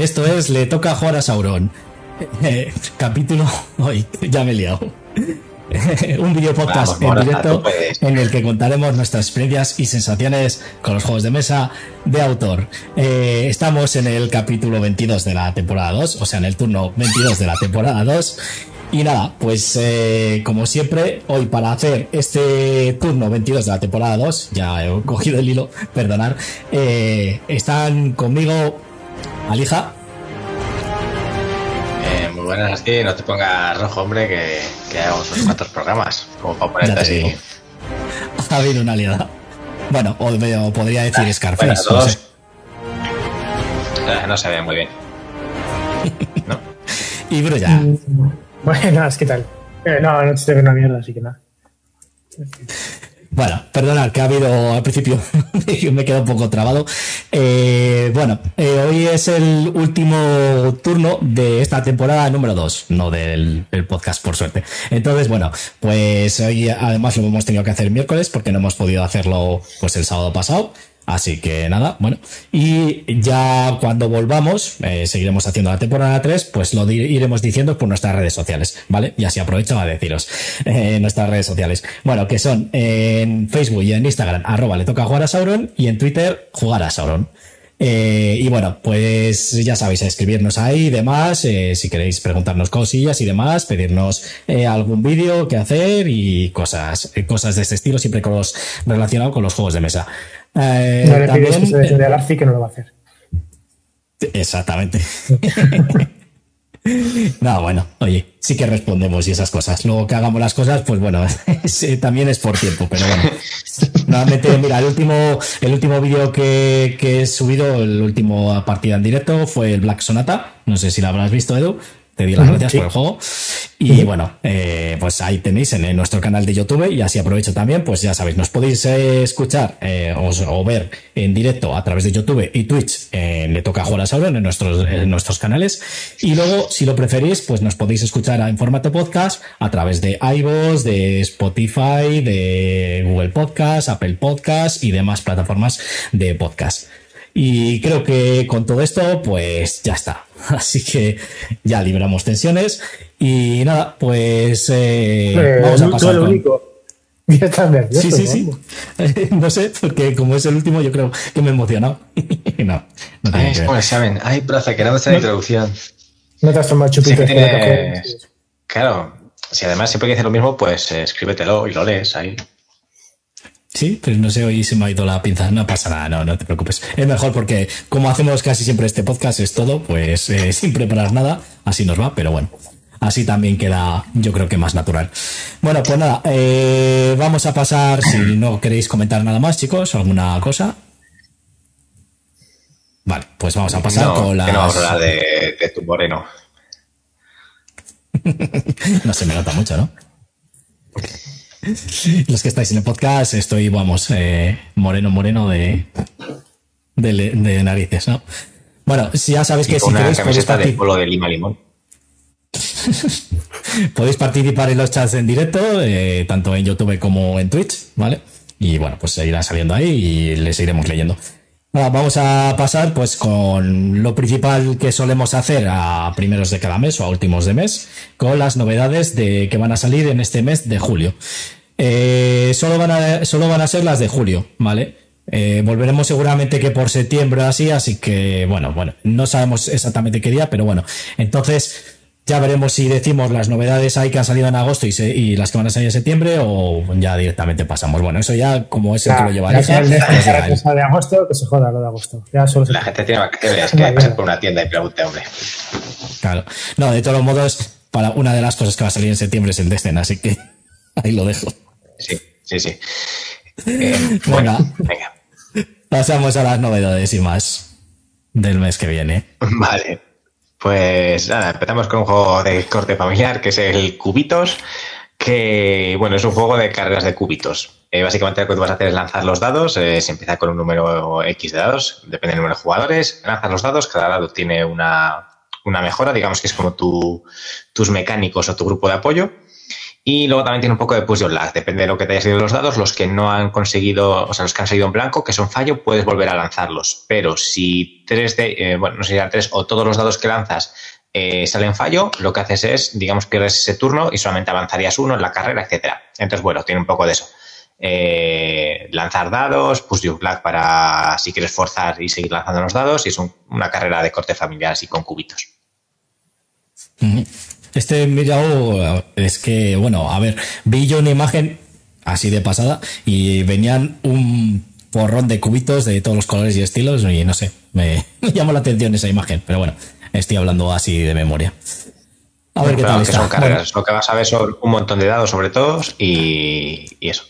Esto es Le toca jugar a Sauron. Eh, capítulo. Hoy, ya me he liado. un video podcast en directo en el que contaremos nuestras experiencias y sensaciones con los juegos de mesa de autor. Eh, estamos en el capítulo 22 de la temporada 2, o sea, en el turno 22 de la temporada 2. Y nada, pues eh, como siempre, hoy para hacer este turno 22 de la temporada 2, ya he cogido el hilo, perdonar, eh, están conmigo Alija. No te pongas rojo, hombre, que, que hagamos unos cuantos programas, como para ponerte así. Ha habido una aliada. Bueno, o, podría decir ah, Scarface. no, sé. no se ve muy bien. ¿No? y Brulla. Mm. Buenas, ¿qué tal? Eh, no, no te veo una mierda, así que nada. Bueno, perdonad que ha habido al principio, me quedo un poco trabado. Eh, bueno, eh, hoy es el último turno de esta temporada número 2, no del, podcast, por suerte. Entonces, bueno, pues hoy además lo hemos tenido que hacer miércoles porque no hemos podido hacerlo pues el sábado pasado. Así que nada, bueno. Y ya cuando volvamos, eh, seguiremos haciendo la temporada 3, pues lo iremos diciendo por nuestras redes sociales, ¿vale? Y así aprovecho a deciros eh, nuestras redes sociales. Bueno, que son en Facebook y en Instagram, arroba le toca jugar a Sauron y en Twitter, jugar a Sauron. Eh, y bueno, pues ya sabéis, escribirnos ahí y demás, si queréis preguntarnos cosillas y demás, pedirnos algún vídeo que hacer y cosas, cosas de este estilo, siempre con los, relacionado con los juegos de mesa. Eh, no le pides que se Garci que no lo va a hacer. Exactamente. no, bueno, oye, sí que respondemos y esas cosas. Luego que hagamos las cosas, pues bueno, también es por tiempo, pero bueno. Nuevamente, mira, el último, el último vídeo que, que he subido, el último partida en directo, fue el Black Sonata. No sé si lo habrás visto, Edu te di las gracias por el juego. Y bueno, eh, pues ahí tenéis en, nuestro canal de YouTube y así aprovecho también, pues ya sabéis, nos podéis eh, escuchar eh, o, ver en directo a través de YouTube y Twitch, le toca jugar a Sauron en nuestros, en nuestros canales. Y luego, si lo preferís, pues nos podéis escuchar en formato podcast a través de iVoox, de Spotify, de Google Podcast, Apple Podcast y demás plataformas de podcast. Y creo que con todo esto, pues ya está. Así que ya libramos tensiones. Y nada, pues eh, eh vamos a pasar. Con... único. Estás nervioso, sí, sí, sí. no sé, porque como es el último, yo creo que me he emocionado. no, no Ay, es como examen. Ay, profe, que no la introducción. No te has tomado chupitos. Sí, Claro, si además siempre que dice lo mismo, pues eh, escríbetelo y lo lees ahí. Sí, pero no sé, hoy se me ha ido la pinza. No pasa nada, no, no te preocupes. Es mejor porque, como hacemos casi siempre este podcast, es todo, pues eh, sin preparar nada, así nos va, pero bueno. Así también queda, yo creo que más natural. Bueno, pues nada, eh, vamos a pasar, si no queréis comentar nada más, chicos, alguna cosa. Vale, pues vamos a pasar con la. Que no vamos a hablar de, de tu moreno. no se me nota mucho, ¿no? Los que estáis en el podcast, estoy, vamos, eh, moreno, moreno de, de, narices, ¿no? Bueno, si ya sabéis que si queréis podéis de polo de lima limón. podéis participar en los chats en directo, eh, tanto en YouTube como en Twitch, ¿vale? Y bueno, pues seguirán saliendo ahí y les iremos leyendo. vamos a pasar pues con lo principal que solemos hacer a primeros de cada mes o a últimos de mes, con las novedades de que van a salir en este mes de julio. Eh, solo, van a, solo van a ser las de julio, ¿vale? Eh, volveremos seguramente que por septiembre o así, así que bueno, bueno, no sabemos exactamente qué día, pero bueno, entonces ya veremos si decimos las novedades ahí que han salido en agosto y, y las que van a salir en septiembre o ya directamente pasamos. Bueno, eso ya como es el que lo llevará. Ya, de, de agosto, que se joda lo de agosto. la gente tiene vacaciones, que pasar por una tienda y pregunte, hombre. Claro. No, de todos modos, para una de las cosas que va a salir en septiembre es el Descent, así que ahí lo dejo. Sí, sí, sí. Eh, venga. venga. Pasamos a las novedades y más del mes que viene. Vale. Pues nada, empezamos con un juego de corte familiar que es el Cubitos, que bueno, es un juego de carreras de cubitos. Eh, básicamente lo que tú vas a hacer es lanzar los dados, eh, se empieza con un número X de dados, depende del número de jugadores, lanzas los dados, cada dado tiene una, una mejora, digamos que es como tu, tus mecánicos o tu grupo de apoyo Y luego también tiene un poco de push your lag. Depende de lo que te hayas ido los dados. Los que no han conseguido, o sea, los que han salido en blanco, que son fallo, puedes volver a lanzarlos. Pero si tres de, eh, bueno, no sé si tres o todos los dados que lanzas eh, salen fallo, lo que haces es, digamos, pierdes ese turno y solamente avanzarías uno en la carrera, etcétera. Entonces, bueno, tiene un poco de eso. Eh, lanzar dados, push your lag para si quieres forzar y seguir lanzando los dados, y es una carrera de corte familiar así con cubitos. Este Mirao es que, bueno, a ver, vi yo una imagen así de pasada y venían un porrón de cubitos de todos los colores y estilos y no sé, me, llamó la atención esa imagen, pero bueno, estoy hablando así de memoria. A ver qué tal. Que son carreras, lo que vas a ver son un montón de dados sobre todos y, eso.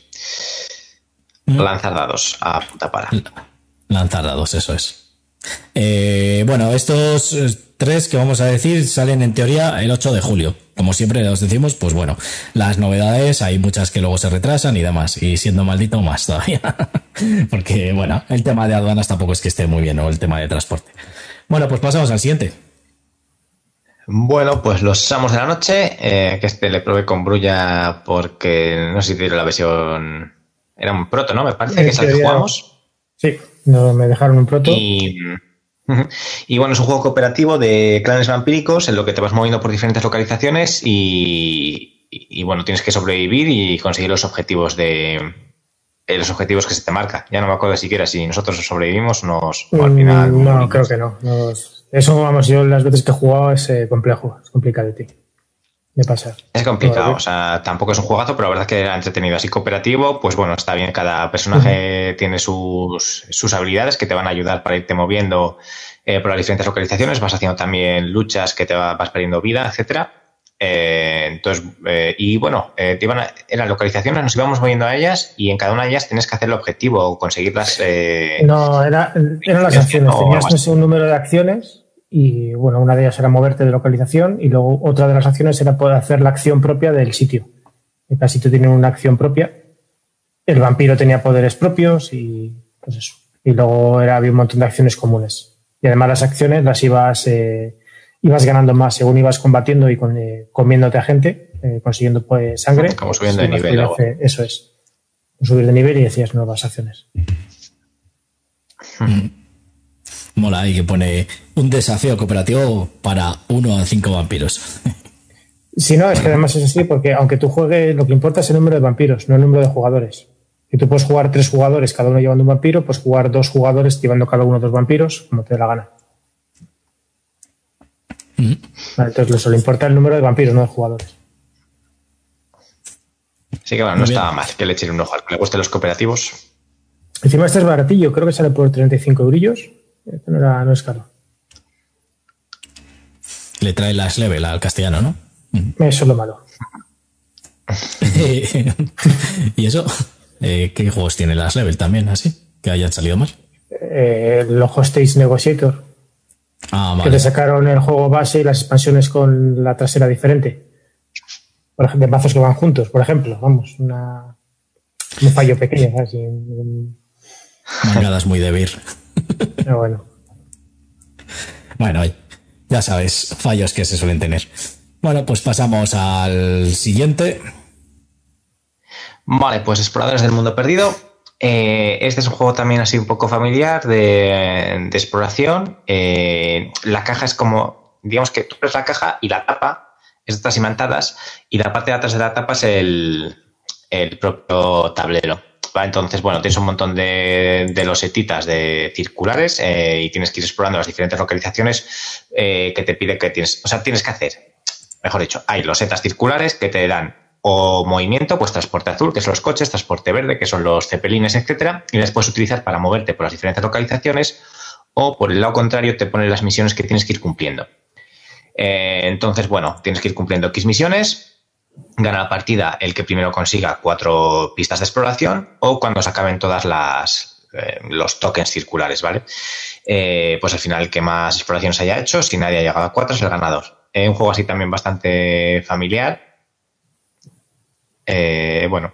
Mm. Lanzar dados a puta para. Lanzar dados, eso es. Eh, bueno, estos tres que vamos a decir salen en teoría el 8 de julio. Como siempre os decimos, pues bueno, las novedades hay muchas que luego se retrasan y demás. Y siendo maldito más todavía. Porque bueno, el tema de aduanas tampoco es que esté muy bien, o el tema de transporte. Bueno, pues pasamos al siguiente. Bueno, pues los Samos de la Noche, eh, que este le probé con Brulla porque no sé si la versión. Era un proto, ¿no? Me parece que es el que jugamos. Sí, no, me dejaron un proto. Y y bueno, es un juego cooperativo de clanes vampíricos en lo que te vas moviendo por diferentes localizaciones y, bueno, tienes que sobrevivir y conseguir los objetivos de eh, los objetivos que se te marca. Ya no me acuerdo siquiera si nosotros sobrevivimos nos, o al final. Mm, no, creo que no. Eso, vamos, yo las veces que he jugado es eh, complejo, es complicado de ti. De pasar. Es complicado, o sea, tampoco es un juegazo, pero la verdad es que era entretenido. Así cooperativo, pues bueno, está bien. Cada personaje tiene sus, sus habilidades que te van a ayudar para irte moviendo eh, por las diferentes localizaciones. Vas haciendo también luchas que te vas perdiendo vida, etcétera. Eh, entonces, eh, y bueno, te iban en las localizaciones nos íbamos moviendo a ellas y en cada una de ellas tienes que hacer el objetivo o conseguirlas. no, era, eran las acciones. Tenías un número de acciones y bueno, una de ellas era moverte de localización y luego otra de las acciones era poder hacer la acción propia del sitio. Cada sitio tiene una acción propia. El vampiro tenía poderes propios y pues eso. Y luego era, había un montón de acciones comunes. Y además las acciones las ibas, eh, ibas ganando más según ibas combatiendo y con, eh, comiéndote a gente, eh, consiguiendo pues sangre. Como subiendo de nivel. eso es. Subir de nivel y decías nuevas acciones. Hmm. Mola y que pone un desafío cooperativo para uno a cinco vampiros. Si no, es que además es así, porque aunque tú juegues, lo que importa es el número de vampiros, no el número de jugadores. Si tú puedes jugar tres jugadores, cada uno llevando un vampiro, pues jugar dos jugadores llevando cada uno dos vampiros, como te dé la gana. Mm. entonces, solo importa el número de vampiros, no de jugadores. Sí que bueno, no estaba mal que le echen un ojo al que le gusten los cooperativos. Encima este es baratillo, creo que sale por 35 eurillos. Esto no, es caro. Le trae las level al castellano, ¿no? Eso es lo malo. ¿Y eso? Eh, ¿Qué juegos tiene las level también, así? Que hayan salido más. Eh, el Hostage Negotiator. Ah, vale. Que te sacaron el juego base y las expansiones con la trasera diferente. Por ejemplo, de mazos que van juntos, por ejemplo. Vamos, una, un fallo pequeño. Así, Mangadas muy de vir. Pero bueno. Bueno, ya sabes, fallos que se suelen tener. Bueno, pues pasamos al siguiente. Vale, pues Exploradores del Mundo Perdido. Eh, este es un juego también así un poco familiar de, exploración. Eh, la caja es como, digamos que tú ves la caja y la tapa es de estas imantadas y la parte de atrás de la tapa es el propio tablero. Entonces, bueno, tienes un montón de, de losetitas de circulares eh, y tienes que ir explorando las diferentes localizaciones eh, que te pide que tienes, o sea, tienes que hacer, mejor dicho, hay losetas circulares que te dan o movimiento, pues transporte azul, que son los coches, transporte verde, que son los cepelines, etcétera, y las puedes utilizar para moverte por las diferentes localizaciones, o por el lado contrario, te pone las misiones que tienes que ir cumpliendo. Eh, entonces, bueno, tienes que ir cumpliendo X misiones, gana la partida el que primero consiga cuatro pistas de exploración o cuando se acaben todas las eh, los tokens circulares, ¿vale? Eh, pues al final el que más exploraciones haya hecho, si nadie ha llegado a cuatro, es el ganador. Es un juego así también bastante familiar. Eh, bueno,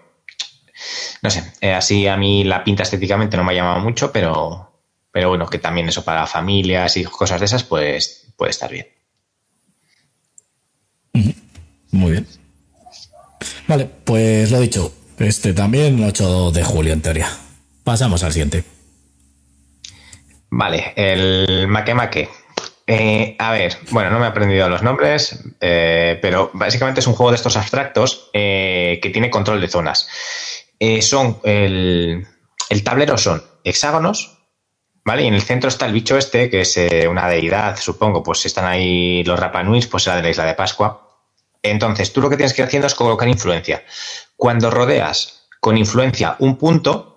no sé, así a mí la pinta estéticamente no me ha llamado mucho, pero, pero bueno, que también eso para familias y cosas de esas, pues puede estar bien. Muy bien. Vale, pues lo dicho. Este también 8 de julio en teoría. Pasamos al siguiente. Vale, el Makemake. Eh, a ver, bueno, no me he aprendido los nombres, eh, pero básicamente es un juego de estos abstractos eh, que tiene control de zonas. son el, el, tablero son hexágonos, ¿vale? Y en el centro está el bicho este, que es una deidad, supongo, pues están ahí los Rapanuis, pues será de la isla de Pascua. Entonces, tú lo que tienes que ir haciendo es colocar influencia. Cuando rodeas con influencia un punto,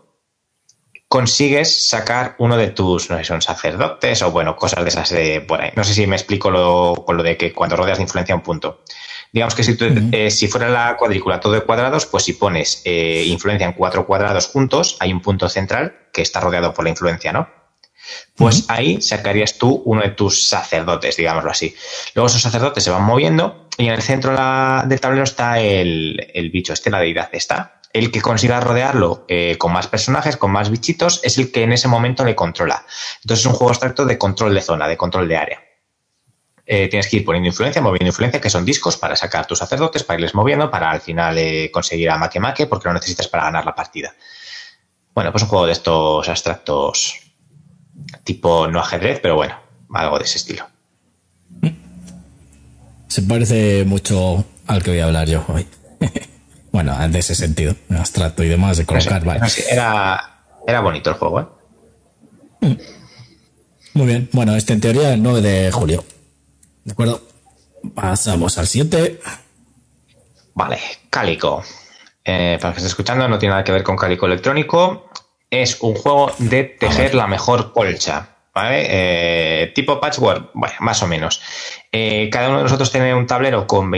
consigues sacar uno de tus, no sé son sacerdotes o bueno, cosas de esas de por ahí. No sé si me explico lo, con lo de que cuando rodeas de influencia un punto. Digamos que si, eh, si fuera la cuadrícula todo de cuadrados, pues si pones eh, influencia en cuatro cuadrados juntos, hay un punto central que está rodeado por la influencia, ¿no? Pues ahí sacarías tú uno de tus sacerdotes, digámoslo así. Luego esos sacerdotes se van moviendo y en el centro del tablero está el, el bicho, este, la deidad está el que consiga rodearlo eh, con más personajes, con más bichitos, es el que en ese momento le controla. Entonces es un juego abstracto de control de zona, de control de área. Eh, tienes que ir poniendo influencia, moviendo influencia, que son discos para sacar tus sacerdotes, para irles moviendo, para al final eh, conseguir a Make Make, porque lo necesitas para ganar la partida. Bueno, pues un juego de estos abstractos tipo no ajedrez, pero bueno, algo de ese estilo. Se parece mucho al que voy a hablar yo hoy. Bueno, de ese sentido, abstracto y demás, de colocar, vale. Era, era bonito el juego, ¿eh? Mm. Muy bien. Bueno, este en teoría el 9 de julio. ¿De acuerdo? Pasamos al 7. Vale, Cálico. Eh, para los que esté escuchando, no tiene nada que ver con Cálico electrónico. Es un juego de tejer la mejor colcha. ¿Vale? Eh, tipo patchwork, bueno, más o menos. Eh, cada uno de nosotros tiene un tablero con,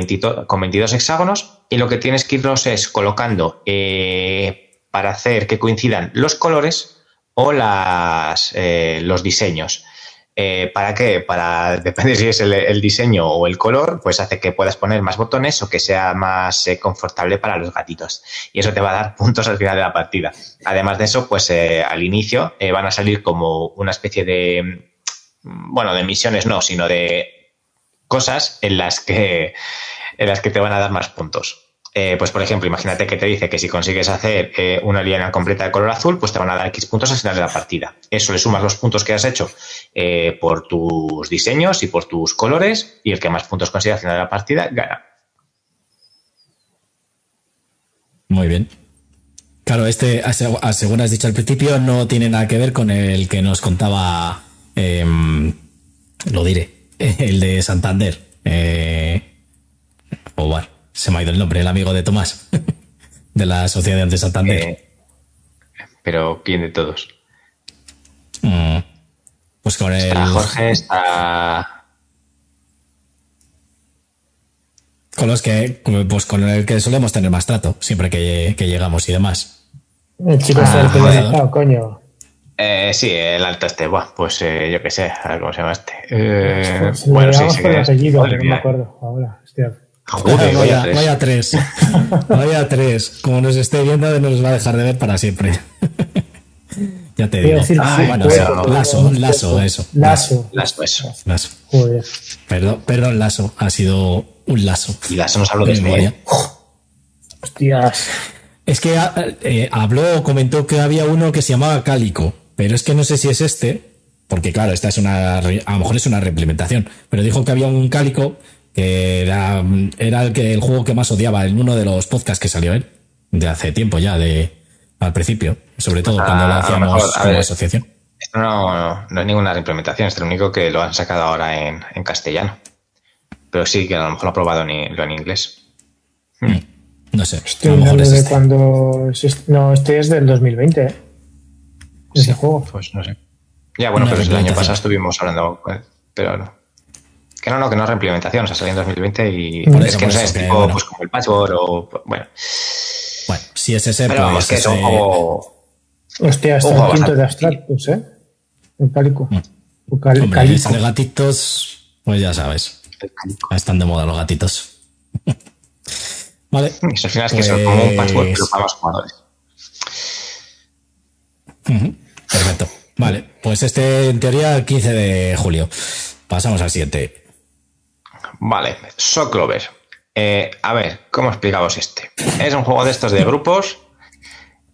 con 22 hexágonos y lo que tienes que irnos es colocando eh, para hacer que coincidan los colores o las, los diseños. Eh, ¿Para qué? Para, depende si es el, diseño o el color, pues hace que puedas poner más botones o que sea más confortable para los gatitos. Y eso te va a dar puntos al final de la partida. Además de eso, pues al inicio van a salir como una especie de, bueno, de misiones no, sino de cosas en las que en las que te van a dar más puntos. Eh, pues, por ejemplo, imagínate que te dice que si consigues hacer eh, una línea completa de color azul, pues te van a dar X puntos al final de la partida. Eso le sumas los puntos que has hecho eh, por tus diseños y por tus colores, y el que más puntos consiga al final de la partida gana. Muy bien. Claro, este, según has dicho al principio, no tiene nada que ver con el que nos contaba, em, lo diré, el de Santander. Eh, se me ha ido el nombre, el amigo de Tomás, de la Sociedad de Santander. Eh, pero ¿quién de todos? Mm, pues con el... Jorge, está... Con los que, pues con el que solemos tener más trato, siempre que, llegamos y demás. El chico está ah, coño. Eh, sí, el alto este, Buah, pues eh, yo qué sé, a ver cómo se llama este. Eh, bueno, sí, sí. Apellido, no me acuerdo ahora, hostia vaya, tres. vaya tres. Como nos esté viendo, nos va a dejar de ver para siempre. ya te digo. bueno, lazo, lazo, eso. Lazo. Lazo, eso. Lazo. Joder. Perdón, perdón, lazo. Ha sido un lazo. Y lazo nos habló de memoria. Hostias. Es que ah, eh, habló, comentó que había uno que se llamaba Cálico, pero es que no sé si es este, porque claro, esta es una, a lo mejor es una reimplementación, pero dijo que había un Cálico que era, era el, que, el juego que más odiaba en uno de los podcasts que salió él, de hace tiempo ya, de al principio, sobre todo cuando lo hacíamos como asociación. Esto no, no, es ninguna implementación, es lo único que lo han sacado ahora en, castellano. Pero sí, que a lo mejor lo ha probado en, lo en inglés. Hmm. No sé. Estoy hablando de este. cuando. No, este es del 2020, ¿eh? Ese juego. Pues no sé. Ya, bueno, pero el año pasado estuvimos hablando, pero no. Que no, no, que no es reimplementación, o sea, salió en 2020 y es que no sé, es tipo pues, como el patchwork o. Bueno. Bueno, si es ese, Pero pues. que es un juego. Hostia, está el quinto de abstractos, ¿eh? El cálico. Mm. Cal Hombre, de gatitos, pues ya sabes. Están de moda los gatitos. vale. al final es que son como un patchwork, pero para los jugadores. Perfecto. Vale, pues este en teoría el 15 de julio. Pasamos al siguiente. Vale, Socklover. Eh, a ver, ¿cómo explicamos este? Es un juego de estos de grupos,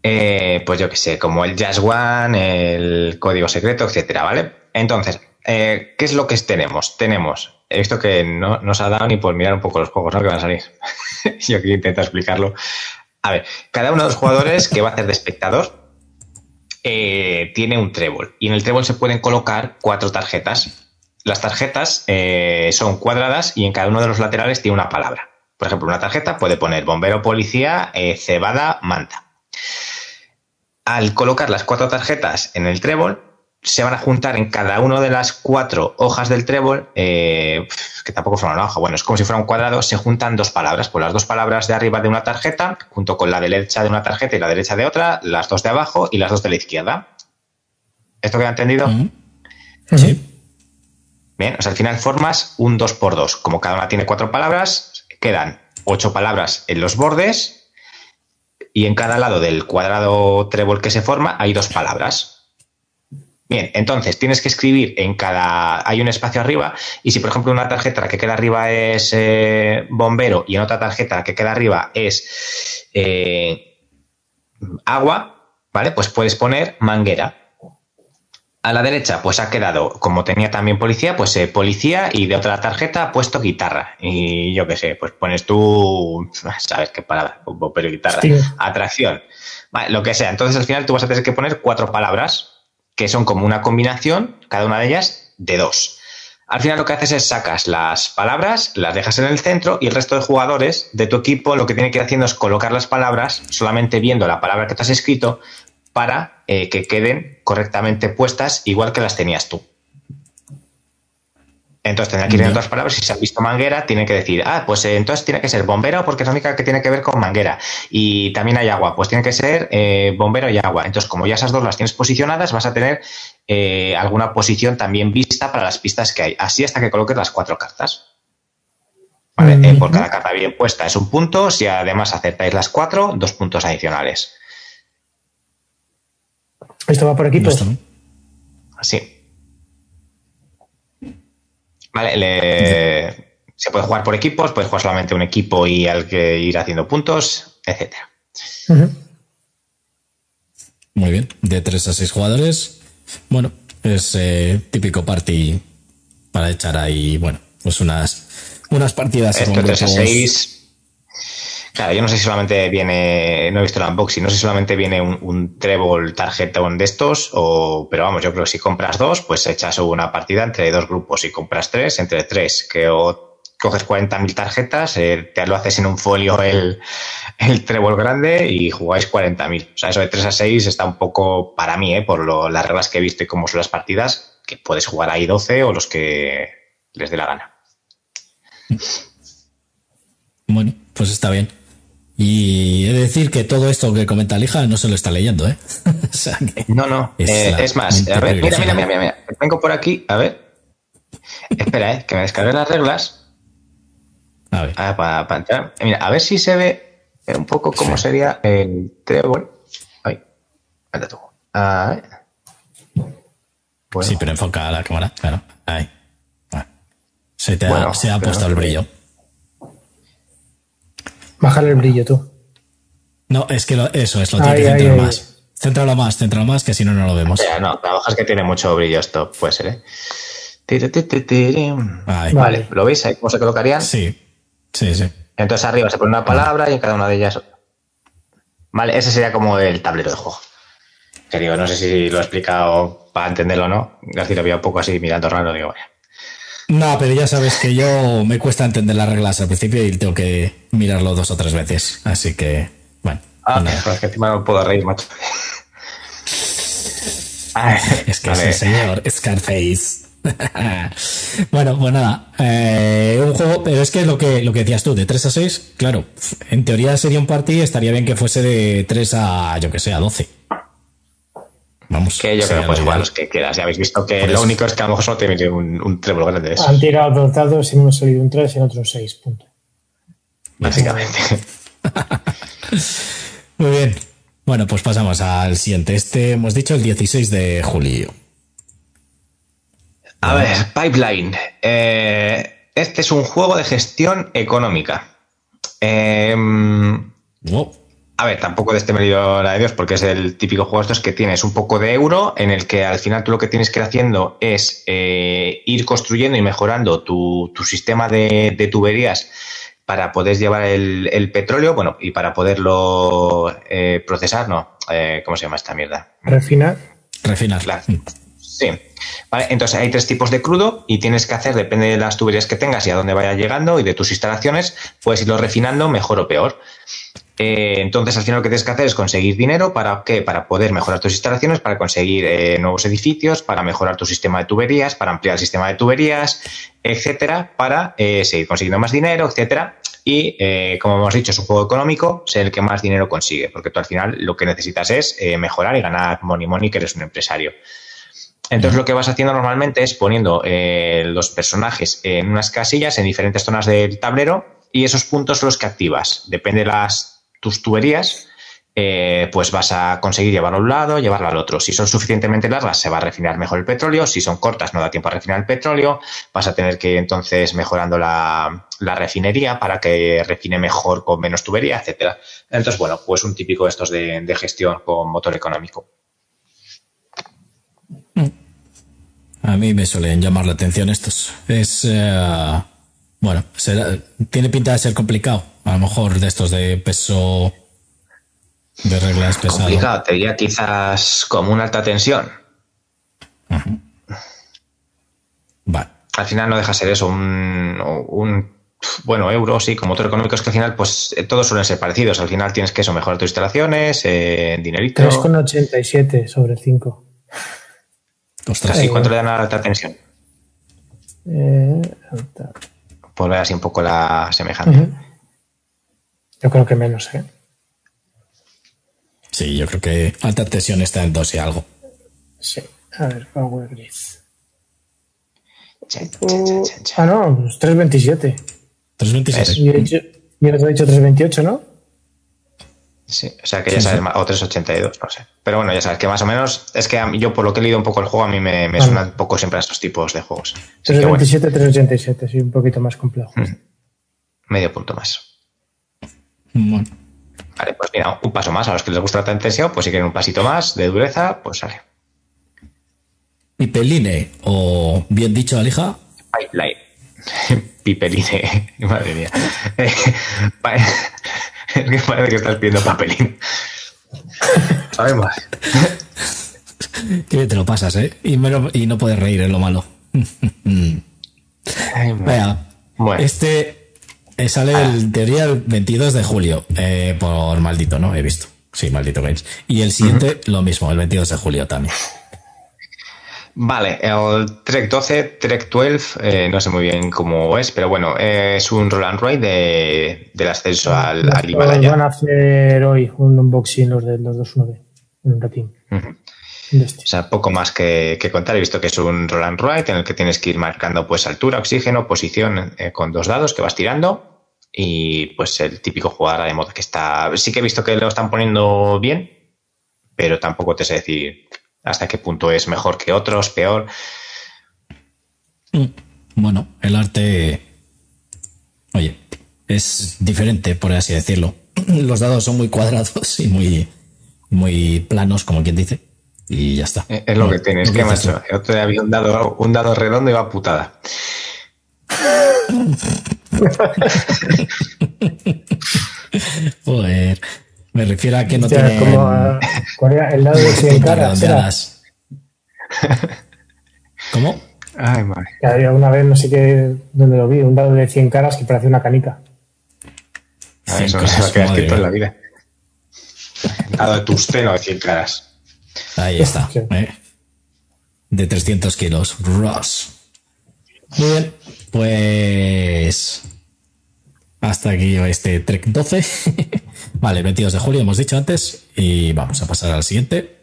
eh, pues yo qué sé, como el Jazz One, el Código Secreto, etcétera, ¿vale? Entonces, eh, ¿qué es lo que tenemos? Tenemos, he visto que no nos ha dado ni por mirar un poco los juegos ¿no? que van a salir. yo quiero intentar explicarlo. A ver, cada uno de los jugadores que va a hacer de espectador tiene un trébol y en el trébol se pueden colocar cuatro tarjetas las tarjetas eh, son cuadradas y en cada uno de los laterales tiene una palabra. Por ejemplo, una tarjeta puede poner bombero, policía, eh, cebada, manta. Al colocar las cuatro tarjetas en el trébol, se van a juntar en cada una de las cuatro hojas del trébol, eh, que tampoco forman una hoja, bueno, es como si fuera un cuadrado, se juntan dos palabras, pues las dos palabras de arriba de una tarjeta, junto con la derecha de una tarjeta y la derecha de otra, las dos de abajo y las dos de la izquierda. ¿Esto queda entendido? Sí. Bien, o sea, al final formas un 2 por 2 Como cada una tiene cuatro palabras, quedan ocho palabras en los bordes y en cada lado del cuadrado trébol que se forma hay dos palabras. Bien, entonces tienes que escribir en cada. Hay un espacio arriba, y si por ejemplo una tarjeta la que queda arriba es eh, bombero y en otra tarjeta la que queda arriba es eh, agua, ¿vale? Pues puedes poner manguera. A la derecha, pues ha quedado, como tenía también policía, pues eh, policía y de otra tarjeta ha puesto guitarra. Y yo qué sé, pues pones tú, sabes qué palabra, pero guitarra, atracción, vale, lo que sea. Entonces al final tú vas a tener que poner cuatro palabras que son como una combinación, cada una de ellas, de dos. Al final lo que haces es sacas las palabras, las dejas en el centro y el resto de jugadores de tu equipo lo que tiene que ir haciendo es colocar las palabras solamente viendo la palabra que te has escrito para eh, que queden correctamente puestas igual que las tenías tú. Entonces tendrá que ir en otras palabras, si se ha visto manguera, tiene que decir, ah, pues eh, entonces tiene que ser bombero porque es la única que tiene que ver con manguera. Y también hay agua, pues tiene que ser eh, bombero y agua. Entonces, como ya esas dos las tienes posicionadas, vas a tener alguna posición también vista para las pistas que hay. Así hasta que coloques las cuatro cartas. ¿Vale? por cada carta bien puesta es un punto. Si además acertáis las cuatro, dos puntos adicionales. Esto va por equipos. Sí. Vale, se puede jugar por equipos, puedes jugar solamente un equipo y al que ir haciendo puntos, etcétera. Muy bien, de 3 a 6 jugadores. Bueno, es eh, típico party para echar ahí, bueno, pues unas, unas partidas. Esto 3 a 6 Claro, yo no sé si solamente viene, no he visto el unboxing, no sé si solamente viene un, un Trébol tarjetón de estos, o, pero vamos, yo creo que si compras dos, pues echas una partida entre dos grupos. Si compras tres, entre tres, que o coges 40.000 tarjetas, eh, te lo haces en un folio el, el Trébol grande y jugáis 40.000. O sea, eso de 3 a 6 está un poco, para mí, eh, por lo, las reglas que he visto y cómo son las partidas, que puedes jugar ahí 12 o los que les dé la gana. Bueno, pues está bien. Y he de decir que todo esto que comenta Lija no se lo está leyendo, ¿eh? no, no. Es, eh, más, a ver, mira, mira, mira, mira, Vengo por aquí, a ver. Espera, ¿eh? Que me descargue las reglas. A ver. Ah, para, entrar. Mira, a ver si se ve un poco cómo sería el trébol. Ay, anda tú. A ver. Sí, pero enfoca la cámara, claro. Ahí. Ah. Se, te ha, se ha puesto el brillo. Bájale el brillo tú. No, es que eso es, lo tiene que centrar más. Céntralo más, céntralo más, que si no, no lo vemos. no, la hoja es que tiene mucho brillo esto, puede ser, ¿eh? Vale, ¿lo veis ahí cómo se colocarían? Sí, sí, sí. Entonces arriba se pone una palabra y en cada una de ellas Vale, ese sería como el tablero de juego. Que digo, no sé si lo he explicado para entenderlo o no. García lo había un poco así mirando raro, digo, vaya. No, pero ya sabes que yo me cuesta entender las reglas al principio y tengo que mirarlo dos o tres veces. Así que, bueno. Ah, pues es que encima no puedo reír, macho. es que es el señor Scarface. bueno, pues nada. Eh, un juego, pero es que lo que, lo que decías tú, de 3 a 6, claro, en teoría sería un party, estaría bien que fuese de 3 a, yo que sé, a 12. Vamos. Que yo creo que puedes jugar los que quieras. Ya habéis visto que lo único es que a lo mejor solo tiene un, un trébol grande de eso. Han tirado dos dados y hemos salido un 3 y en otro 6. Punto. Básicamente. Muy bien. Bueno, pues pasamos al siguiente. Este hemos dicho el 16 de julio. A ver, Pipeline. Eh, este es un juego de gestión económica. Eh, a ver, tampoco de este medio la de Dios, porque es el típico juego estos que tienes un poco de euro, en el que al final tú lo que tienes que ir haciendo es eh, ir construyendo y mejorando tu, sistema de, tuberías para poder llevar el, petróleo, bueno, y para poderlo eh, procesar, ¿no? Eh, ¿Cómo se llama esta mierda? Refinar. Refinar. Sí. Vale, entonces hay tres tipos de crudo y tienes que hacer, depende de las tuberías que tengas y a dónde vaya llegando y de tus instalaciones, puedes irlo refinando mejor o peor. Eh, entonces, al final lo que tienes que hacer es conseguir dinero para qué? Para poder mejorar tus instalaciones, para conseguir eh, nuevos edificios, para mejorar tu sistema de tuberías, para ampliar el sistema de tuberías, etcétera, para eh, seguir consiguiendo más dinero, etcétera. Y como hemos dicho, es un juego económico, ser el que más dinero consigue, porque tú al final lo que necesitas es mejorar y ganar money money, que eres un empresario. Entonces lo que vas haciendo normalmente es poniendo los personajes en unas casillas en diferentes zonas del tablero y esos puntos son los que activas. Depende de las tus tuberías, eh, pues vas a conseguir llevarlo a un lado, llevarlo al otro. Si son suficientemente largas, se va a refinar mejor el petróleo. Si son cortas, no da tiempo a refinar el petróleo. Vas a tener que ir entonces mejorando la, refinería para que refine mejor con menos tubería, etcétera. Entonces, bueno, pues un típico de estos de, gestión con motor económico. A mí me suelen llamar la atención estos. Es. Eh, bueno, tiene pinta de ser complicado. A lo mejor de estos de peso de reglas pesadas. Complicado, te diría quizás como una alta tensión. Vale. Al final no deja ser eso, un, bueno, euro, sí, como motor económico es que al final, pues eh, todos suelen ser parecidos. Al final tienes que eso, mejorar tus instalaciones, eh, dinerito. 3,87 sobre 5. Ostras, ¿y cuánto le dan a la alta tensión? Eh, por ver así un poco la semejanza. Yo creo que menos, ¿eh? Sí, yo creo que alta tensión está en 2 y algo. Sí. A ver, Power Grid. ah, no, 327. 327. Yo, te he dicho 328, ¿no? Sí, o sea que ya sabes, o 382, no sé. Pero bueno, ya sabes que más o menos, es que yo por lo que he leído un poco el juego, a mí me, suena un poco siempre a estos tipos de juegos. 327, 387, sí, un poquito más complejo. Medio punto más. Vale, pues mira, un paso más. A los que les gusta la tensión, pues si quieren un pasito más de dureza, pues sale. Pipeline, o bien dicho, Alija. Pipeline. Pipeline, madre mía. es que parece que estás pidiendo papelín. Sabemos. Que te lo pasas, ¿eh? Y, no puedes reír, es lo malo. Vea, este eh, sale ah. el teoría el 22 de julio, eh, por maldito, ¿no? He visto. Sí, maldito Games. Y el siguiente, lo mismo, el 22 de julio también. Vale, el Trek 12, Trek 12, eh, no sé muy bien cómo es, pero bueno, es un roll and ride de, del ascenso al, al Himalaya. Van a hacer hoy un unboxing los de los 2.9 en un ratín. O sea, poco más que, contar. He visto que es un roll and ride en el que tienes que ir marcando pues altura, oxígeno, posición eh, con dos dados que vas tirando y pues el típico jugador de modo que está... Sí que he visto que lo están poniendo bien, pero tampoco te sé decir hasta qué punto es mejor que otros, peor. Mm, bueno, el arte, oye, es diferente, por así decirlo. Los dados son muy cuadrados y muy, muy planos, como quien dice y ya está. Eh, es lo que tienes, que macho. Otro día había un dado, un dado redondo y va putada. Joder, me refiero a que no tiene. Como a, el dado de 100 caras. ¿Cómo? Ay, madre. Había una vez, no sé qué, donde lo vi, un dado de 100 caras que parece una canica. Ah, eso no se va a quedar escrito en la vida. Dado de tusteno de 100 caras. Ahí está. ¿eh? De 300 kilos. Ross. Muy bien. Pues. Hasta aquí este Trek 12. vale, 22 de julio hemos dicho antes. Y vamos a pasar al siguiente.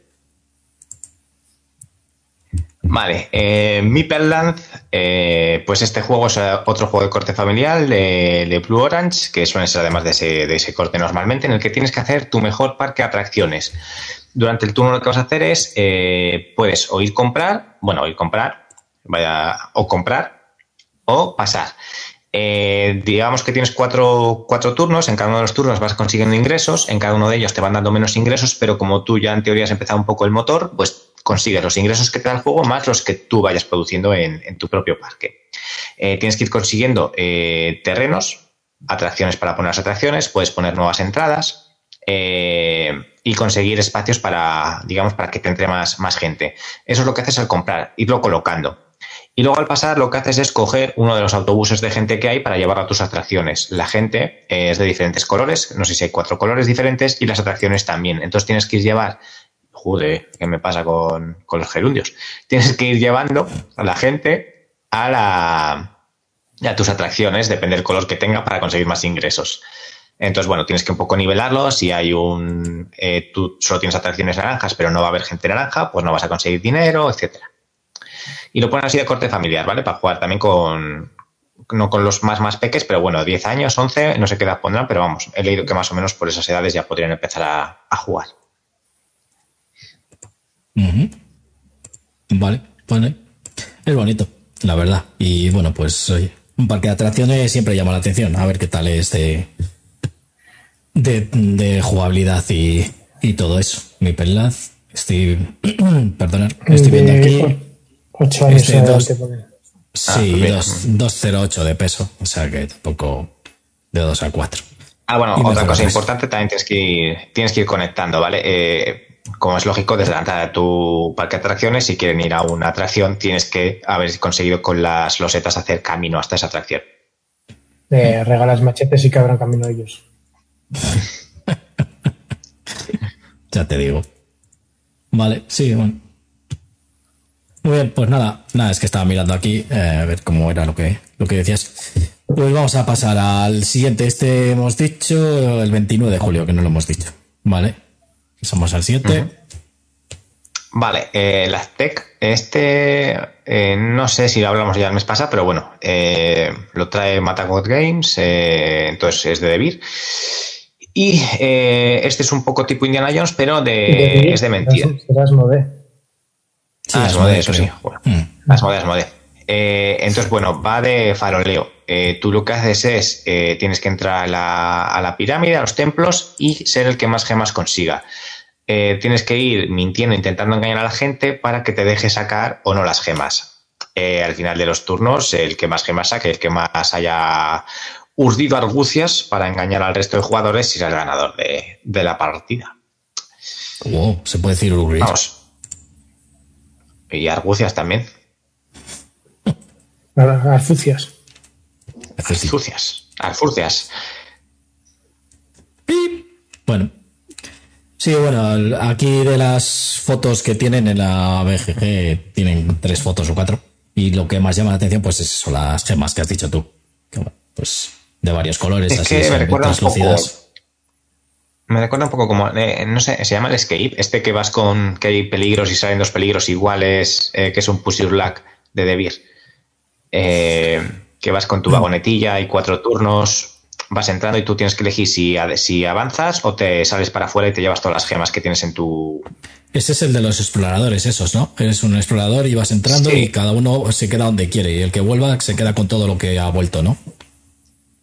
Vale, eh, Mipperland, eh, pues este juego es otro juego de corte familiar de, Blue Orange, que suele ser además de ese, de ese corte normalmente, en el que tienes que hacer tu mejor parque de atracciones durante el turno lo que vas a hacer es, eh, puedes o ir comprar, bueno, ir comprar, vaya, o comprar o pasar. Eh, digamos que tienes cuatro, cuatro, turnos, en cada uno de los turnos vas consiguiendo ingresos, en cada uno de ellos te van dando menos ingresos, pero como tú ya en teoría has empezado un poco el motor, pues consigues los ingresos que te da el juego más los que tú vayas produciendo en, tu propio parque. Eh, tienes que ir consiguiendo eh, terrenos, atracciones para poner las atracciones, puedes poner nuevas entradas y conseguir espacios para, digamos, para que te entre más, más gente. Eso es lo que haces al comprar, irlo colocando. Y luego al pasar lo que haces es coger uno de los autobuses de gente que hay para llevar a tus atracciones. La gente eh, es de diferentes colores, no sé si hay cuatro colores diferentes y las atracciones también. Entonces tienes que ir llevar, joder, ¿qué me pasa con, los gerundios? Tienes que ir llevando a la gente a la a tus atracciones, depende del color que tenga para conseguir más ingresos. Entonces, bueno, tienes que un poco nivelarlo. Si hay un, eh, tú solo tienes atracciones naranjas, pero no va a haber gente naranja, pues no vas a conseguir dinero, etcétera y lo ponen así de corte familiar, ¿vale? Para jugar también con, no con los más más peques, pero bueno, 10 años, 11, no sé qué edad pondrán, pero vamos, he leído que más o menos por esas edades ya podrían empezar a, jugar. Vale, vale. Es bonito, la verdad. Y bueno, pues un parque de atracciones siempre llama la atención. A ver qué tal es de, de, jugabilidad y, todo eso. Mi pelaz. Estoy, perdonad, estoy viendo aquí. 8 años este dos, Sí, 2,08 ah, de peso. O sea que tampoco de 2 a 4. Ah, bueno, otra cosa importante también tienes que ir, tienes que ir conectando, ¿vale? Eh, como es lógico, desde la entrada de tu parque de atracciones, si quieren ir a una atracción, tienes que haber conseguido con las losetas hacer camino hasta esa atracción. Eh, regalas machetes y que abran camino ellos. ya te digo. Vale, sí, bueno. Muy bien, pues nada, nada, es que estaba mirando aquí eh, a ver cómo era lo que, lo que decías. Pues vamos a pasar al siguiente. Este hemos dicho el 29 de julio, que no lo hemos dicho. Vale. Somos al 7. Vale, eh, el Aztec, este eh, no sé si lo hablamos ya el mes pasado, pero bueno, eh, lo trae Matagot Games, entonces es de Debir. Y este es un poco tipo Indiana Jones, pero de, es de mentira. Sí, ah, eso sí. Bueno, mm. eh, entonces, bueno, va de faroleo. Eh, tú lo que haces es, eh, tienes que entrar a la, a la, pirámide, a los templos y ser el que más gemas consiga. tienes que ir mintiendo, intentando engañar a la gente para que te deje sacar o no las gemas. al final de los turnos, el que más gemas saque, el que más haya urdido argucias para engañar al resto de jugadores, será el ganador de, de la partida. Wow, se puede decir. Vamos. Y argucias también. Arfucias. Arfucias. Arfucias. Bueno. Sí, bueno, aquí de las fotos que tienen en la BGG, tienen tres fotos o cuatro. Y lo que más llama la atención, pues es eso, las gemas que has dicho tú. pues de varios colores, es así, que me recuerda un poco, me recuerda un poco como, eh, no sé, se llama el escape, este que vas con que hay peligros y salen dos peligros iguales, eh, que es un push your luck de Debir. Eh, que vas con tu mm. vagonetilla y cuatro turnos, vas entrando y tú tienes que elegir si, si avanzas o te sales para afuera y te llevas todas las gemas que tienes en tu... Ese es el de los exploradores, esos, ¿no? Eres un explorador y vas entrando y cada uno se queda donde quiere y el que vuelva se queda con todo lo que ha vuelto, ¿no?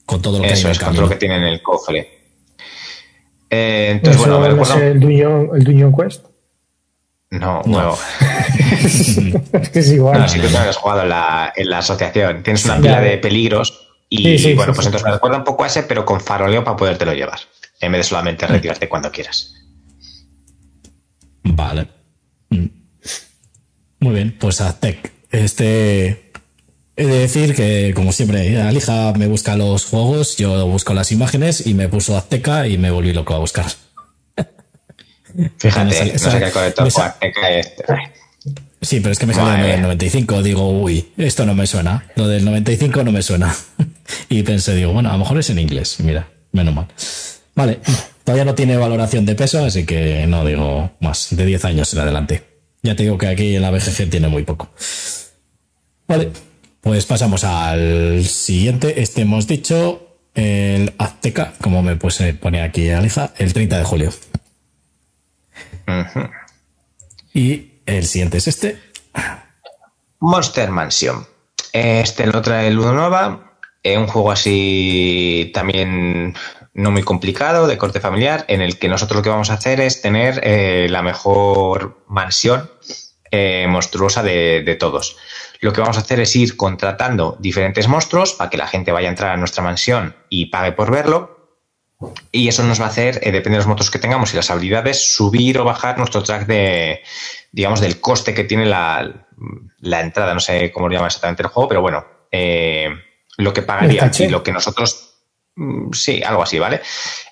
Con todo lo que Eso hay es, con todo lo que tiene en el cofre. Eh, entonces, bueno, me recuerda... el, Dungeon, el Dungeon Quest? No, no. es que es igual. No, si tú no has jugado en la, en la asociación. Tienes una pila de peligros y, bueno, pues entonces me recuerda un poco a ese, pero con faroleo para podértelo llevar. En vez de solamente retirarte cuando quieras. Vale. Mm. Muy bien, pues Aztec. Este He de decir que, como siempre, Alija me busca los juegos, yo busco las imágenes y me puso Azteca y me volví loco a buscar. Fíjate, no sé qué conector Azteca este. Sí, pero es que me salió en el 95. Digo, uy, esto no me suena. Lo del 95 no me suena. y pensé, digo, bueno, a lo mejor es en inglés. Mira, menos mal. Vale, todavía no tiene valoración de peso, así que no digo más. De 10 años en adelante. Ya te digo que aquí en la BGG tiene muy poco. Vale, pues pasamos al siguiente. Este hemos dicho el Azteca, como me puse, pone aquí Aleja, el 30 de julio. Y el siguiente es este. Monster Mansion. Este lo trae Ludonova. eh, un juego así también no muy complicado, de corte familiar, en el que nosotros lo que vamos a hacer es tener eh, la mejor mansión eh, monstruosa de, todos. Lo que vamos a hacer es ir contratando diferentes monstruos para que la gente vaya a entrar a nuestra mansión y pague por verlo. Y eso nos va a hacer, eh, depende de los monstruos que tengamos y las habilidades, subir o bajar nuestro track de, digamos, del coste que tiene la, la entrada. No sé cómo lo llama exactamente el juego, pero bueno, lo que pagaría y lo que nosotros sí, algo así, ¿vale?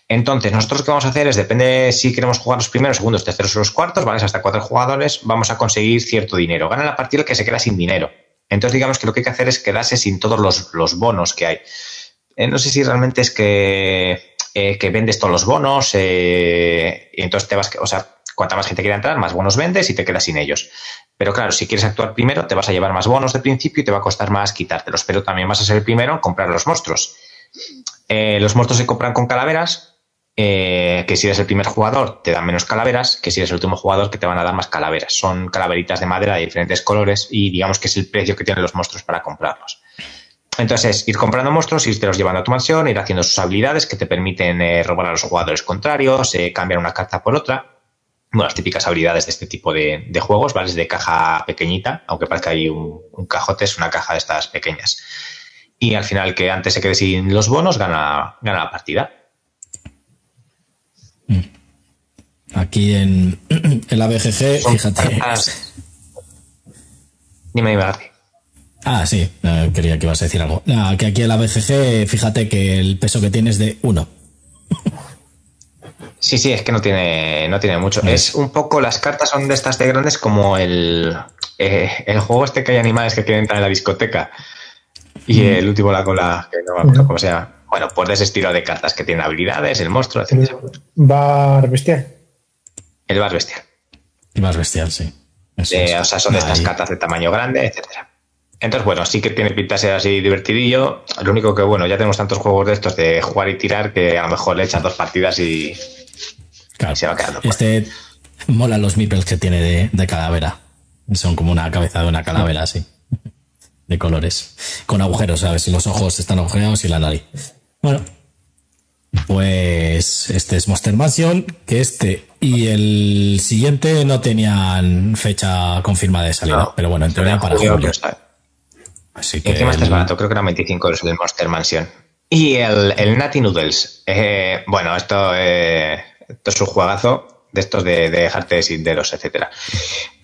Entonces, nosotros lo que vamos a hacer es, depende si queremos jugar los primeros, segundos, terceros o los cuartos, ¿vale? Hasta cuatro jugadores, vamos a conseguir cierto dinero. Gana la partida el que se queda sin dinero. Entonces, digamos que lo que hay que hacer es quedarse sin todos los, bonos que hay. Eh, no sé si realmente es que, eh, que vendes todos los bonos eh, y entonces te vas, o sea, cuanta más gente quiera entrar, más bonos vendes y te quedas sin ellos. Pero claro, si quieres actuar primero, te vas a llevar más bonos de principio y te va a costar más quitártelos. Pero también vas a ser el primero en comprar los monstruos. Eh, los monstruos se compran con calaveras, eh, que si eres el primer jugador te dan menos calaveras, que si eres el último jugador que te van a dar más calaveras. Son calaveritas de madera de diferentes colores y digamos que es el precio que tienen los monstruos para comprarlos. Entonces, ir comprando monstruos, irte los llevando a tu mansión, ir haciendo sus habilidades que te permiten eh, robar a los jugadores contrarios, cambiar una carta por otra. Bueno, las típicas habilidades de este tipo de, juegos, ¿vale? Es de caja pequeñita, aunque parezca ahí un cajote, es una caja de estas pequeñas y al final que antes se quede sin los bonos gana, gana la partida. Mm. Aquí en, en la BGG, fíjate. Dime, dime, Ah, sí, quería que ibas a decir algo. que aquí en la BGG, fíjate que el peso que tiene es de uno. Sí, sí, es que no tiene, no tiene mucho. Es un poco, las cartas son de estas de grandes como el, eh, el juego este que hay animales que quieren entrar en la discoteca. Y el último, la cola, que no me acuerdo cómo se llama. Bueno, pues de ese estilo de cartas que tienen habilidades, el monstruo, etc. Bar bestial. El bar bestial. El bar bestial, sí. o sea, son de estas cartas de tamaño grande, etcétera. Entonces, bueno, sí que tiene pinta de ser así divertidillo. Lo único que, bueno, ya tenemos tantos juegos de estos de jugar y tirar que a lo mejor le echan dos partidas y, se va quedando. Este mola los meeples que tiene de, de calavera. Son como una cabeza de una calavera, así de colores, con agujeros, ¿sabes? Si los ojos están agujereados y la nariz. Bueno, pues este es Monster Mansion, que este y el siguiente no tenían fecha confirmada de salida, pero bueno, en teoría para julio. Así que. Encima este es barato, creo que eran 25 euros el Monster Mansion. Y el, el Natty Noodles. Eh, bueno, esto, eh, esto es un juegazo de estos de, de dejarte sin dedos, etcétera.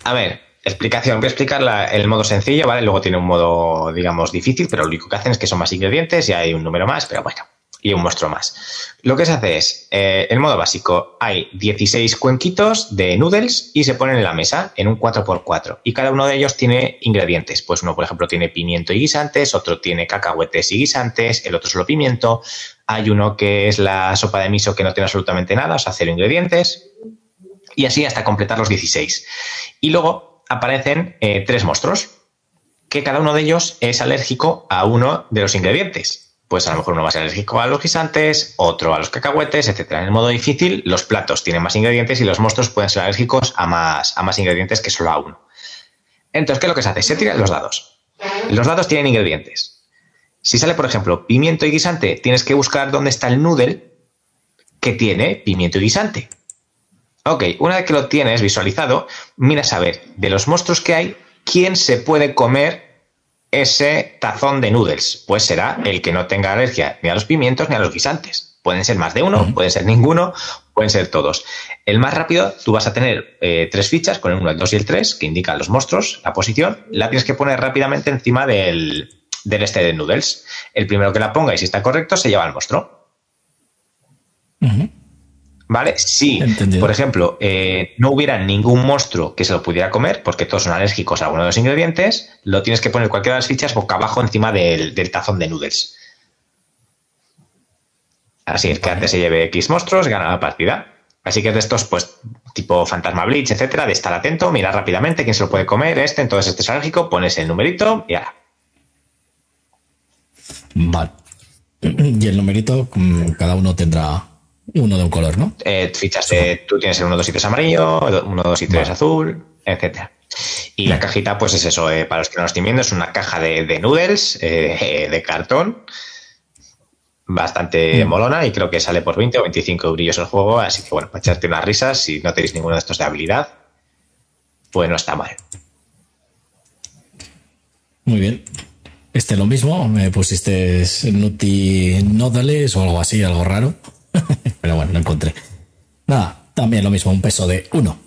A ver, Explicación. Voy a explicar el modo sencillo, ¿vale? Luego tiene un modo, digamos, difícil, pero lo único que hacen es que son más ingredientes y hay un número más, pero bueno, y un monstruo más. Lo que se hace es, eh, el modo básico, hay 16 cuenquitos de noodles y se ponen en la mesa en un 4x4. Y cada uno de ellos tiene ingredientes. Pues uno, por ejemplo, tiene pimiento y guisantes, otro tiene cacahuetes y guisantes, el otro solo pimiento. Hay uno que es la sopa de miso que no tiene absolutamente nada, o sea, cero ingredientes. Y así hasta completar los 16. Y luego aparecen eh, tres monstruos, que cada uno de ellos es alérgico a uno de los ingredientes. Pues a lo mejor uno va a ser alérgico a los guisantes, otro a los cacahuetes, etc. En el modo difícil, los platos tienen más ingredientes y los monstruos pueden ser alérgicos a más, a más ingredientes que solo a uno. Entonces, ¿qué es lo que se hace? Se tiran los dados. Los dados tienen ingredientes. Si sale, por ejemplo, pimiento y guisante, tienes que buscar dónde está el noodle que tiene pimiento y guisante. Ok, una vez que lo tienes visualizado, mira a ver, de los monstruos que hay, ¿quién se puede comer ese tazón de noodles? Pues será el que no tenga alergia ni a los pimientos ni a los guisantes. Pueden ser más de uno, pueden ser ninguno, pueden ser todos. El más rápido, tú vas a tener eh, tres fichas con el 1, el 2 y el 3 que indican los monstruos, la posición. La tienes que poner rápidamente encima del, este de noodles. El primero que la ponga y si está correcto se lleva el monstruo. ¿Vale? Si, por ejemplo, eh, no hubiera ningún monstruo que se lo pudiera comer, porque todos son alérgicos a alguno de los ingredientes, lo tienes que poner cualquiera de las fichas boca abajo encima del, tazón de noodles. Así es que antes se lleve X monstruos, gana la partida. Así que de estos, pues, tipo Fantasma Bleach, etcétera, de estar atento, mirar rápidamente quién se lo puede comer, este, entonces este es alérgico, pones el numerito y ahora. Vale. Y el numerito, mm, cada uno tendrá uno de un color, ¿no? Eh, fichas de, tú tienes el 1, 2 y 3 amarillo, 1, 2 y 3 azul, etcétera. Y la cajita, pues es eso, eh, para los que no lo estén viendo, es una caja de, de noodles, eh, de cartón, bastante molona y creo que sale por 20 o 25 brillos el juego, así que bueno, para echarte unas risas, si no tenéis ninguno de estos de habilidad, pues no está mal. Muy bien. Este lo mismo, me pusiste Nuti Nodales o algo así, algo raro. Pero bueno, lo encontré. Nada, también lo mismo, un peso de 1.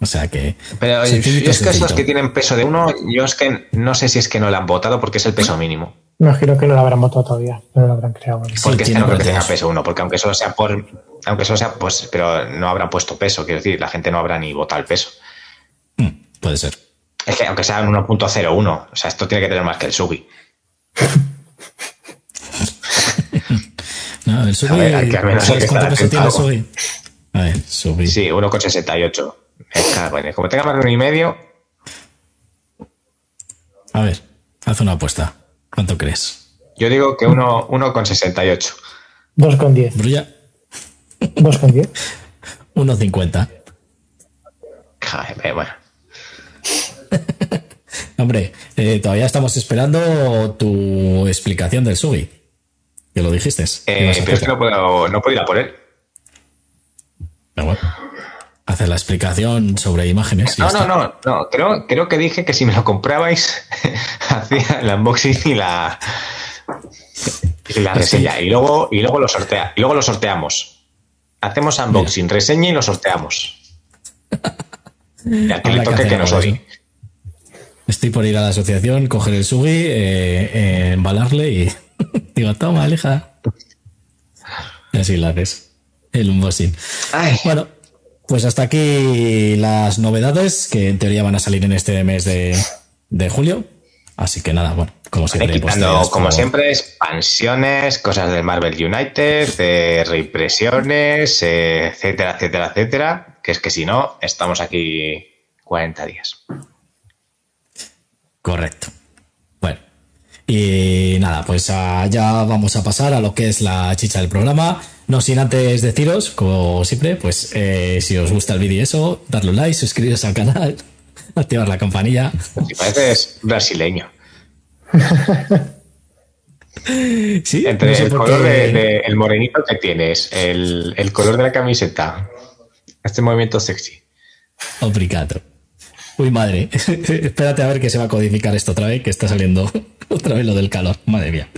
O sea que. Pero yo es que estos que tienen peso de 1, yo es que no sé si es que no le han votado porque es el peso mínimo. Imagino que no lo habrán votado todavía, no lo habrán creado. Porque es que no creo que tenga peso 1, porque aunque solo sea por. Aunque solo sea, pues, pero no habrán puesto peso, quiero decir, la gente no habrá ni votado el peso. Mm, puede ser. Es que aunque sea un 1.01, o sea, esto tiene que tener más que el Subi. no, el Subi. A ver, que al menos ¿Cuánto peso tiene el Subi? A ver, Subi. Sí, 1.68. Como tenga más de uno y medio. A ver, haz una apuesta. ¿Cuánto crees? Yo digo que 1,68. 2,10. Brulla. 2,10. 1,50. Bueno. Hombre, eh, todavía estamos esperando tu explicación del Sugi. Que lo dijiste. Eh, pero es que no puedo, no puedo ir a por él. Pero bueno hacer la explicación sobre imágenes. No, no, no, no, creo, creo que dije que si me lo comprabais, hacía el unboxing y la, y la reseña. Y luego, y luego lo sortea, y luego lo sorteamos. Hacemos unboxing, reseña y lo sorteamos. Y al que le toque que, nos odie. Estoy por ir a la asociación, coger el sugi, eh, eh, embalarle y digo, toma, elija. Y así la haces. El unboxing. Bueno, pues hasta aquí las novedades que en teoría van a salir en este mes de, julio. Así que nada, bueno, como siempre. Pues, como, siempre, expansiones, cosas del Marvel United, de reimpresiones, eh, etcétera, etcétera, etcétera. Que es que si no, estamos aquí 40 días. Correcto. Y nada, pues ya vamos a pasar a lo que es la chicha del programa. No sin antes deciros, como siempre, pues eh, si os gusta el vídeo y eso, darle un like, suscribiros al canal, activar la campanilla. Si pareces brasileño. sí, entre el color de, el morenito que tienes, el, el, color de la camiseta, este movimiento sexy. Obrigado. Uy, madre, espérate a ver que se va a codificar esto otra vez, que está saliendo otra vez lo del calor. Madre mía.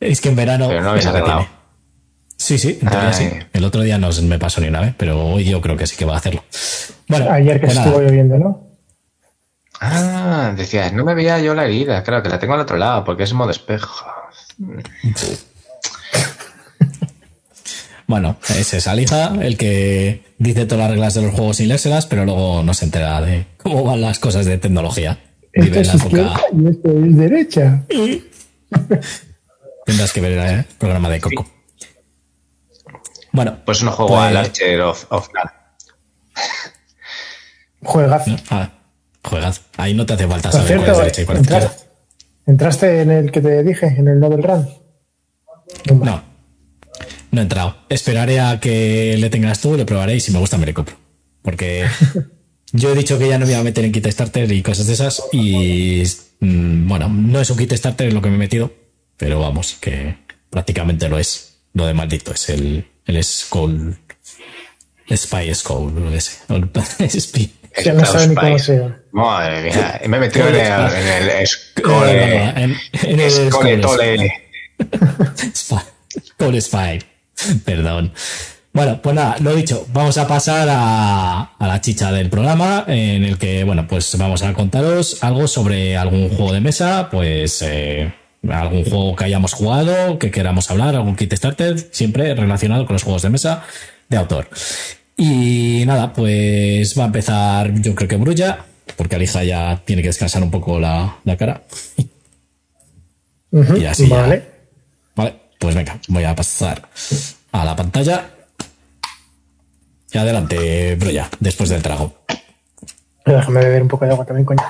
Es que en verano. Pero no habéis arreglado. Sí, sí, en sí. El otro día no me pasó ni una vez, pero hoy yo creo que sí que va a hacerlo. Bueno, ayer que pues estuvo lloviendo, ¿no? Ah, decías, no me veía yo la herida, claro, que la tengo al otro lado, porque es modo espejo. bueno, ese es Alija, el que dice todas las reglas de los juegos sin leérselas, pero luego no se entera de cómo van las cosas de tecnología. Esto es izquierda y esto es derecha. Tendrás que ver el programa de Coco. Bueno. Pues no juego al pues- Archer of, of Juegas. Ah, juegas. Ahí no te hace falta saber cuál es derecha y cuál es ¿Entraste en el que te dije, en el Nobel Run? No. No he entrado. Esperaré a que le tengas tú, lo probaré y si me gusta me lo compro. Porque yo he dicho que ya no me iba a meter en kit starter y cosas de esas y mm, bueno, no es un kit starter en lo que me he metido, pero vamos, que prácticamente lo es. Lo de maldito es el, el Skull. Spy Skull, ese. El Spy. Ya no sabe ni cómo se llama. Madre mía, me he metido en el, en el Skull. En, en el Skull Skull Spy. Perdón. Bueno, pues nada, lo dicho, vamos a pasar a, a, la chicha del programa, en el que, bueno, pues vamos a contaros algo sobre algún juego de mesa, pues eh, algún juego que hayamos jugado, que queramos hablar, algún kit starter, siempre relacionado con los juegos de mesa de autor. Y nada, pues va a empezar, yo creo que Brulla, porque Alija ya tiene que descansar un poco la, cara. y así vale. Vale, pues venga, voy a pasar a la pantalla. Y adelante, Brulla, después del trago. Déjame beber un poco de agua también, coño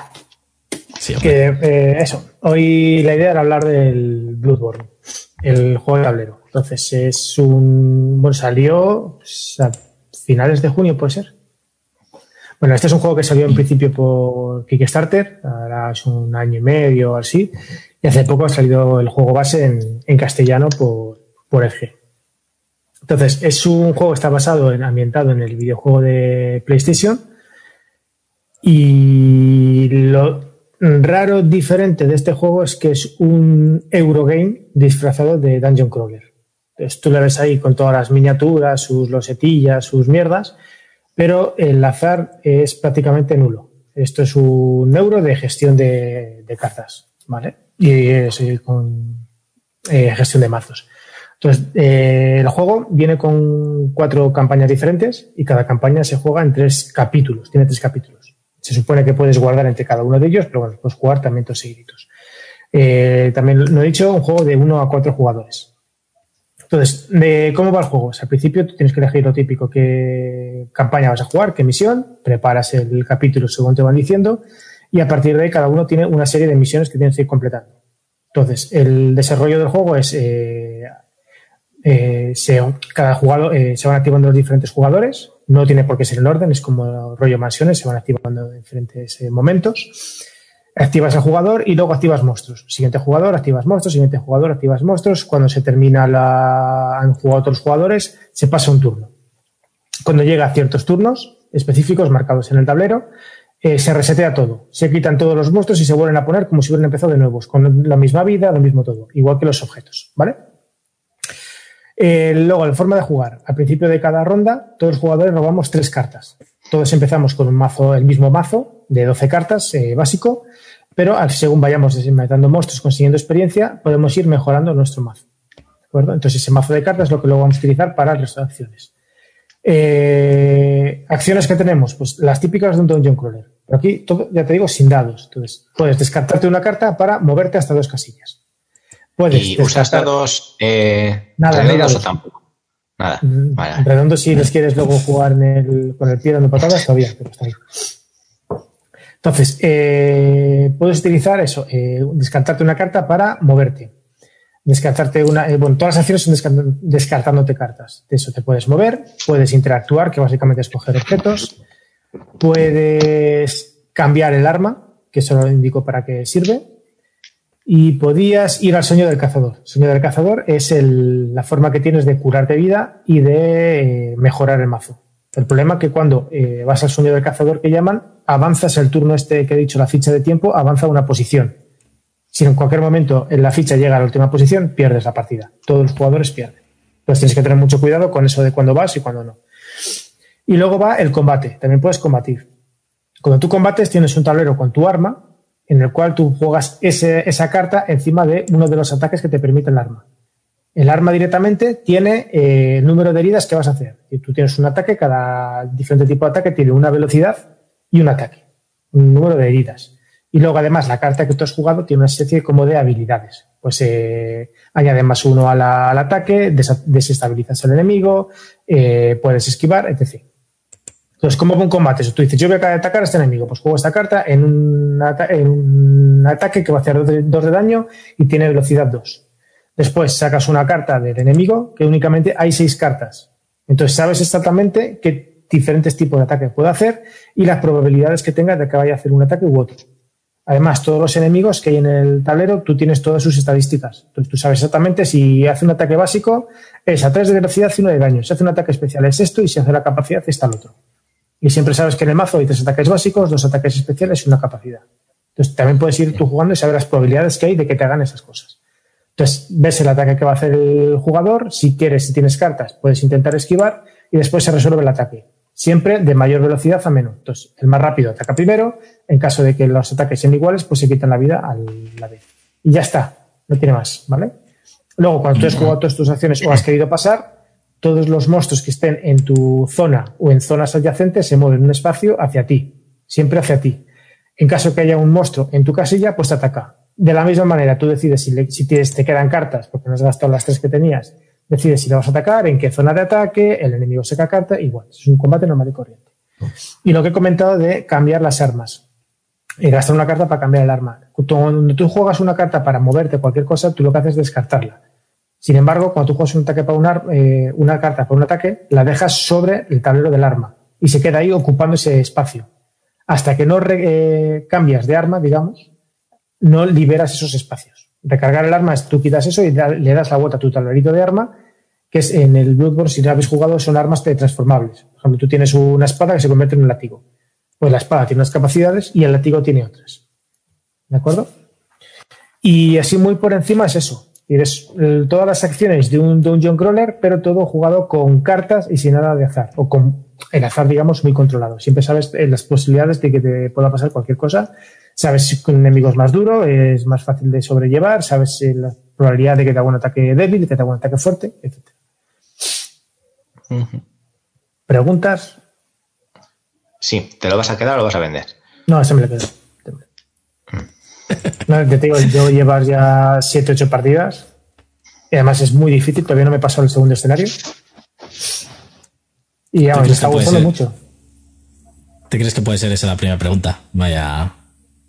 que eh, eso, hoy la idea era hablar del Bloodborne, el juego de tablero. Entonces es un. Bueno, salió a finales de junio, puede ser. Bueno, este es un juego que salió en principio por Kickstarter, ahora es un año y medio o así, y hace poco ha salido el juego base en, castellano por, por. Entonces, es un juego que está basado en, ambientado en el videojuego de PlayStation. Y lo raro, diferente de este juego es que es un Eurogame disfrazado de Dungeon Crawler. Entonces, tú le ves ahí con todas las miniaturas, sus losetillas, sus mierdas, pero el azar es prácticamente nulo. Esto es un euro de gestión de, cartas, ¿vale? Y eh, con eh, gestión de mazos. Entonces, eh, el juego viene con cuatro campañas diferentes y cada campaña se juega en tres capítulos, tiene tres capítulos. Se supone que puedes guardar entre cada uno de ellos, pero bueno, puedes jugar también todos seguiditos. Eh, también lo he dicho, un juego de uno a cuatro jugadores. Entonces, de ¿cómo va el juego? al principio tienes que elegir lo típico, qué campaña vas a jugar, qué misión, preparas el capítulo según te van diciendo y a partir de ahí cada uno tiene una serie de misiones que tienes que ir completando. Entonces, el desarrollo del juego es eh, eh, se, cada jugador, eh, se van activando los diferentes jugadores. No tiene por qué ser en orden, es como rollo mansiones, se van activando en diferentes momentos. Activas al jugador y luego activas monstruos. Siguiente jugador, activas monstruos, siguiente jugador, activas monstruos. Cuando se termina la, han jugado los jugadores, se pasa un turno. Cuando llega a ciertos turnos específicos marcados en el tablero, se resetea todo. Se quitan todos los monstruos y se vuelven a poner como si hubieran empezado de nuevos, con la misma vida, lo mismo todo, igual que los objetos, ¿vale? Eh, luego, la forma de jugar. Al principio de cada ronda, todos los jugadores robamos tres cartas. Todos empezamos con un mazo, el mismo mazo de 12 cartas eh, básico, pero según vayamos desmatando monstruos, consiguiendo experiencia, podemos ir mejorando nuestro mazo. Entonces, ese mazo de cartas es lo que luego vamos a utilizar para de acciones. Eh, acciones que tenemos, pues las típicas de un Dungeon Crawler. Pero aquí, todo, ya te digo, sin dados. Entonces, puedes descartarte una carta para moverte hasta dos casillas. ¿Y usas dados eh, nada, redondos o tampoco? Nada. Mm, redondos si les quieres luego jugar con el pie dando patadas, todavía, pero está ahí. Entonces, eh, puedes utilizar eso, eh, descartarte una carta para moverte. Descartarte una. Eh, bueno, todas las acciones son descartándote cartas. De eso te puedes mover, puedes interactuar, que básicamente es coger objetos. Puedes cambiar el arma, que eso lo indico para qué sirve y podías ir al sueño del cazador. El sueño del cazador es la forma que tienes de curarte vida y de eh, mejorar el mazo. El problema es que cuando eh, vas al sueño del cazador que llaman, avanzas el turno este que he dicho, la ficha de tiempo, avanza una posición. Si en cualquier momento en la ficha llega a la última posición, pierdes la partida. Todos los jugadores pierden. Entonces tienes que tener mucho cuidado con eso de cuándo vas y cuándo no. Y luego va el combate. También puedes combatir. Cuando tú combates tienes un tablero con tu arma en el cual tú juegas esa carta encima de uno de los ataques que te permite el arma. El arma directamente tiene eh, el número de heridas que vas a hacer. Y tú tienes un ataque, cada diferente tipo de ataque tiene una velocidad y un ataque, un número de heridas. Y luego, además, la carta que tú has jugado tiene una especie como de habilidades. Pues eh, añade más uno al ataque, desestabilizas al enemigo, eh, puedes esquivar, etc. Entonces, ¿cómo va un combate? Tú dices, yo voy a atacar a este enemigo, pues juego esta carta en un, ataque que va a hacer 2 de, daño y tiene velocidad 2. Después sacas una carta del enemigo que únicamente hay 6 cartas. Entonces sabes exactamente qué diferentes tipos de ataque puede hacer y las probabilidades que tenga de que vaya a hacer un ataque u otro. Además, todos los enemigos que hay en el tablero, tú tienes todas sus estadísticas. Entonces, tú sabes exactamente si hace un ataque básico, es a 3 de velocidad y 1 de daño. Si hace un ataque especial es esto y si hace la capacidad está el otro. Y siempre sabes que en el mazo hay tres ataques básicos, dos ataques especiales y una capacidad. Entonces también puedes ir tú jugando y saber las probabilidades que hay de que te hagan esas cosas. Entonces ves el ataque que va a hacer el jugador, si quieres, si tienes cartas, puedes intentar esquivar y después se resuelve el ataque. Siempre de mayor velocidad a menos. Entonces el más rápido ataca primero, en caso de que los ataques sean iguales, pues se quitan la vida a la vez. Y ya está, no tiene más, ¿vale? Luego, cuando tú has jugado todas tus acciones o has querido pasar, todos los monstruos que estén en tu zona o en zonas adyacentes se mueven un espacio hacia ti, siempre hacia ti. En caso que haya un monstruo en tu casilla, pues ataca. De la misma manera, tú decides si, si te quedan cartas, porque no has gastado las tres que tenías, decides si le vas a atacar, en qué zona de ataque, el enemigo saca carta, igual. Es un combate normal y corriente. Y lo que he comentado de cambiar las armas. Y gastar una carta para cambiar el arma. Cuando tú juegas una carta para moverte cualquier cosa, tú lo que haces es descartarla. Sin embargo, cuando tú juegas un ataque para eh, una carta para un ataque, la dejas sobre el tablero del arma. y se queda ahí ocupando ese espacio. Hasta que no eh, cambias de arma, digamos, no liberas esos espacios. Recargar el arma es tú quitas eso y le das la vuelta a tu tablerito de arma, que es en el Bloodborne, si no habéis jugado, son armas transformables. Por ejemplo, tú tienes una espada que se convierte en un látigo. Pues la espada tiene unas capacidades y el látigo tiene otras. ¿De acuerdo? Y así muy por encima es eso. Tienes todas las acciones de un dungeon crawler, pero todo jugado con cartas y sin nada de azar. O con el azar, digamos, muy controlado. Siempre sabes eh, las posibilidades de que te pueda pasar cualquier cosa. Sabes si con enemigos más duro es más fácil de sobrellevar. Sabes eh, la probabilidad de que te haga un ataque débil, que te haga un ataque fuerte, ¿Preguntas? Sí, ¿te lo vas a quedar o lo vas a vender? No, ese me lo quedo. No, te digo, yo llevar ya 7, 8 partidas. Y además es muy difícil, todavía no me he pasado el segundo escenario. Y ya, me está gustando mucho. ¿Te crees que puede ser esa la primera pregunta? Vaya,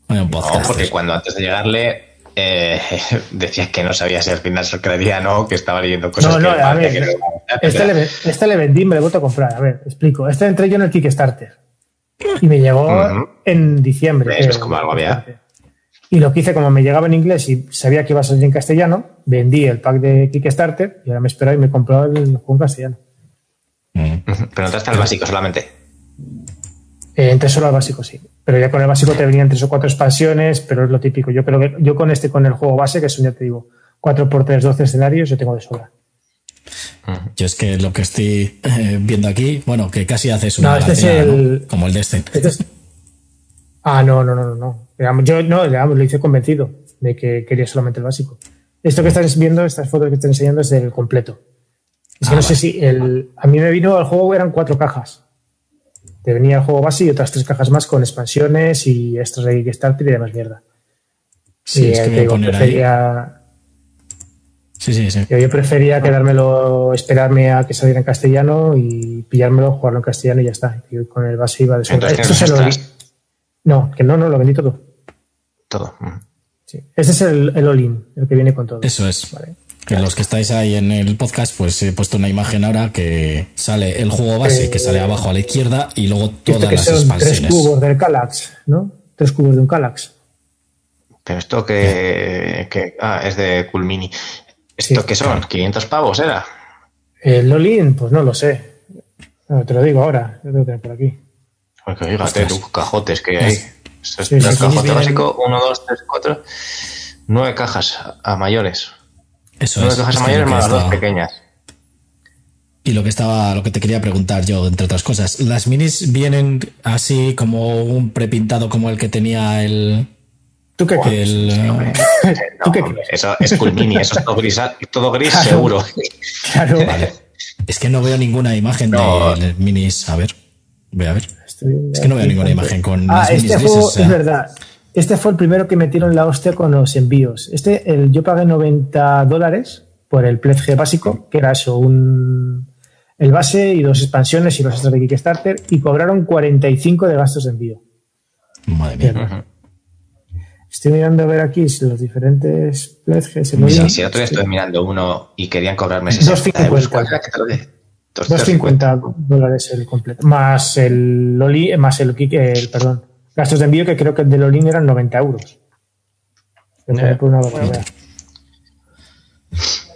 vaya un podcast. No, porque cuando antes de llegarle eh, decías que no sabías si al final se creía no, que estaba leyendo cosas. No, no, a ver, este, le, este, le, vendí, me lo he vuelto a comprar. A ver, explico. Este entré yo en el Kickstarter y me llegó en diciembre. es como algo había. Y lo que hice, como me llegaba en inglés y sabía que iba a salir en castellano, vendí el pack de Kickstarter y ahora me esperaba y me compró el juego en castellano. Mm. Pero entraste al básico solamente. Eh, entré solo al básico, sí. Pero ya con el básico te venían tres o cuatro expansiones, pero es lo típico. Yo creo que yo con este, con el juego base, que son, ya te digo, 4x3, 12 escenarios, yo tengo de sobra. Yo es que lo que estoy eh, viendo aquí, bueno, que casi haces una no, este es el, como el de este. este ah, no, no, no, no. Yo no, lo hice convencido de que quería solamente el básico. Esto que estás viendo, estas fotos que estoy enseñando, es el completo. Es que ah, no sé si el. A mí me vino el juego, eran cuatro cajas. Te venía el juego base y otras tres cajas más con expansiones y extras de Kickstarter y demás mierda. Sí, es que digo, prefería. Sí, sí, sí. Yo, prefería quedármelo, esperarme a que saliera en castellano y pillármelo, jugarlo en castellano y ya está. con el base iba de sobra. Esto se lo No, que no, no, lo vendí todo todo. Sí. Ese es el, el all-in, el que viene con todo. Eso es. Que los que estáis ahí en el podcast, pues he puesto una imagen ahora que sale el juego base, que sale eh, abajo a la izquierda, y luego todas las expansiones. Tres cubos del Calax, ¿no? Tres cubos de un Calax. Pero esto que, que ah, es de Culmini. ¿Esto qué son? ¿500 pavos era? El all pues no lo sé. te lo digo ahora, yo tengo que tener por aquí. Porque fíjate, tú, cajotes que hay. Es el cajote básico, 1, 2, 3, 4, 9 cajas a mayores. Eso 9 cajas a mayores más las dos pequeñas. Y lo que estaba, lo que te quería preguntar yo, entre otras cosas, ¿las minis vienen así como un prepintado como el que tenía el, ¿Tú qué crees? ¿Tú qué crees? Eso es cool mini, eso es todo gris, todo gris seguro. Claro. Vale. Es que no veo ninguna imagen de minis. A ver, voy a ver es que no veo ninguna imagen con. Ah, este juego es verdad. Este fue el primero que metieron la hostia con los envíos. Este, el, yo pagué 90 dólares por el pledge básico, que era eso, un, el base y dos expansiones y los extras de Kickstarter, y cobraron 45 de gastos de envío. Madre mía. Estoy mirando a ver aquí si los diferentes pledges. Sí, sí, sí, otro día estoy mirando uno y querían cobrarme 60 euros. 250 dólares el completo. Más el Loli, más el, el, perdón, gastos de envío que creo que el de Lolin eran 90 euros.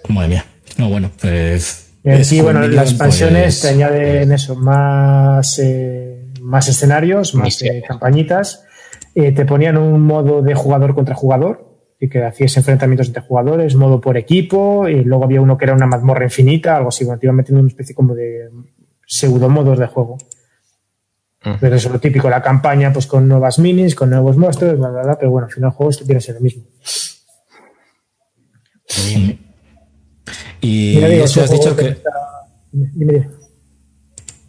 Madre mía. No, bueno, pues. Sí, bueno, las expansiones te añaden eso, más, eh, más escenarios, más eh, campañitas. Eh, te ponían un modo de jugador contra jugador, y que hacías enfrentamientos entre jugadores, modo por equipo, y luego había uno que era una mazmorra infinita, algo así, bueno, te iban metiendo una especie como de pseudo modos de juego. Pero eso es lo típico, la campaña pues con nuevas minis, con nuevos monstruos, bla, bla, bla, pero bueno, al final el juego tiene que ser el mismo. Y eso has dicho que...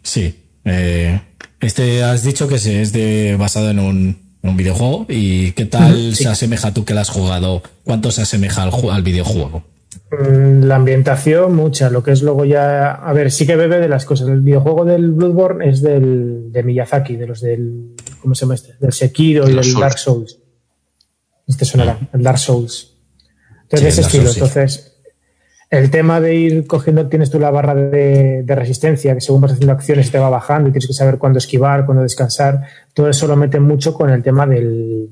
Sí. Eh, este has dicho que es de, basado en un un videojuego. ¿Y qué tal se asemeja tú que lo has jugado? ¿Cuánto se asemeja al, al videojuego? Mm, la ambientación, mucha. Lo que es luego ya. A ver, sí que bebe de las cosas. El videojuego del Bloodborne es del, de Miyazaki, de los del. ¿Cómo se llama este? Del Sekiro y del Dark Souls. Este sonará, el Dark Souls. Entonces, ese estilo. Entonces, El tema de ir cogiendo, tienes tú la barra de, resistencia, que según vas haciendo acciones te va bajando y tienes que saber cuándo esquivar, cuándo descansar. Todo eso lo mete mucho con el tema del,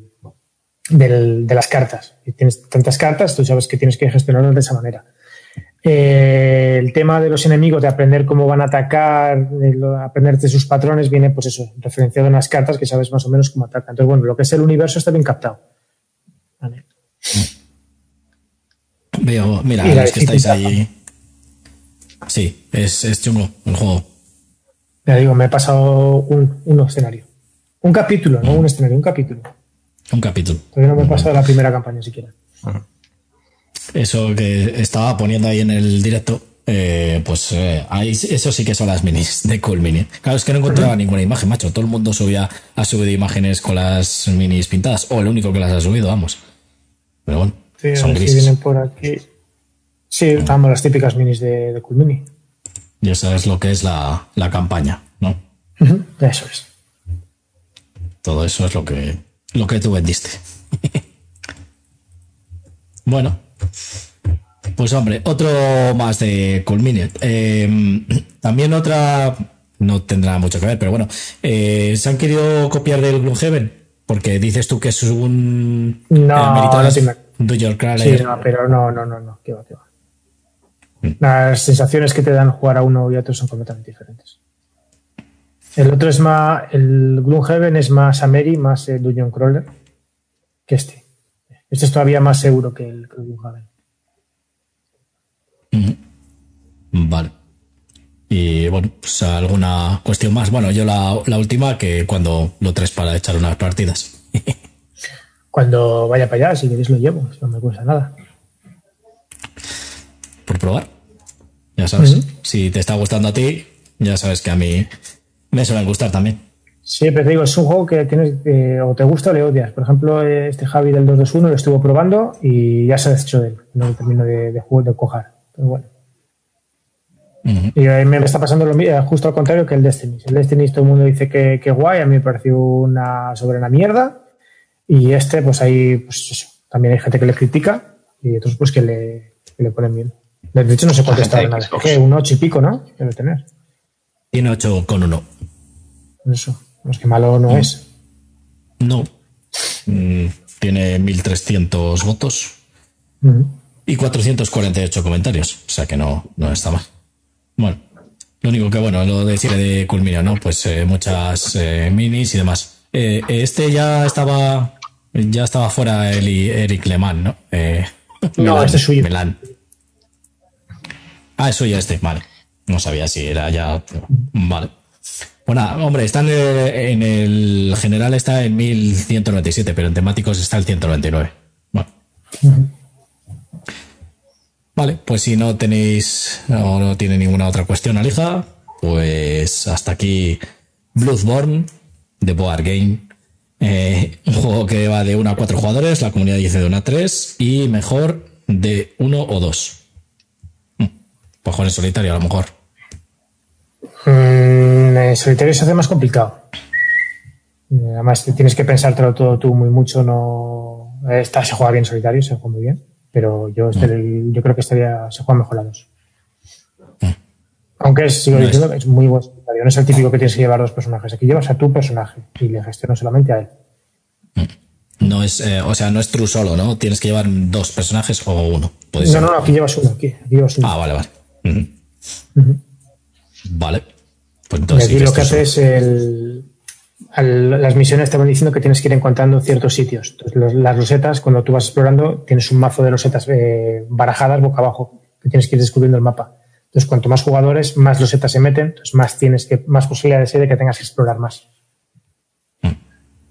de las cartas. Si tienes tantas cartas, tú sabes que tienes que gestionarlas de esa manera. Eh, el tema de los enemigos, de aprender cómo van a atacar, de aprender de sus patrones, viene, pues eso, referenciado en las cartas que sabes más o menos cómo atacan. Entonces, bueno, lo que es el universo está bien captado. Vale. Veo, mira, los que estáis ahí. Sí, es, es chungo el juego. Ya digo, me he pasado un, un escenario. Un capítulo, no un escenario, un capítulo. Un capítulo. Todavía no me he pasado la primera campaña siquiera. Eso que estaba poniendo ahí en el directo, eh, pues eh, ahí, eso sí que son las minis de Cool Mini. Claro, es que no encontraba ninguna imagen, macho. Todo el mundo subía, ha subido imágenes con las minis pintadas, o el único que las ha subido, vamos. Pero bueno. Sí, son grises. Si vienen por aquí. Sí, vamos, las típicas minis de, de Cool Mini. Y eso es lo que es la, la campaña, ¿no? Eso es. Todo eso es lo que, lo que tú vendiste. bueno, pues hombre, otro más de Cool Mini. Eh, también otra, no tendrá mucho que ver, pero bueno, eh, ¿se han querido copiar del Gloomhaven? Porque dices tú que es un... No, no Do Your Sí, no, pero no, no, no, no, qué va, qué va. Mm. Las sensaciones que te dan jugar a uno y a otro son completamente diferentes. El otro es más, el Gloomhaven es más Ameri, más el Dungeon Crawler que este. Este es todavía más seguro que el, que Gloomhaven. Vale. Y bueno, pues alguna cuestión más. Bueno, yo la, la última que cuando lo traes para echar unas partidas. Cuando vaya para allá, si queréis lo llevo, no me cuesta nada. Por probar. Ya sabes, si te está gustando a ti, ya sabes que a mí me suelen gustar también. Sí, pero te digo, es un juego que tienes o te gusta o le odias. Por ejemplo, este Javi del 221 lo estuvo probando y ya se ha deshecho de él. No termino de, de, de cojar. Pero bueno. Y a mí me está pasando lo mismo, justo al contrario que el Destiny. El Destiny todo el mundo dice que, que guay, a mí me pareció una sobre una mierda. Y este, pues ahí, pues eso, también hay gente que le critica y otros pues que le, que le ponen bien. De hecho, no sé cuánto está en la ¿Qué? Un 8 y pico, ¿no? Debe tener. Tiene 8 con 1. Eso, no es que malo no, es. No. Mm, tiene 1300 votos y 448 comentarios. O sea que no, no está mal. Bueno, lo único que, bueno, lo decir de Culminio, ¿no? Pues eh, muchas eh, minis y demás. Eh, este ya estaba ya estaba fuera el Eric Leman, ¿no? No, este es suyo. Ah, es suyo este, vale. No sabía si era ya. Vale. Bueno, hombre, están en el general está en 1197, pero en temáticos está el 199. Bueno. Vale, pues si no tenéis o no tiene ninguna otra cuestión, Alija, pues hasta aquí Bloodborne de Board Game eh, un juego que va de 1 a 4 jugadores, la comunidad dice de 1 a 3 y mejor de 1 o 2. Mm, pues en solitario a lo mejor. Mm, en solitario se hace más complicado. Además, tienes que pensártelo todo tú muy mucho. No, Esta se juega bien en solitario, se juega muy bien. Pero yo, este, mm. yo creo que estaría, se juega mejor a dos. Aunque es, sigo diciendo, es muy bueno. No es el típico que tienes que llevar dos personajes. Aquí llevas a tu personaje y le gestionas solamente a él. No es, eh, o sea, no es true solo, ¿no? Tienes que llevar dos personajes o uno. No, no, no, aquí llevas uno. Aquí, llevas uno. Ah, vale, vale. Vale. Pues entonces. Y aquí lo que hace es el, las misiones te van diciendo que tienes que ir encontrando ciertos sitios. Entonces, las rosetas, cuando tú vas explorando, tienes un mazo de rosetas eh, barajadas boca abajo, que tienes que ir descubriendo el mapa. Entonces, cuanto más jugadores, más losetas se meten, entonces más tienes que, más posibilidades hay de que tengas que explorar más. Mm.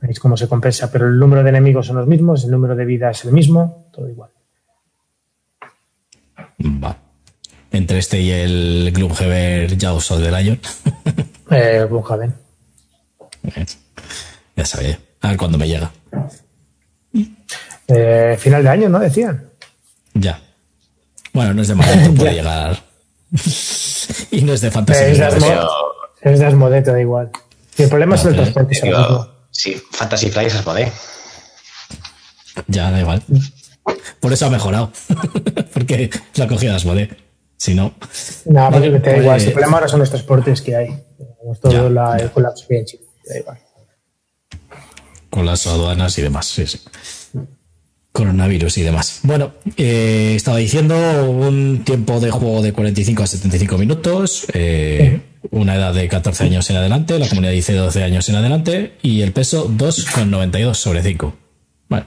Veis cómo se compensa, pero el número de enemigos son los mismos, el número de vida es el mismo, todo igual. Va. Entre este y el Gloomhaven Jaws of the Lion. eh, Gloomhaven. Ya sabía. A ver cuándo me llega. Eh, final de año, ¿no? Decían. Ya. Bueno, no es de mal puede llegar y no es de fantasía. Es de, Asmodee, es da igual. el problema es el transporte. sí, Fantasy Flight es Asmodee. Ya, da igual. Por eso ha mejorado. Porque se ha cogido Asmode. Si no. Nada, vale, que te da igual. El problema ahora son los transportes que hay. todo la, el colapso bien chico. Da igual. Con las aduanas y demás, sí, sí coronavirus y demás. Bueno, eh, estaba diciendo un tiempo de juego de 45 a 75 minutos, eh, una edad de 14 años en adelante, la comunidad dice 12 años en adelante y el peso 2,92 sobre 5. Bueno.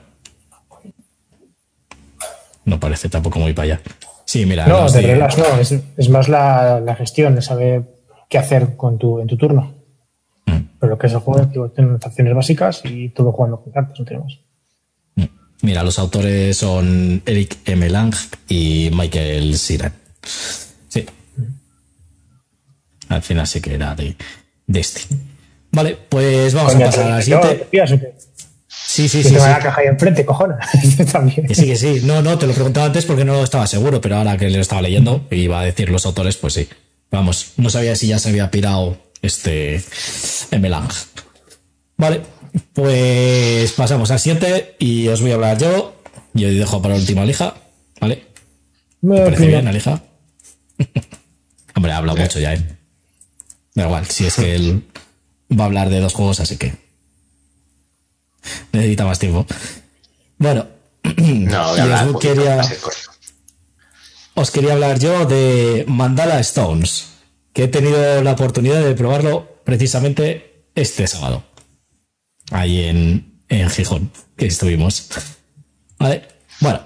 No parece tampoco muy para allá. Sí, mira. No, de reglas no, es, más la, gestión, de saber qué hacer con tu, en tu turno. Mm. Pero lo que es el juego, tiene unas acciones básicas y todo jugando con cartas, no tenemos. Mira, los autores son Eric M. Lang y Michael Siran. Sí. Al final sí que era de, este. Vale, pues vamos a pasar a la siguiente. Sí, sí, sí. Te la caja ahí enfrente, cojones. Que sí, que sí. No, no, te lo preguntaba antes porque no estaba seguro, pero ahora que lo estaba leyendo y iba a decir los autores, pues sí. Vamos, no sabía si ya se había pirado este M. Lang. Vale, pues pasamos al siguiente y os voy a hablar yo. Yo dejo para la última lija, ¿vale? ¿Te parece bien la lija? Hombre, ha hablado mucho ya, ¿eh? Da igual, si es que él va a hablar de dos juegos, así que necesita más tiempo. Bueno, no, os, quería, os quería hablar yo de Mandala Stones, que he tenido la oportunidad de probarlo precisamente este sábado ahí en, en Gijón, que estuvimos. Vale. Bueno,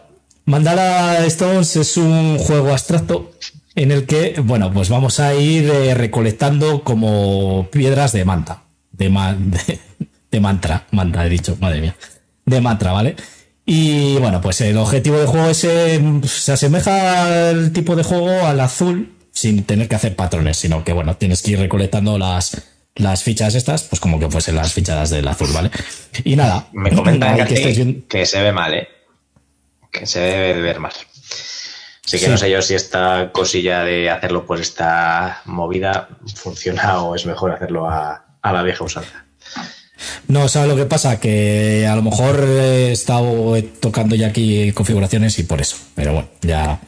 Mandala Stones es un juego abstracto en el que, bueno, pues vamos a ir eh, recolectando como piedras de manta. De, de, mantra, mantra he dicho, madre mía. De mantra, ¿vale? Y bueno, pues el objetivo del juego es, se asemeja al tipo de juego al azul sin tener que hacer patrones, sino que, bueno, tienes que ir recolectando las, las fichas estas, pues como que fuesen las fichadas del azul, ¿vale? Y nada. Me comentan que, que, se ve mal, ¿eh? Que se debe ver mal. Así que no sé yo si esta cosilla de hacerlo por esta movida funciona o es mejor hacerlo a, la vieja usanza. No, ¿sabes lo que pasa? Que a lo mejor he estado tocando ya aquí configuraciones y por eso. Pero bueno, ya.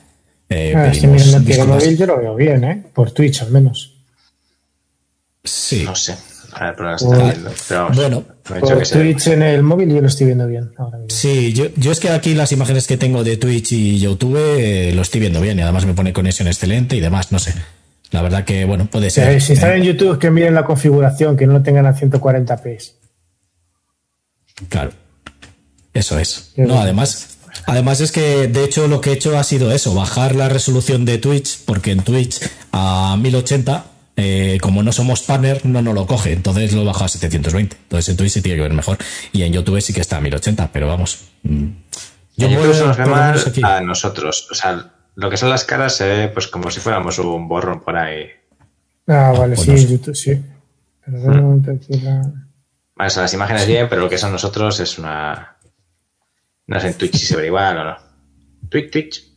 Eh, ah, si móvil yo lo veo bien, ¿eh? Por Twitch al menos. Sí. No sé. A ver, pero lo está viendo. Pero bueno, por Twitch en el móvil yo lo estoy viendo bien. Ahora Sí, yo, yo, es que aquí las imágenes que tengo de Twitch y YouTube eh, lo estoy viendo bien y además me pone conexión excelente y demás, no sé. La verdad que, bueno, puede ser. si están en eh. YouTube, que miren la configuración, que no lo tengan a 140p. Claro. Eso es. No, además, además es que, de hecho, lo que he hecho ha sido eso, bajar la resolución de Twitch, porque en Twitch a 1080 eh, como no somos partner, no nos lo coge. Entonces lo bajo a 720. Entonces en Twitch sí tiene que ver mejor. Y en YouTube sí que está a 1080, pero vamos. Mm. Yo se nos ve mal a nosotros. O sea, lo que son las caras se ve pues como si fuéramos un borrón por ahí. Ah, vale, pues sí, en YouTube sí. Pero mm. Vale, son las imágenes bien, pero lo que son nosotros es una. No sé en Twitch si se ve igual o no. Twitch, Twitch.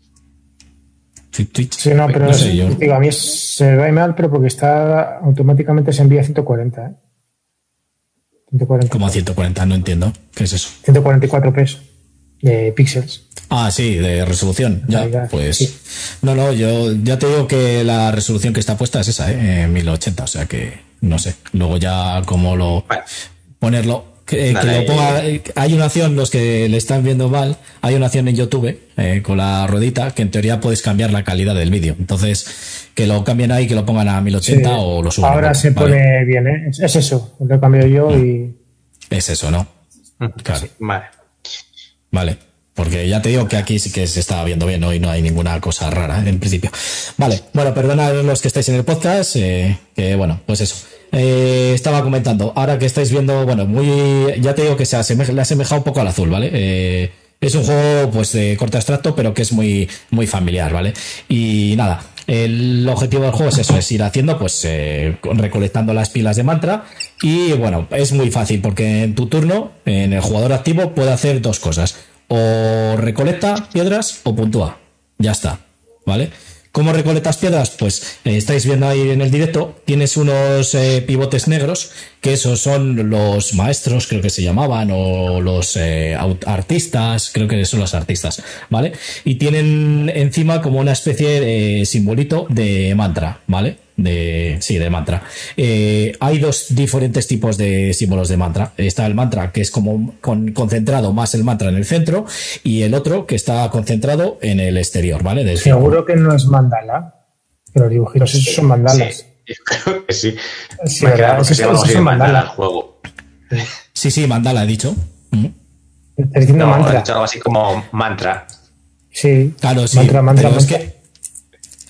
Sí, no, pero digo, a mí se ve mal, pero porque está automáticamente se envía a 140. ¿eh? 140. ¿Cómo a 140? No entiendo. ¿Qué es eso? 144 pesos de píxeles. Ah, sí, de resolución. Ya, pues. No, no, yo ya te digo que la resolución que está puesta es esa, ¿eh? 1080. O sea que no sé. Luego ya, como lo. Ponerlo que, lo ponga, hay una acción, los que le están viendo mal, hay una acción en YouTube eh, con la ruedita que en teoría puedes cambiar la calidad del vídeo. Entonces, que lo cambien ahí, que lo pongan a 1080 o lo suban. Ahora se pone bien, ¿eh? Es, eso, lo he cambiado yo y. Es eso, ¿no? Claro. vale. Vale. Porque ya te digo que aquí sí que se está viendo bien ¿no? y no hay ninguna cosa rara en principio. Vale, bueno, perdonad los que estáis en el podcast, eh, que bueno, pues eso. Eh, estaba comentando, ahora que estáis viendo, bueno, muy, ya te digo que se asemeja, le asemeja un poco al azul, ¿vale? Eh, es un juego, pues, de corto abstracto, pero que es muy, muy familiar, ¿vale? Y nada, el objetivo del juego es eso, es ir haciendo, pues, eh, recolectando las pilas de mantra. Y bueno, es muy fácil, porque en tu turno, en el jugador activo, puede hacer dos cosas. O recolecta piedras o puntúa. Ya está, ¿vale? ¿Cómo recolectas piedras? Pues eh, estáis viendo ahí en el directo, tienes unos eh, pivotes negros, que esos son los maestros, creo que se llamaban, o los eh, artistas, creo que son los artistas, ¿vale? Y tienen encima como una especie de simbolito de mantra, ¿vale? De sí de mantra eh, hay dos diferentes tipos de símbolos de mantra está el mantra que es como concentrado más el mantra en el centro y el otro que está concentrado en el exterior vale seguro que no es mandala que los dibujitos esos son mandalas sí, creo que sí sí verdad son mandala el juego sí sí mandala he dicho Está diciendo mantra. He dicho algo así como mantra. Sí. Claro, sí. Mantra, mantra, mantra. Es que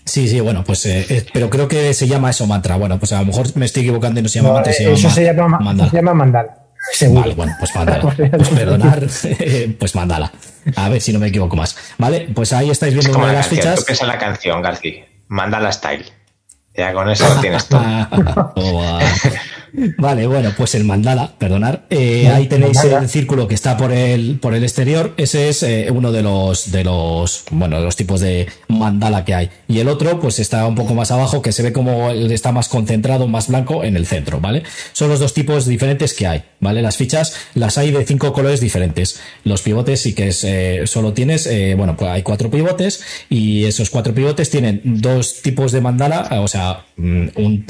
Sí, sí, bueno, pues, eh, eh, pero creo que se llama eso mantra. Bueno, pues a lo mejor me estoy equivocando y no se llama mantra, se llama eso se llama mandala. Se llama mandala. Seguro. Vale, bueno, pues mandala. Pues perdonar, pues mandala. A ver si no me equivoco más. Vale, pues ahí estáis viendo una de las canción. fichas. Tú piensas en la canción, García. Mandala Style. Ya con eso lo tienes todo. vale, bueno, pues el mandala, perdonar. Eh, ahí tenéis el círculo que está por el, por el exterior. Ese es eh, uno de los, de los, bueno, de los tipos de mandala que hay. Y el otro, pues está un poco más abajo, que se ve como está más concentrado, más blanco en el centro, ¿vale? Son los dos tipos diferentes que hay, ¿vale? Las fichas las hay de cinco colores diferentes. Los pivotes sí que es, eh, solo tienes, bueno, pues hay cuatro pivotes y esos cuatro pivotes tienen dos tipos de mandala, o sea, Mm,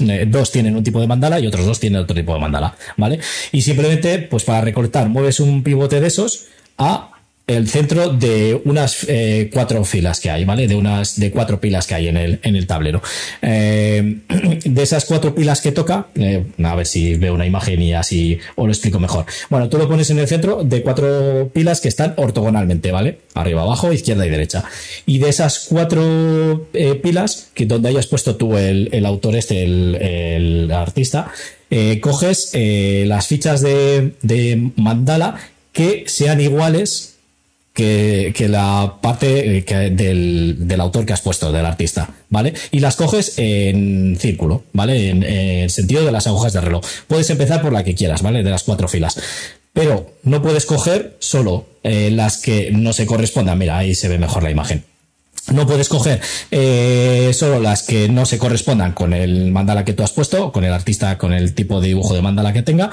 eh, dos tienen un tipo de mandala y otros dos tienen otro tipo de mandala, ¿vale? Y simplemente, pues para recortar, mueves un pivote de esos a el centro de unas eh, cuatro filas que hay, ¿vale? De unas de cuatro pilas que hay en el, en el tablero. Eh, de esas cuatro pilas que toca, a ver si veo una imagen y así os lo explico mejor. Bueno, tú lo pones en el centro de cuatro pilas que están ortogonalmente, ¿vale? Arriba, abajo, izquierda y derecha. Y de esas cuatro pilas, que donde hayas puesto tú el, el autor este, el, el artista, coges las fichas de, de mandala que sean iguales que, la parte eh, del, autor que has puesto, del artista, ¿vale? Y las coges en círculo, ¿vale? En, el sentido de las agujas de reloj. Puedes empezar por la que quieras, ¿vale? De las cuatro filas. Pero no puedes coger solo eh, las que no se correspondan. Mira, ahí se ve mejor la imagen. No puedes coger eh, solo las que no se correspondan con el mandala que tú has puesto, con el artista, con el tipo de dibujo de mandala que tenga,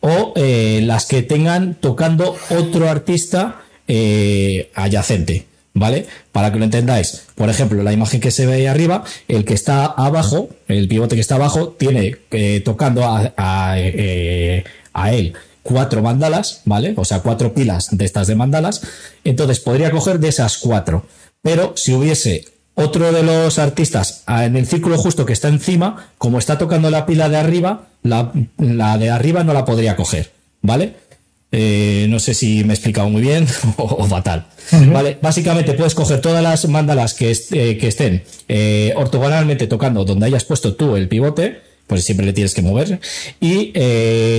o las que tengan tocando otro artista eh, adyacente. ¿Vale? Para que lo entendáis. Por ejemplo, la imagen que se ve ahí arriba, el que está abajo, el pivote que está abajo, tiene eh, tocando a, eh, a, él cuatro mandalas, ¿vale? O sea, cuatro pilas de estas de mandalas. Entonces podría coger de esas cuatro. Pero si hubiese otro de los artistas en el círculo justo que está encima, como está tocando la pila de arriba, la, la de arriba no la podría coger, ¿vale? Eh, no sé si me he explicado muy bien o, fatal. Vale, básicamente puedes coger todas las mandalas que, eh, que estén eh, ortogonalmente tocando donde hayas puesto tú el pivote, pues siempre le tienes que mover. Y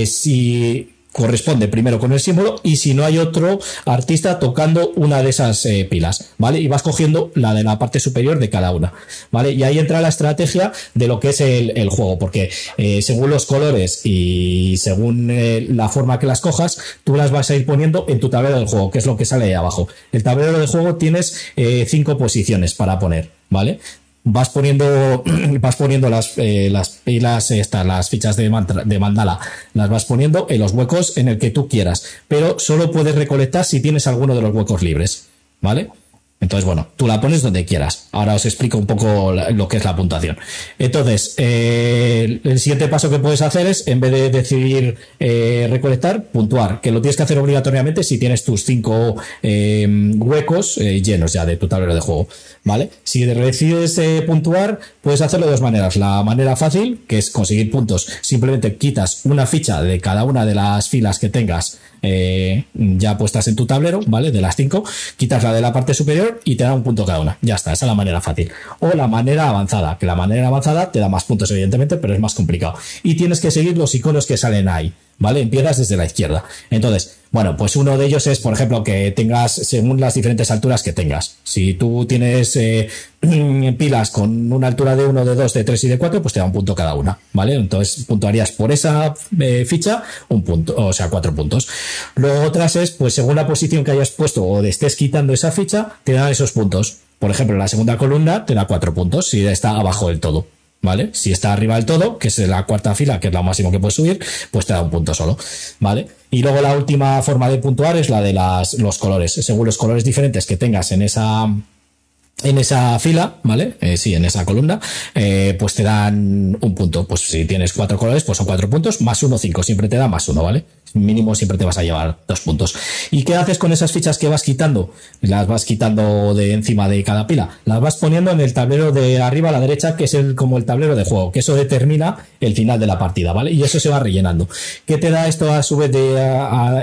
si corresponde primero con el símbolo y si no hay otro artista tocando una de esas eh, pilas, ¿vale? Y vas cogiendo la de la parte superior de cada una, ¿vale? Y ahí entra la estrategia de lo que es el, juego, porque eh, según los colores y según eh, la forma que las cojas, tú las vas a ir poniendo en tu tablero del juego, que es lo que sale ahí abajo. El tablero del juego tienes cinco posiciones para poner, ¿vale? Vas poniendo, vas poniendo las, eh, las pilas, estas, las fichas de mandala, las vas poniendo en los huecos en el que tú quieras, pero solo puedes recolectar si tienes alguno de los huecos libres, ¿vale? Entonces, bueno, tú la pones donde quieras. Ahora os explico un poco lo que es la puntuación. Entonces, eh, el siguiente paso que puedes hacer es, en vez de decidir eh, recolectar, puntuar, que lo tienes que hacer obligatoriamente si tienes tus cinco eh, huecos llenos ya de tu tablero de juego, ¿vale? Si decides puntuar, puedes hacerlo de dos maneras. La manera fácil, que es conseguir puntos, simplemente quitas una ficha de cada una de las filas que tengas ya puestas en tu tablero, ¿vale? De las cinco, quitas la de la parte superior y te da un punto cada una. Ya está, esa es la manera fácil. O la manera avanzada, que la manera avanzada te da más puntos, evidentemente, pero es más complicado. Y tienes que seguir los iconos que salen ahí, ¿vale? Empiezas desde la izquierda. Entonces, bueno, pues uno de ellos es, por ejemplo, que tengas según las diferentes alturas que tengas. Si tú tienes eh, pilas con una altura de 1, de 2, de 3 y de 4, pues te da un punto cada una, ¿vale? Entonces puntuarías por esa eh, ficha un punto, o sea, cuatro puntos. Luego otras es, pues según la posición que hayas puesto o estés quitando esa ficha, te dan esos puntos. Por ejemplo, la segunda columna te da cuatro puntos si está abajo del todo. ¿Vale? Si está arriba del todo, que es la cuarta fila, que es lo máximo que puedes subir, pues te da un punto solo, ¿vale? Y luego la última forma de puntuar es la de las, los colores. Según los colores diferentes que tengas en esa, en esa fila, ¿vale? Eh, sí, en esa columna, eh, pues te dan un punto. Pues si tienes cuatro colores, pues son cuatro puntos, más uno, cinco. Siempre te da más uno, ¿vale? Mínimo siempre te vas a llevar dos puntos. ¿Y qué haces con esas fichas que vas quitando? Las vas quitando de encima de cada pila. Las vas poniendo en el tablero de arriba a la derecha, que es el, como el tablero de juego, que eso determina el final de la partida, ¿vale? Y eso se va rellenando. ¿Qué te da esto a su vez de,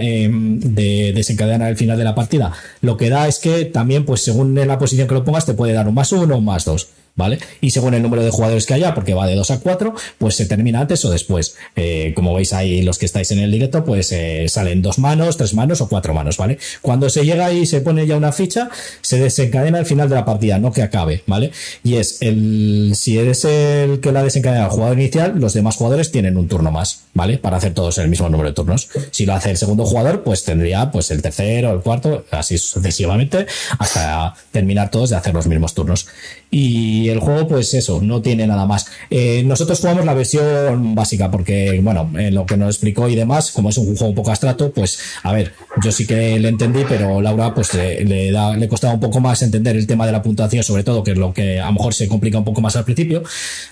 em, de desencadenar el final de la partida? Lo que da es que también, pues según la posición que lo pongas, te puede dar un más uno o un más dos. ¿Vale? Y según el número de jugadores que haya, porque va de 2 a 4, pues se termina antes o después. Eh, como veis ahí los que estáis en el directo, pues eh, salen dos manos, tres manos o cuatro manos, ¿vale? Cuando se llega y se pone ya una ficha, se desencadena el final de la partida, no que acabe, ¿vale? Y es el, si eres el que la desencadena el jugador inicial, los demás jugadores tienen un turno más, ¿vale? Para hacer todos el mismo número de turnos. Si lo hace el segundo jugador, pues tendría pues el tercero, el cuarto, así sucesivamente, hasta terminar todos de hacer los mismos turnos. Y el juego, pues eso, no tiene nada más. Eh, nosotros jugamos la versión básica porque, bueno, en lo que nos explicó y demás, como es un juego un poco abstracto, pues, a ver, yo sí que le entendí, pero Laura, pues le, da, le costaba un poco más entender el tema de la puntuación, sobre todo, que es lo que a lo mejor se complica un poco más al principio,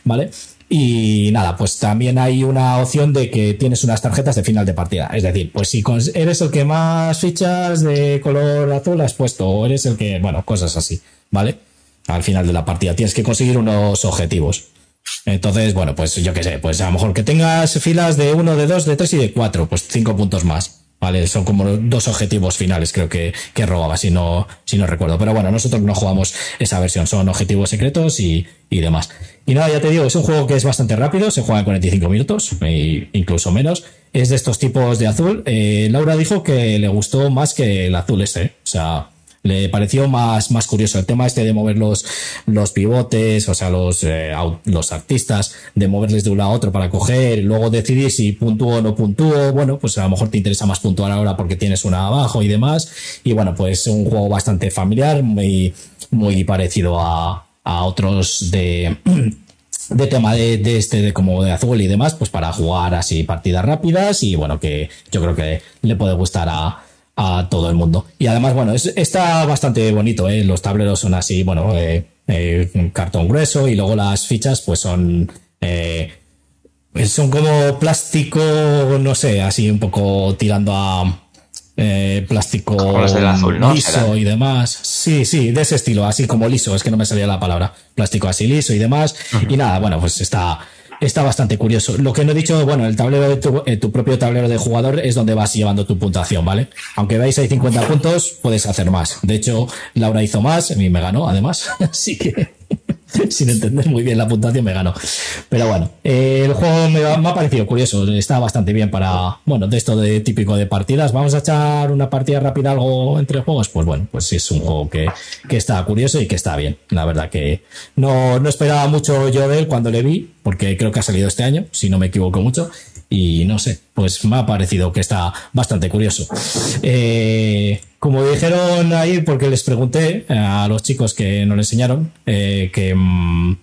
¿vale? Y nada, pues también hay una opción de que tienes unas tarjetas de final de partida. Es decir, pues si eres el que más fichas de color azul has puesto, o eres el que, bueno, cosas así, ¿vale? Al final de la partida. Tienes que conseguir unos objetivos. Entonces, bueno, pues yo qué sé, pues a lo mejor que tengas filas de uno, de dos, de tres y de cuatro, pues cinco puntos más. Vale, son como dos objetivos finales, creo que, que robaba, si no, si no recuerdo. Pero bueno, nosotros no jugamos esa versión, son objetivos secretos y, y demás. Y nada, ya te digo, es un juego que es bastante rápido, se juega en 45 minutos, e incluso menos. Es de estos tipos de azul. Eh, Laura dijo que le gustó más que el azul este. O sea, le pareció más, más curioso el tema este de mover los, los pivotes, o sea, los, eh, los artistas, de moverles de un lado a otro para coger, luego decidir si puntúo o no puntúo. Bueno, pues a lo mejor te interesa más puntuar ahora porque tienes una abajo y demás. Y bueno, pues un juego bastante familiar, muy, muy parecido a, a otros de, de tema de, de, este de como de azul y demás, pues para jugar así partidas rápidas y bueno, que yo creo que le puede gustar a, a todo el mundo. Y además, bueno, está bastante bonito, ¿eh? Los tableros son así, bueno, eh, eh, cartón grueso y luego las fichas pues son... Eh, son como plástico, no sé, así un poco tirando a plástico liso y demás. Sí, sí, de ese estilo, así como liso, es que no me salía la palabra. Plástico así liso y demás. Y nada, bueno, pues está, está bastante curioso. Lo que no he dicho, bueno, el tablero de tu, eh, tu, propio tablero de jugador es donde vas llevando tu puntuación, ¿vale? Aunque veáis hay 50 puntos, puedes hacer más. De hecho, Laura hizo más, a mí me ganó, además. Así que sin entender muy bien la puntuación me ganó. Pero bueno, eh, el juego me ha, parecido curioso, está bastante bien para, bueno, de esto de típico de partidas. Vamos a echar una partida rápida algo entre juegos, pues bueno, pues es un juego que, que está curioso y que está bien. La verdad que no, no esperaba mucho yo de él cuando le vi, porque creo que ha salido este año, si no me equivoco mucho. Y no sé, pues me ha parecido que está bastante curioso. Eh, como dijeron ahí, porque les pregunté a los chicos que nos enseñaron, eh, mm,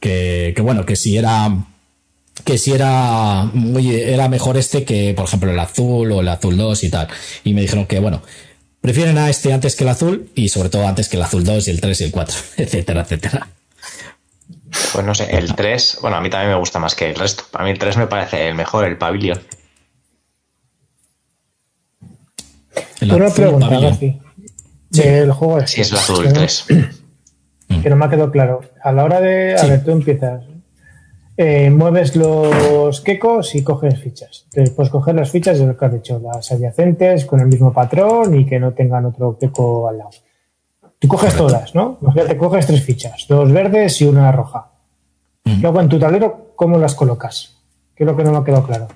que, que, bueno, que si era que si era muy era mejor este que por ejemplo el azul o el azul 2 y tal y me dijeron que bueno prefieren a este antes que el azul y sobre todo antes que el azul 2 y el 3 y el 4 etcétera etcétera pues no sé, el 3, bueno, a mí también me gusta más que el resto. A mí el 3 me parece el mejor, el Pavilion. Una pregunta, García. Sí. El juego es. Sí, es el azul, el 3. Que no me ha quedado claro. A la hora de. A ver, tú empiezas. Eh, mueves los quecos y coges fichas. Entonces puedes coger las fichas de lo que has dicho, las adyacentes con el mismo patrón y que no tengan otro queco al lado. Tú coges todas, ¿no? Te coges tres fichas, dos verdes y una roja. Luego en tu tablero, ¿cómo las colocas? ¿Qué es lo que no me ha quedado claro?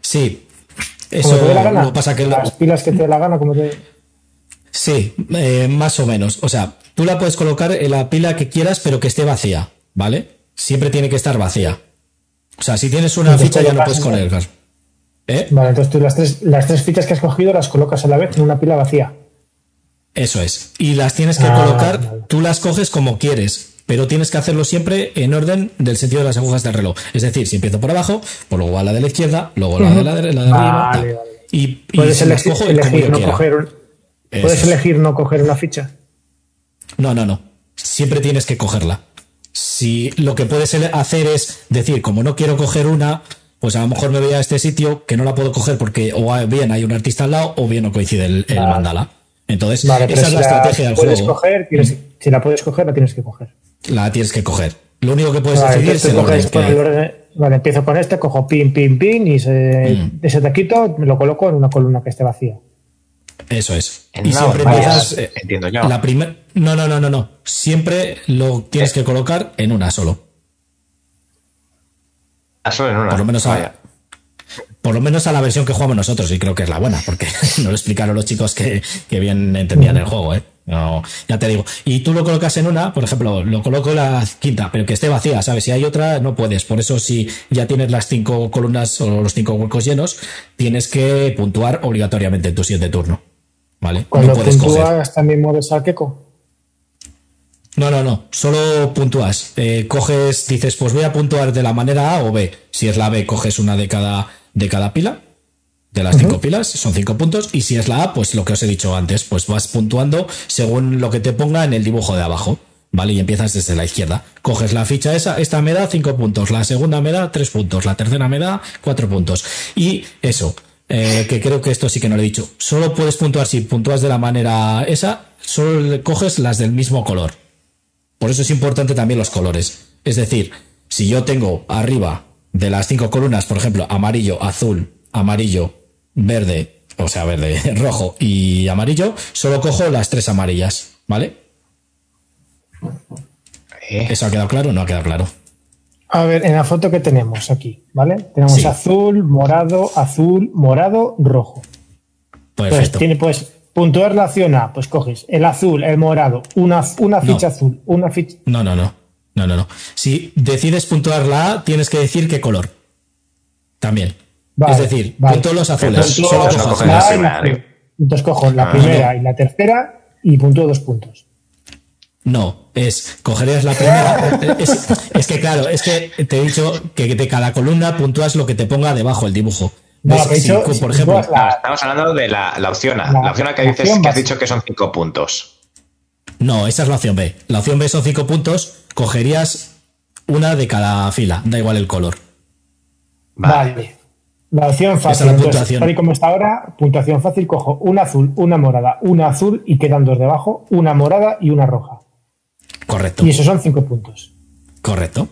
Sí, eso te la gana? pasa que las pilas que te dé la gana, como te. Sí, eh, más o menos. O sea, tú la puedes colocar en la pila que quieras, pero que esté vacía, ¿vale? Siempre tiene que estar vacía. O sea, si tienes una ficha ya no puedes colocar. ¿Eh? Vale, entonces tú las tres, las tres fichas que has cogido las colocas a la vez en una pila vacía. Eso es. Y las tienes que Ah, colocar, vale. tú las coges como quieres, pero tienes que hacerlo siempre en orden del sentido de las agujas del reloj. Es decir, si empiezo por abajo, pues luego va la de la izquierda, luego la de la, de, la de arriba. Vale, tal. vale. Y, y Puedes elegir, cojo no coger puedes es. elegir no coger una ficha. No, no, no. Siempre tienes que cogerla. Si lo que puedes hacer es decir, como no quiero coger una, pues a lo mejor me voy a este sitio que no la puedo coger porque o bien hay un artista al lado o bien no coincide el, el Vale. mandala. Entonces, Vale, esa es la estrategia del juego. coger, tienes- si la puedes coger, la tienes que coger. La tienes que coger. Lo único que puedes Vale, decidir es el orden. que- el orden- Vale, empiezo con este, cojo pin, pin, pin y se, Mm. ese taquito me lo coloco en una columna que esté vacía. Eso es. En y siempre empiezas. eh, entiendo yo. La primer... No, no, no, no, no. Siempre lo tienes que colocar en una solo. Ah, solo en una. Por lo menos Vaya. a, por lo menos a la versión que jugamos nosotros, y creo que es la buena, porque nos lo explicaron los chicos que, que bien entendían el juego, ¿eh? No, ya te digo. Y tú lo colocas en una, por ejemplo, lo coloco en la quinta, pero que esté vacía, ¿sabes? Si hay otra, no puedes. Por eso, si ya tienes las cinco columnas o los cinco huecos llenos, tienes que puntuar obligatoriamente en tu siguiente turno. ¿Vale? Cuando no puntúas también mueves al queco. No, no, no. Solo puntúas. Eh, coges, dices, pues voy a puntuar de la manera A o B. Si es la B, coges una de cada, de cada pila. De las cinco pilas, son cinco puntos. Y si es la A, pues lo que os he dicho antes, pues vas puntuando según lo que te ponga en el dibujo de abajo. ¿Vale? Y empiezas desde la izquierda. Coges la ficha esa, esta me da cinco puntos, la segunda me da tres puntos, la tercera me da cuatro puntos. Y eso, eh, que creo que esto sí que no lo he dicho. Solo puedes puntuar si puntúas de la manera esa, solo coges las del mismo color. Por eso es importante también los colores. Es decir, si yo tengo arriba de las cinco columnas, por ejemplo, amarillo, azul, amarillo, verde, o sea, verde, rojo y amarillo, solo cojo las tres amarillas, ¿vale? Eh, ¿Eso ha quedado claro o no ha quedado claro? A ver, en la foto que tenemos aquí, ¿vale? Tenemos Sí. azul, morado, azul, morado, rojo. Pues Perfecto. tiene, pues, puntuar la acción A, pues coges el azul, el morado, una, una ficha azul, una ficha. No, no, no. No, no, no. Si decides puntuar la A, tienes que decir qué color. También. Vale, es decir, vale. los azules. Solo Pues cojo la azules. Entonces cojo la Ah, primera y la tercera y puntúo dos puntos. No, es cogerías la primera. Es, es que claro, es que te he dicho que de cada columna puntúas lo que te ponga debajo el dibujo. No, que he Si, dicho, por si ejemplo, la- no, estamos hablando de la, la opción A. La- La, opción A que dices que has dicho que son cinco puntos. no, esa es la opción B. La opción B son cinco puntos, cogerías una de cada fila, da igual el color. Vale. La opción es fácil. la entonces, puntuación. tal y como está ahora, puntuación fácil, cojo una azul, una morada, una azul y quedan dos debajo, una morada y una roja. Correcto, Y esos son cinco puntos. correcto.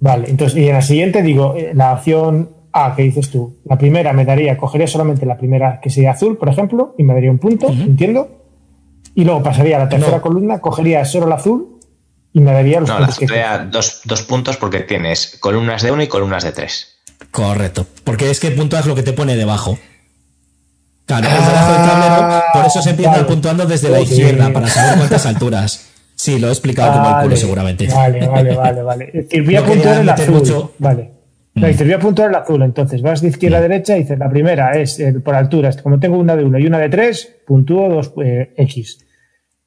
Vale, entonces, y en la siguiente digo, eh, la opción A que dices tú, la primera me daría, cogería solamente la primera que sería azul, por ejemplo, y me daría un punto, entiendo. Y luego pasaría a la tercera No. columna, cogería solo el azul y me daría los No, la puntos que sería dos, dos puntos porque tienes columnas de uno y columnas de tres. Correcto. Porque es que puntúas lo que te pone debajo. Claro, Ah, debajo del tablero, por eso se empieza vale. puntuando desde la izquierda, para saber cuántas alturas. Sí, lo he explicado como el culo Vale, seguramente. Vale, vale, vale, vale. Voy a No puntuar el azul. mucho- Mm. Vale. No, voy a puntuar el azul. Entonces vas de izquierda a derecha y dices, la primera es eh, por alturas. Como tengo una de uno y una de tres, puntúo dos eh, X.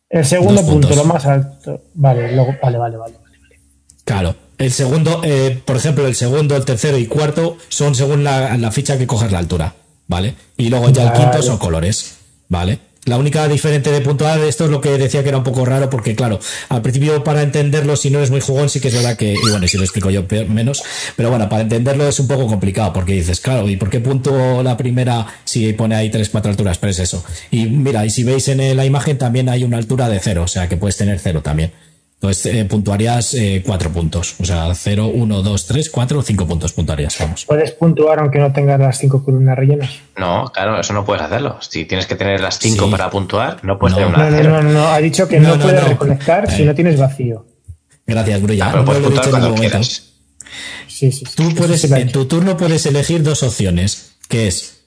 El segundo punto, lo más alto. Vale, luego, vale, vale, vale. vale. Claro. El segundo, eh, por ejemplo, el segundo, el tercero y cuarto son según la, la ficha que coges la altura, ¿vale? Y luego ya el quinto son colores, ¿vale? La única diferente de puntuar, esto es lo que decía que era un poco raro, porque claro, al principio para entenderlo, si no eres muy jugón, sí que es verdad que, y bueno, si lo explico yo peor- menos, pero bueno, para entenderlo es un poco complicado, porque dices, claro, ¿y por qué punto la primera si pone ahí tres, cuatro alturas? Pero es eso. Y mira, y si veis en la imagen también hay una altura de cero, o sea que puedes tener cero también. Entonces eh, puntuarías eh, cuatro puntos. O sea, 0, 1, 2, 3, 4, 5 puntos puntuarías, vamos. Puedes puntuar aunque no tengas las cinco columnas rellenas. No, claro, eso no puedes hacerlo. Si tienes que tener las cinco Sí. para puntuar, no puedes No. tener No, una no, cero. no, no, no. Ha dicho que no, No, no, puedes no. reconectar si Eh. no tienes vacío. Gracias, Brulla. Ah, pero no puedes lo he puntuar dicho en cuando quieras. Sí, sí, sí. Tú puedes, en tu turno puedes elegir dos opciones, que es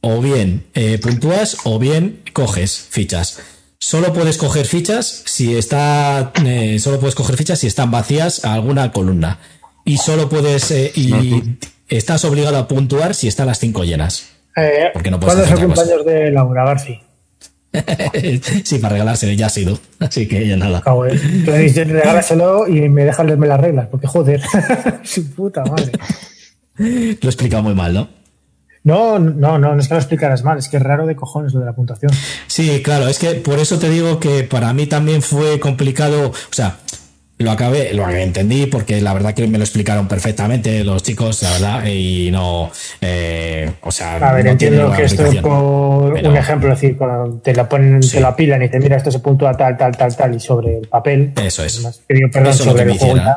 o bien eh, puntúas o bien coges fichas. Solo puedes coger fichas si está, eh, solo puedes coger fichas si están vacías a alguna columna. Y solo puedes, eh, y estás obligado a puntuar si están las cinco llenas. Eh, Porque no puedes ¿Cuándo es hacer el de Laura Garci? sí, para regalárselo ya ha sido. Así que ya nada. Entonces regálaselo y me dejas leerme las reglas, porque joder, su puta madre. Lo he explicado muy mal, ¿no? No, no, no, no es que lo explicaras mal, es que es raro de cojones lo de la puntuación. Sí, claro, es que por eso te digo que para mí también fue complicado, o sea, lo acabé, lo entendí porque la verdad que me lo explicaron perfectamente los chicos, la verdad, y no, eh, o sea. A ver, entiendo que esto es un ejemplo, es decir, cuando te la ponen, te la apilan y te mira esto se puntúa tal, tal, tal, tal, y sobre el papel. Eso es. Más, perdón, eso sobre lo que el juego,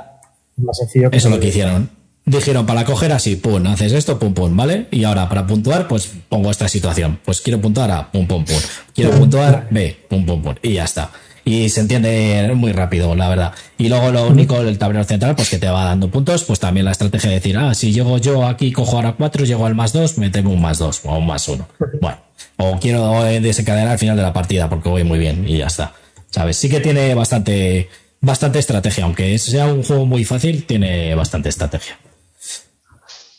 más sencillo. Que eso es lo que hicieron. Dijeron, para coger así, pum, haces esto, pum, pum, ¿vale? Y ahora para puntuar, pues pongo esta situación. Pues quiero puntuar a pum, pum, pum. Quiero puntuar B, pum, pum, pum. Y ya está y se entiende muy rápido, la verdad. Y luego lo único, el tablero central, pues que te va dando puntos, pues también la estrategia de decir, ah, si llego yo aquí, cojo ahora cuatro, llego al más dos, me tengo un más dos o un más uno. Bueno, o quiero desencadenar al final de la partida porque voy muy bien y ya está. ¿Sabes? Sí que tiene bastante, bastante estrategia, aunque sea un juego muy fácil, tiene bastante estrategia.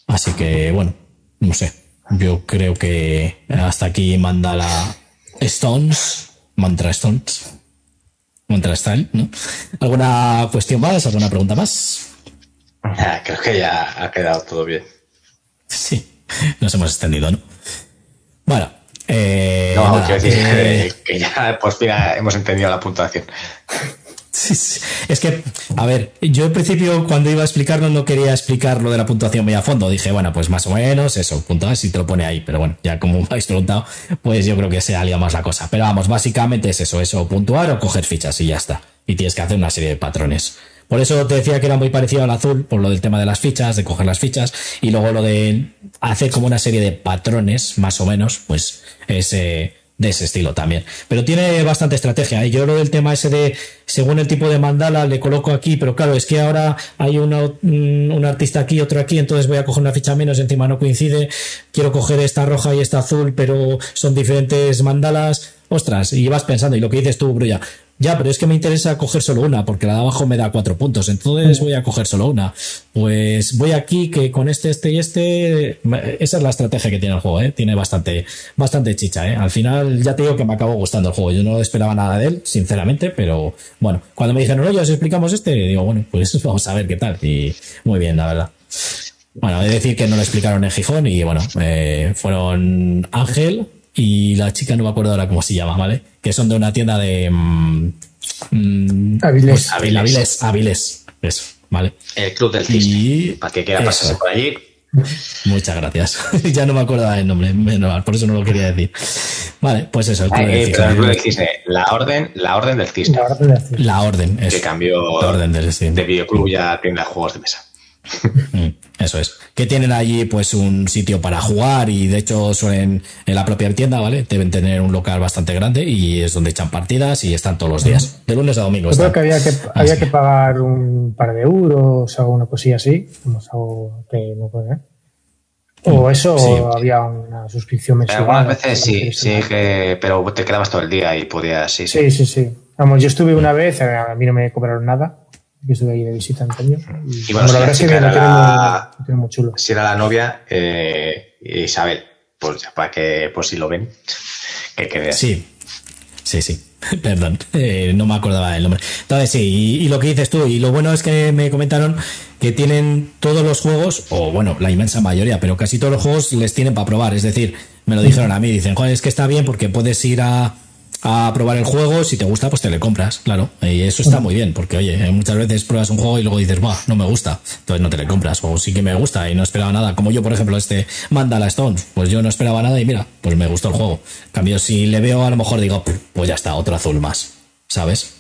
Así que, bueno, no sé. Yo creo que hasta aquí manda la Stones, Mantra Stones. Contrastal, ¿no? ¿Alguna cuestión más? ¿Alguna pregunta más? creo que ya ha quedado todo bien. Sí, nos hemos extendido, ¿no? Bueno. Eh, no, quiero decir eh, que ya por fin hemos entendido la puntuación. Es que, a ver, yo en principio cuando iba a explicarlo no quería explicar lo de la puntuación muy a fondo. Dije, bueno, pues más o menos eso, puntuar si te lo pone ahí. Pero bueno, ya como me habéis preguntado, pues yo creo que se alía más la cosa. Pero vamos, básicamente es eso, eso, puntuar o coger fichas y ya está. Y tienes que hacer una serie de patrones. Por eso te decía que era muy parecido al azul, por lo del tema de las fichas, de coger las fichas, y luego lo de hacer como una serie de patrones, más o menos, pues es... De ese estilo también. Pero tiene bastante estrategia. ¿eh? yo lo del tema ese de, según el tipo de mandala, le coloco aquí, pero claro, es que ahora hay un artista aquí, otro aquí, entonces voy a coger una ficha menos, encima no coincide, quiero coger esta roja y esta azul, pero son diferentes mandalas. Ostras, y vas pensando, y lo que dices tú, Brulla, ya, pero es que me interesa coger solo una, porque la de abajo me da cuatro puntos, entonces voy a coger solo una. Pues voy aquí que con este, este y este, esa es la estrategia que tiene el juego, ¿eh? tiene bastante, bastante chicha. ¿eh? Al final ya te digo que me acabó gustando el juego, yo no esperaba nada de él, sinceramente, pero bueno, cuando me dijeron, oye, os explicamos este, digo, bueno, pues vamos a ver qué tal, y muy bien, la verdad. Bueno, he de decir que no lo explicaron en Gijón y bueno, eh, fueron Ángel, y la chica no me acuerdo ahora cómo se llama, ¿vale? Que son de una tienda de... Mm, mm Avilés. Pues, Avilés. Eso, ¿vale? El Club del Cisne. Para que quiera pasarse por allí. Muchas gracias. ya no me acuerdo del nombre, por eso no lo quería decir. Vale, pues eso, el Club, del, Cisne. el Club del Cisne. La orden, la orden del Cisne. La orden del Cisne. La orden, Que cambió la orden del de videoclub ya tiene juegos de mesa. Eso es. Que tienen allí pues un sitio para jugar y de hecho suelen en la propia tienda, ¿vale? Deben tener un local bastante grande y es donde echan partidas y están todos los días, de lunes a domingo. Yo creo que había que, había que pagar un par de euros o una cosilla así, como algo que no puede O mm, eso, o había una suscripción mensual. Algunas veces sí, sí, que, pero te quedabas todo el día y podías, sí, sí. Sí, sí, sí. Vamos, yo estuve una vez, a mí no me cobraron nada que estuve ahí de visita antaño. Y, bueno, la verdad era la, muy, chulo. Si era la novia, eh, Isabel, pues para que, por si lo ven, que, que Sí, sí, sí. Perdón, eh, no me acordaba del nombre. Entonces, sí, y, lo que dices tú, y lo bueno es que me comentaron que tienen todos los juegos, o bueno, la inmensa mayoría, pero casi todos los juegos les tienen para probar. Es decir, me lo dijeron a mí, dicen, joder, es que está bien porque puedes ir a, a probar el juego, si te gusta, pues te le compras, claro. Y eso está muy bien, porque oye, muchas veces pruebas un juego y luego dices, va, no me gusta, entonces no te le compras, o sí que me gusta y no esperaba nada, como yo, por ejemplo, este Mandala Stones, pues yo no esperaba nada y mira, pues me gustó el juego. En cambio, si le veo, a lo mejor digo, pues ya está, otro azul más, ¿sabes?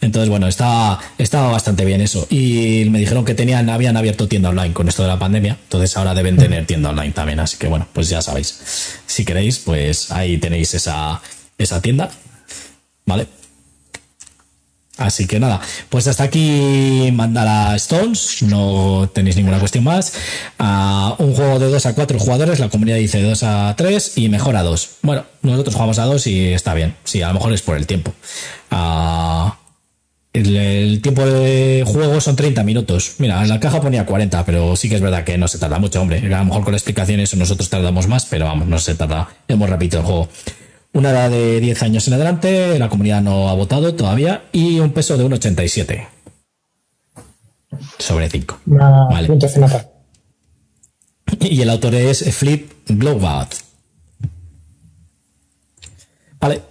Entonces, bueno, estaba, estaba bastante bien eso. Y me dijeron que tenían, habían abierto tienda online con esto de la pandemia. Entonces ahora deben tener tienda online también. Así que bueno, pues ya sabéis. Si queréis, pues ahí tenéis esa, esa tienda ¿Vale? Así que nada, pues hasta aquí Mandala Stones, no tenéis ninguna cuestión más. Uh, un juego de 2 a 4 jugadores, la comunidad dice 2 a 3 y mejor a 2. Bueno, nosotros jugamos a 2 y está bien, sí, a lo mejor es por el tiempo. El, el, tiempo de juego son 30 minutos. Mira, en la caja ponía 40, pero sí que es verdad que no se tarda mucho, hombre. A lo mejor con explicaciones nosotros tardamos más, pero vamos, no se tarda. Hemos repetido el juego. Una edad de 10 años en adelante, la comunidad no ha votado todavía, y un peso de 1,87 sobre 5. Vale. Y el autor es Flip Glowbat. Vale,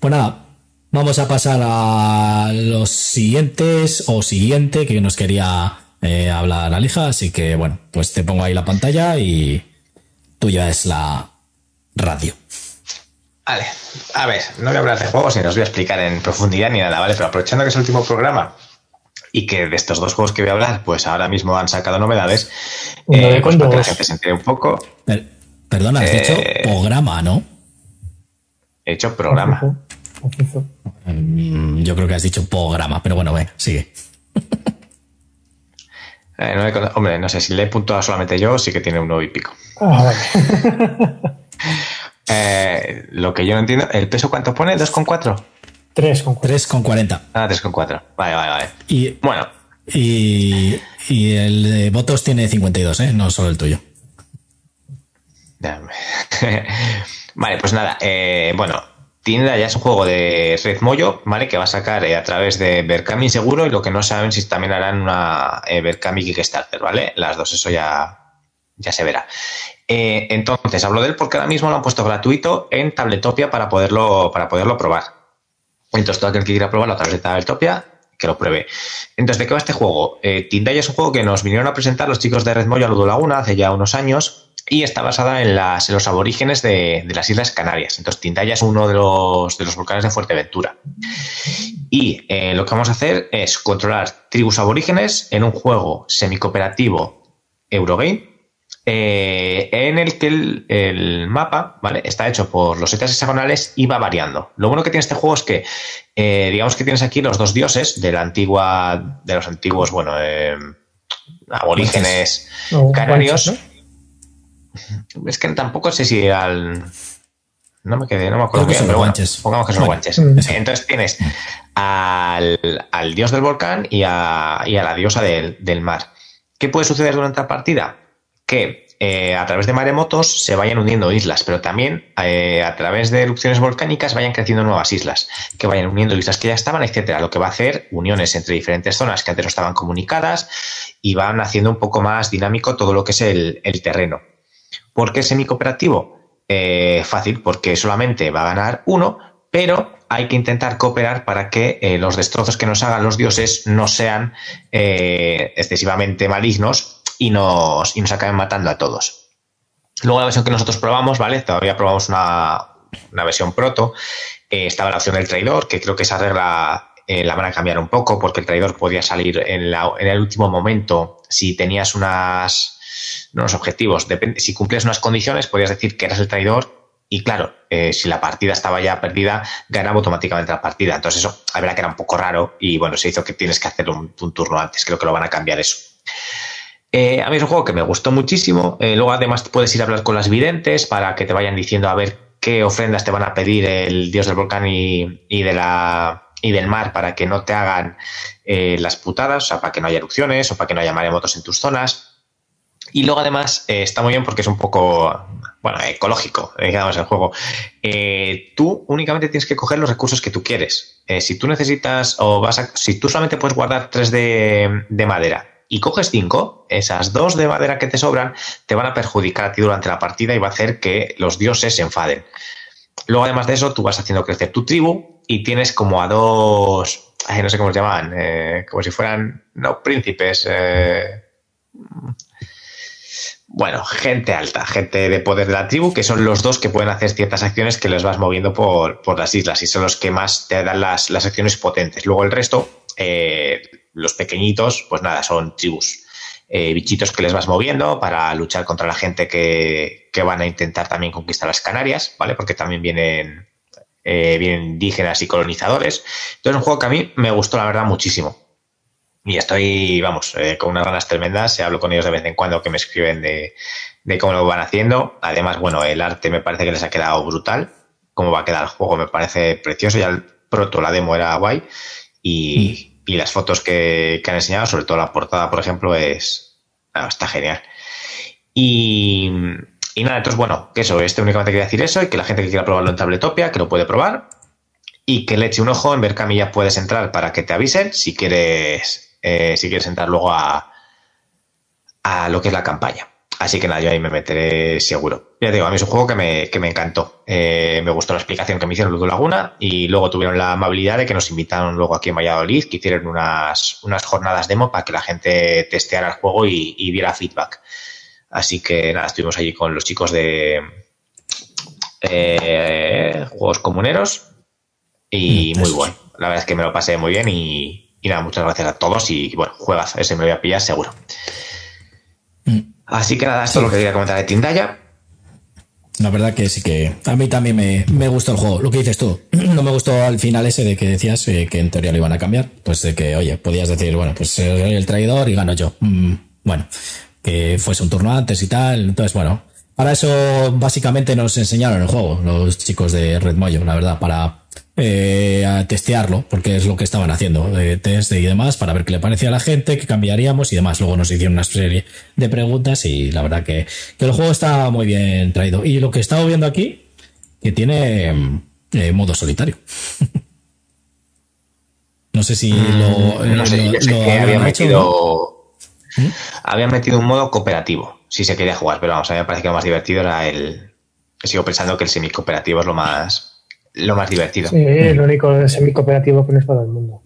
pues nada, vamos a pasar a los siguientes o siguiente que nos quería eh, hablar Alija, así que bueno, pues te pongo ahí la pantalla y tuya es la radio. Vale, a ver, no voy a hablar de juegos ni os voy a explicar en profundidad ni nada, ¿vale? Pero aprovechando que es el último programa y que de estos dos juegos que voy a hablar, pues ahora mismo han sacado novedades, eh, pues para que la gente se entere un poco. perdona, has dicho eh, programa, ¿no? He hecho programa. Mm, yo creo que has dicho programa, pero bueno, ve, sigue. Eh, hombre, no sé, si le he puntuado solamente yo, sí que tiene un nuevo y pico. Ah, eh, lo que yo no entiendo, ¿el peso cuánto pone? ¿2,4? 3,40. Ah, 3,4. Vale, vale, vale. Y, bueno. Y, y el de votos tiene 52, ¿eh? No solo el tuyo. vale, pues nada. Eh, bueno, Tienda ya es un juego de Red Moyo, ¿vale? Que va a sacar eh, a través de Berkami seguro y lo que no saben si también harán una eh, Berkami Kickstarter, ¿vale? Las dos, eso ya, ya se verá. Eh, entonces, hablo de él porque ahora mismo lo han puesto gratuito en Tabletopia para poderlo, para poderlo probar. Entonces, todo aquel que quiera probarlo a través de Tabletopia, que lo pruebe. Entonces, ¿de qué va este juego? Eh, ya es un juego que nos vinieron a presentar los chicos de Red Moyo a Ludo Laguna hace ya unos años y está basada en, las, los aborígenes de, las Islas Canarias. Entonces, Tintaya es uno de los, de los volcanes de Fuerteventura. Y eh, lo que vamos a hacer es controlar tribus aborígenes en un juego semicooperativo Eurogame, eh, en el que el, mapa ¿vale? está hecho por los setas hexagonales y va variando. Lo bueno que tiene este juego es que, eh, digamos que tienes aquí los dos dioses de la antigua, de los antiguos, bueno, aborígenes canarios. Es que tampoco sé si al. No me quedé, no me acuerdo bien, pero bueno, pongamos que son guanches. Entonces tienes al, dios del volcán y a, la diosa del, mar. ¿Qué puede suceder durante la partida? Que eh, a través de maremotos se vayan uniendo islas, pero también eh, a través de erupciones volcánicas vayan creciendo nuevas islas, que vayan uniendo islas que ya estaban, etcétera. Lo que va a hacer uniones entre diferentes zonas que antes no estaban comunicadas y van haciendo un poco más dinámico todo lo que es el terreno. ¿Por qué semi-cooperativo? Eh, fácil, porque solamente va a ganar uno, pero hay que intentar cooperar para que eh, los destrozos que nos hagan los dioses no sean excesivamente malignos y nos, y nos acaben matando a todos. Luego la versión que nosotros probamos, ¿vale? Todavía probamos una, versión proto. estaba la opción del traidor, que creo que esa regla la van a cambiar un poco, porque el traidor podía salir en el último momento si tenías unas los objetivos. Depende, si cumplías unas condiciones, podías decir que eras el traidor y claro, eh, si la partida estaba ya perdida, ganaba automáticamente la partida. Entonces eso, la verdad que era un poco raro y bueno, se hizo que tienes que hacer un, turno antes. Creo que lo van a cambiar eso. Eh, a mí es un juego que me gustó muchísimo. Eh, luego además puedes ir a hablar con las videntes para que te vayan diciendo a ver qué ofrendas te van a pedir el dios del volcán y, y de la y del mar para que no te hagan las putadas, o sea, para que no haya erupciones o para que no haya maremotos en tus zonas. Y luego además eh, está muy bien porque es un poco, bueno, ecológico, digamos, el juego. Eh, tú únicamente tienes que coger los recursos que tú quieres. Eh, si tú necesitas o vas a, si tú solamente puedes guardar tres de, madera y coges cinco, esas dos de madera que te sobran te van a perjudicar a ti durante la partida y va a hacer que los dioses se enfaden. Luego, además de eso, tú vas haciendo crecer tu tribu y tienes como a dos, no sé cómo se llaman, como si fueran, no, príncipes, bueno, gente alta, gente de poder de la tribu, que son los dos que pueden hacer ciertas acciones que los vas moviendo por, las islas y son los que más te dan las, acciones potentes. Luego el resto, eh, los pequeñitos, pues nada, son tribus, eh, bichitos que les vas moviendo para luchar contra la gente que, van a intentar también conquistar las Canarias, ¿vale? Porque también vienen, eh, vienen indígenas y colonizadores. Entonces es un juego que a mí me gustó, la verdad, muchísimo. Y estoy, vamos, eh, con unas ganas tremendas. Hablo con ellos de vez en cuando que me escriben de, cómo lo van haciendo. Además, bueno, el arte me parece que les ha quedado brutal. Cómo va a quedar el juego me parece precioso. Ya el proto, la demo era guay. Y, mm. las fotos que, han enseñado, sobre todo la portada, por ejemplo, es está genial. Y y nada, entonces, bueno, que eso, este únicamente quería decir eso y que la gente que quiera probarlo en Tabletopia, que lo puede probar y que le eche un ojo en ver camilla puedes entrar para que te avisen si quieres, eh, si quieres entrar luego a, a lo que es la campaña. Así que nada, yo ahí me meteré seguro. Ya digo, a mí es un juego que me, que me encantó. Eh, me gustó la explicación que me hicieron Ludo Laguna y luego tuvieron la amabilidad de que nos invitaron luego aquí en Valladolid, que hicieron unas, unas jornadas demo para que la gente testeara el juego y, y diera feedback. Así que nada, estuvimos allí con los chicos de eh, Juegos Comuneros y mm, muy bueno. La verdad es que me lo pasé muy bien y, y nada, muchas gracias a todos y bueno, juegas, ese me voy a pillar seguro. Así que nada, esto es lo que quería comentar de Tindaya. La verdad que sí que a mí también me, gustó el juego. Lo que dices tú, no me gustó al final ese de que decías eh, que en teoría lo iban a cambiar. Pues de que, oye, podías decir, bueno, pues soy el traidor y gano yo. Mm, bueno, que fuese un turno antes y tal. Entonces, bueno, para eso básicamente nos enseñaron el juego, los chicos de Red Moyo, la verdad, para eh, a testearlo, porque es lo que estaban haciendo, de test y demás, para ver qué le parecía a la gente, qué cambiaríamos y demás. Luego nos hicieron una serie de preguntas y la verdad que, el juego está muy bien traído. Y lo que he estado viendo aquí, que tiene eh, modo solitario. no sé si mm, lo, no sé, había metido, ¿Mm? había metido un modo cooperativo, si se quería jugar, pero vamos, a mí me parece que lo más divertido era el... Sigo pensando que el semi cooperativo es lo más lo más divertido. Sí, el único semi-cooperativo que no es para el mundo.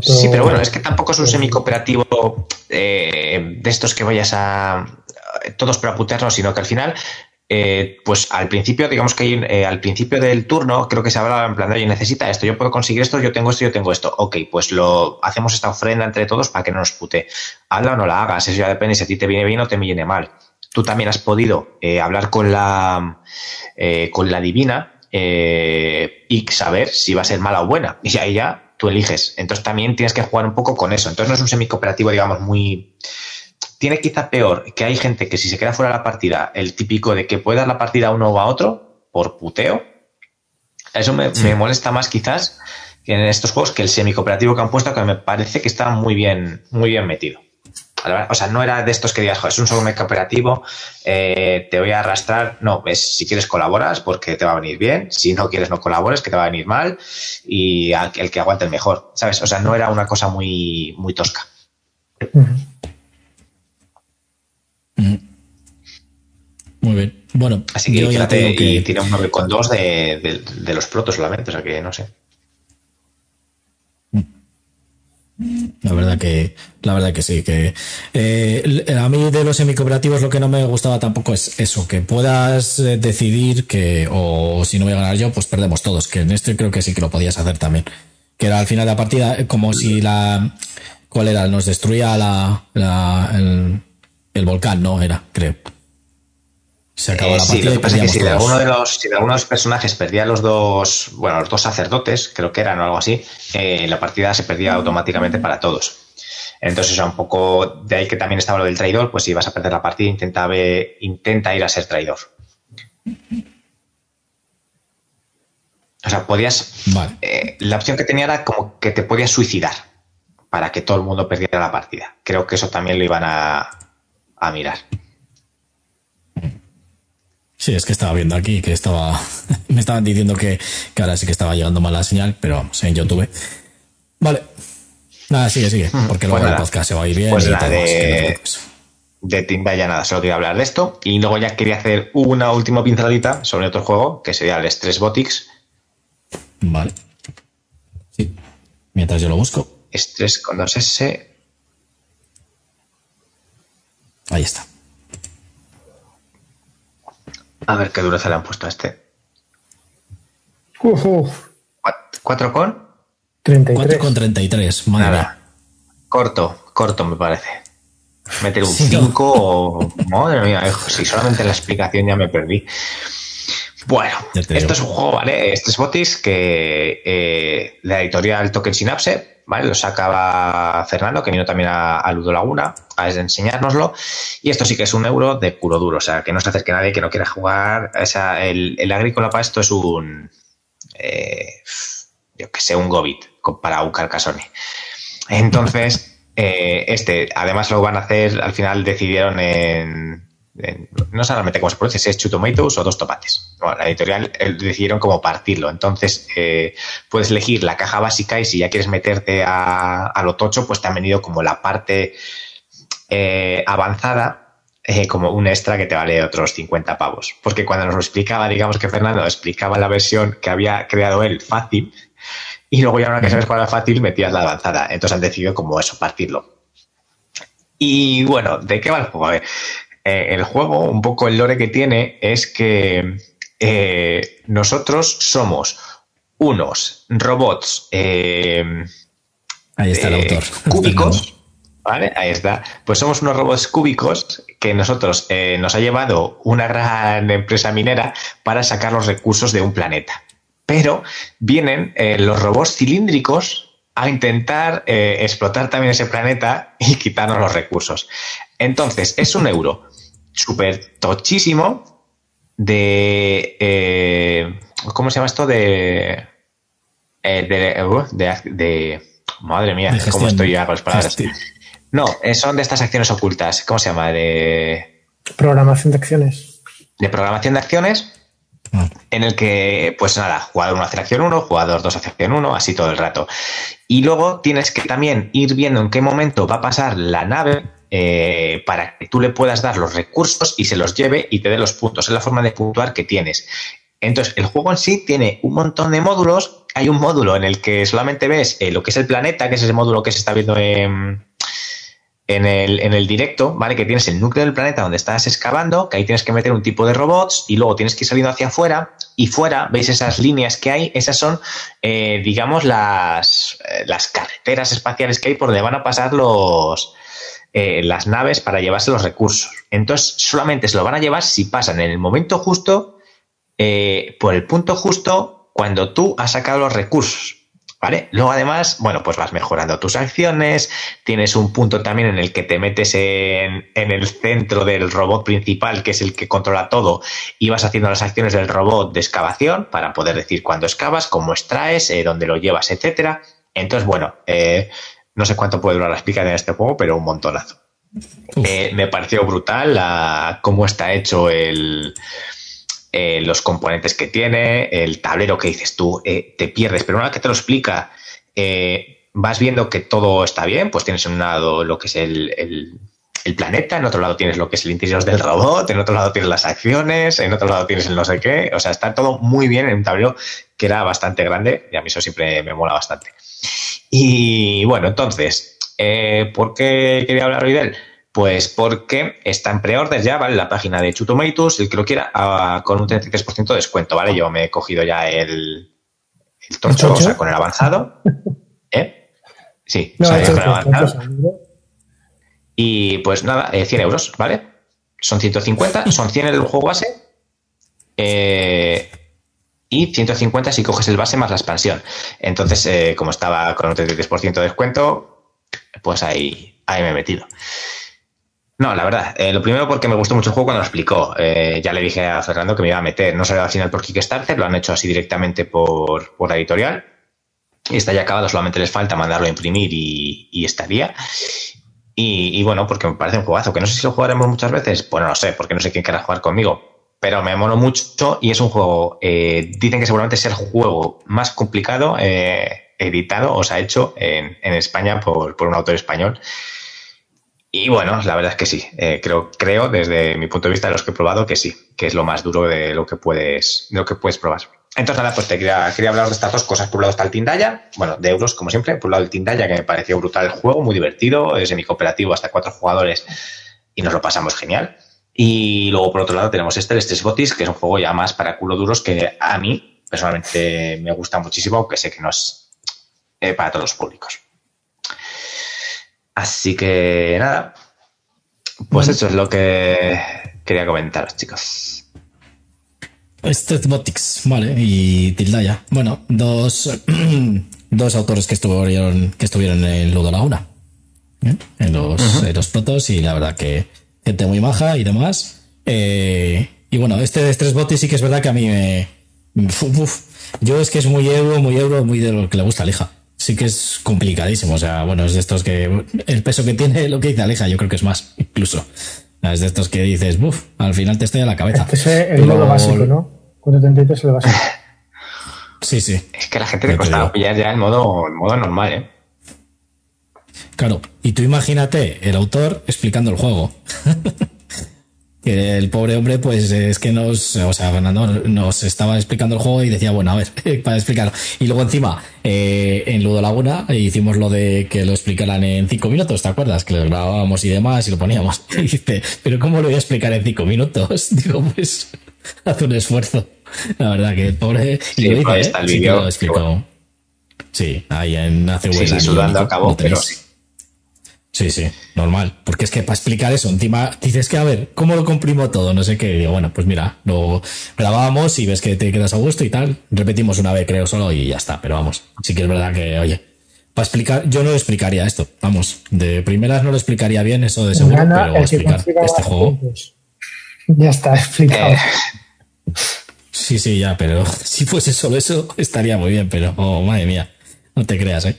Sí, pero bueno, es que tampoco es un semi-cooperativo eh, de estos que vayas a todos para putearnos, sino que al final, eh, pues al principio, digamos que eh, al principio del turno, creo que se hablaba en plan de, oye, necesita esto, yo puedo conseguir esto, yo tengo esto, yo tengo esto. Ok, pues lo hacemos esta ofrenda entre todos para que no nos pute. Hazla o no la hagas, eso ya depende si a ti te viene bien o te viene mal. Tú también has podido hablar con la, con la divina eh, y saber si va a ser mala o buena. Y ahí ya tú eliges. Entonces también tienes que jugar un poco con eso. Entonces no es un semi-cooperativo, digamos, muy... Tiene quizá peor que hay gente que si se queda fuera de la partida, el típico de que puede dar la partida a uno o a otro por puteo. Eso me, me molesta más quizás que en estos juegos que el semi-cooperativo que han puesto, que me parece que está muy bien, muy bien metido. O sea, no era de estos que digas, es un solo meca operativo, eh, te voy a arrastrar. No, es si quieres colaboras porque te va a venir bien, si no quieres no colabores que te va a venir mal y el que aguante el mejor, ¿sabes? O sea, no era una cosa muy, muy tosca. Muy bien. Bueno, así que, fíjate, que... tiene un 9,2 de, de, de los protos solamente, o sea que no sé. La verdad que, la verdad que sí, que eh, a mí de los semicooperativos lo que no me gustaba tampoco es eso, que puedas eh, decidir que, o si no voy a ganar yo, pues perdemos todos, que en este creo que sí que lo podías hacer también. Que era al final de la partida, eh, como si la, ¿cuál era? Nos destruía la, la el, el volcán, ¿no? Era, creo. Se acabó la partida. Sí, lo que pasa es que si de, alguno de los, si de alguno de los personajes perdía los dos, bueno, los dos sacerdotes, creo que eran o algo así, eh, la partida se perdía automáticamente para todos. Entonces, un poco de ahí que también estaba lo del traidor, pues si vas a perder la partida, intenta, intenta ir a ser traidor. O sea, podías. Eh, la opción que tenía era como que te podías suicidar para que todo el mundo perdiera la partida. Creo que eso también lo iban a, a mirar. Sí, es que estaba viendo aquí que estaba. me estaban diciendo que, ahora sí que estaba llegando mal la señal, pero vamos, en YouTube. Vale. Nada, sigue, sigue. Hmm, porque luego pues el podcast se va a ir bien. Pues la de, de ya nada, solo quería hablar de esto. Y luego ya quería hacer una última pinceladita sobre otro juego, que sería el Stress Botics. Vale. Sí. Mientras yo lo busco. Stress con dos S. Ahí está. A ver qué dureza le han puesto a este. ¿Cuatro con? 33. 4 con 33, madre Corto, corto me parece. Meter un 5 o... Madre mía, si solamente la explicación ya me perdí. Bueno, esto es un juego, ¿vale? Este es Botis que eh, la editorial Token Synapse ¿vale? Lo sacaba Fernando, que vino también a, Ludo Laguna a enseñárnoslo. Y esto sí que es un euro de puro duro, o sea, que no se acerque nadie que no quiera jugar. O sea, el, agrícola para esto es un, eh, yo que sé, un Gobit para un Carcassonne. Entonces, eh, este, además lo van a hacer, al final decidieron en, no solamente cómo se pronuncia, si es Two Tomatoes o dos tomates. la editorial decidieron cómo partirlo. Entonces, eh, puedes elegir la caja básica y si ya quieres meterte a, lo tocho, pues te han venido como la parte eh, avanzada, eh, como un extra que te vale otros 50 pavos. Porque cuando nos lo explicaba, digamos que Fernando explicaba la versión que había creado él fácil, y luego ya una que sabes cuál era fácil, metías la avanzada. Entonces han decidido como eso, partirlo. Y bueno, ¿de qué va el juego? A ver, eh, el juego, un poco el lore que tiene es que eh, nosotros somos unos robots. Eh, Ahí está el autor. Cúbicos. ¿Vale? Ahí está. Pues somos unos robots cúbicos que nosotros nos ha llevado una gran empresa minera para sacar los recursos de un planeta. Pero vienen los robots cilíndricos a intentar explotar también ese planeta y quitarnos los recursos. Entonces, es un euro súper tochísimo de... Eh, ¿Cómo se llama esto? De... Eh, uh, de, de, madre mía, ¿cómo estoy ya con las palabras? No, eh, son de estas acciones ocultas. ¿Cómo se llama? De... Programación de acciones. De programación de acciones ah. en el que, pues nada, jugador 1 hace acción 1, jugador 2 hace acción 1, así todo el rato. Y luego tienes que también ir viendo en qué momento va a pasar la nave eh, para que tú le puedas dar los recursos y se los lleve y te dé los puntos. Es la forma de puntuar que tienes. Entonces, el juego en sí tiene un montón de módulos. Hay un módulo en el que solamente ves eh, lo que es el planeta, que es ese módulo que se está viendo en, en, el, en el directo, ¿vale? Que tienes el núcleo del planeta donde estás excavando, que ahí tienes que meter un tipo de robots y luego tienes que ir saliendo hacia afuera y fuera, veis esas líneas que hay, esas son, eh, digamos, las, las carreteras espaciales que hay por donde van a pasar los, eh, las naves para llevarse los recursos. Entonces, solamente se lo van a llevar si pasan en el momento justo, eh, por el punto justo, cuando tú has sacado los recursos. ¿Vale? Luego, además, bueno, pues vas mejorando tus acciones. Tienes un punto también en el que te metes en, el centro del robot principal, que es el que controla todo, y vas haciendo las acciones del robot de excavación para poder decir cuándo excavas, cómo extraes, eh, dónde lo llevas, etcétera. Entonces, bueno, eh, no sé cuánto puede durar la explicación de este juego, pero un montonazo. Eh, me pareció brutal cómo está hecho el, eh, los componentes que tiene, el tablero que dices tú, eh, te pierdes, pero una vez que te lo explica, vas viendo que todo está bien, pues tienes en un lado lo que es el, el, planeta, en otro lado tienes lo que es el interior del robot, en otro lado tienes las acciones, en otro lado tienes el no sé qué, o sea, está todo muy bien en un tablero que era bastante grande y a mí eso siempre me mola bastante. Y bueno, entonces, eh, ¿por qué quería hablar hoy de él? Pues porque está en pre-order ya, ¿vale? La página de Chutomaitus, el que lo quiera, con un 33% de descuento, ¿vale? Yo me he cogido ya el, el tocho, o sea, con el avanzado. ¿Eh? Sí, o sea, con el avanzado. Y pues nada, 100 eh, euros, ¿vale? Son 150, son 100 el juego base. Eh, y 150 si coges el base más la expansión. Entonces, eh, como estaba con un 33% de descuento, pues ahí, ahí me he metido. No, la verdad, eh, lo primero porque me gustó mucho el juego cuando lo explicó. Eh, ya le dije a Fernando que me iba a meter, no salió al final por Kickstarter, lo han hecho así directamente por, por la editorial. Y está ya acabado, solamente les falta mandarlo a imprimir y, estaría. Y, bueno, porque me parece un juegazo, que no sé si lo jugaremos muchas veces, pues no sé, porque no sé quién quiera jugar conmigo pero me mono mucho y es un juego, eh, dicen que seguramente es el juego más complicado eh, editado o se ha hecho en, España por, un autor español. Y bueno, la verdad es que sí, eh, creo, creo desde mi punto de vista de los que he probado que sí, que es lo más duro de lo que puedes, de lo que puedes probar. Entonces, nada, pues te quería, quería hablar de estas dos cosas. Por un lado está el Tindaya, bueno, de euros, como siempre. Por un lado el Tindaya, que me pareció brutal el juego, muy divertido, es semi-cooperativo hasta cuatro jugadores y nos lo pasamos genial. Y luego, por otro lado, tenemos este, el Stress Botis, que es un juego ya más para culo duros que a mí personalmente me gusta muchísimo, aunque sé que no es eh, para todos los públicos. Así que nada, pues eso es lo que quería comentaros, chicos. Stress Botics, vale, y Tildaya. Bueno, dos, dos autores que estuvieron, que estuvieron en Ludo Laguna. ¿eh? En los, en los protos, y la verdad que gente muy maja y demás. Eh, y bueno, este de Stress Botis sí que es verdad que a mí me. yo es que es muy euro, muy euro, muy de lo que le gusta a Aleja. Sí que es complicadísimo. O sea, bueno, es de estos que. El peso que tiene lo que dice Aleja, yo creo que es más, incluso. Es de estos que dices, buf, al final te estoy a la cabeza. Este es el modo básico, ¿no? 433 es el básico. Sí, sí. Es que a la gente le costaba pillar ya el modo, el modo normal, ¿eh? Claro, y tú imagínate el autor explicando el juego. el pobre hombre, pues es que nos, o sea, Fernando nos estaba explicando el juego y decía, bueno, a ver, para explicarlo. Y luego encima, eh, en Ludo Laguna, hicimos lo de que lo explicaran en cinco minutos, ¿te acuerdas? Que lo grabábamos y demás y lo poníamos. Y dice, pero ¿cómo lo voy a explicar en cinco minutos? Digo, pues, haz un esfuerzo. La verdad que el pobre... Sí, y lo dice, ¿eh? sí, lo explicó. Sí, ahí en hace Sí, sí, sudando a cabo, pero sí. Sí, sí, normal. Porque es que para explicar eso, encima dices que, a ver, ¿cómo lo comprimo todo? No sé qué. Digo, bueno, pues mira, lo grabábamos y ves que te quedas a gusto y tal. Repetimos una vez, creo, solo y ya está. Pero vamos, sí que es verdad que, oye, para explicar, yo no lo explicaría esto. Vamos, de primeras no lo explicaría bien, eso de seguro, Gana pero explicar este juego. puntos. Ya está explicado. Eh, Sí, sí, ya, pero si fuese solo eso, estaría muy bien, pero, oh, madre mía, no te creas, ¿eh?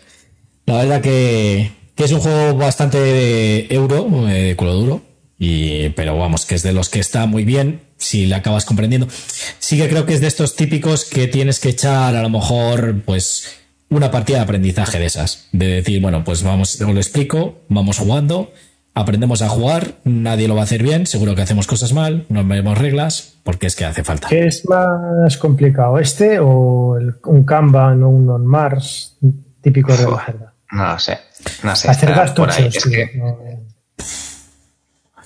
La verdad que, que es un juego bastante de euro, eh, de culo duro, y, pero vamos, que es de los que está muy bien, si le acabas comprendiendo. Sí que creo que es de estos típicos que tienes que echar a lo mejor, pues, una partida de aprendizaje de esas. De decir, bueno, pues vamos, os lo explico, vamos jugando, aprendemos a jugar, nadie lo va a hacer bien, seguro que hacemos cosas mal, no vemos reglas, porque es que hace falta. ¿Qué es más complicado, este o el- un Kanban o un On Mars típico de la jerga? no lo sé. No sé. Hacer ahí. Es que, no,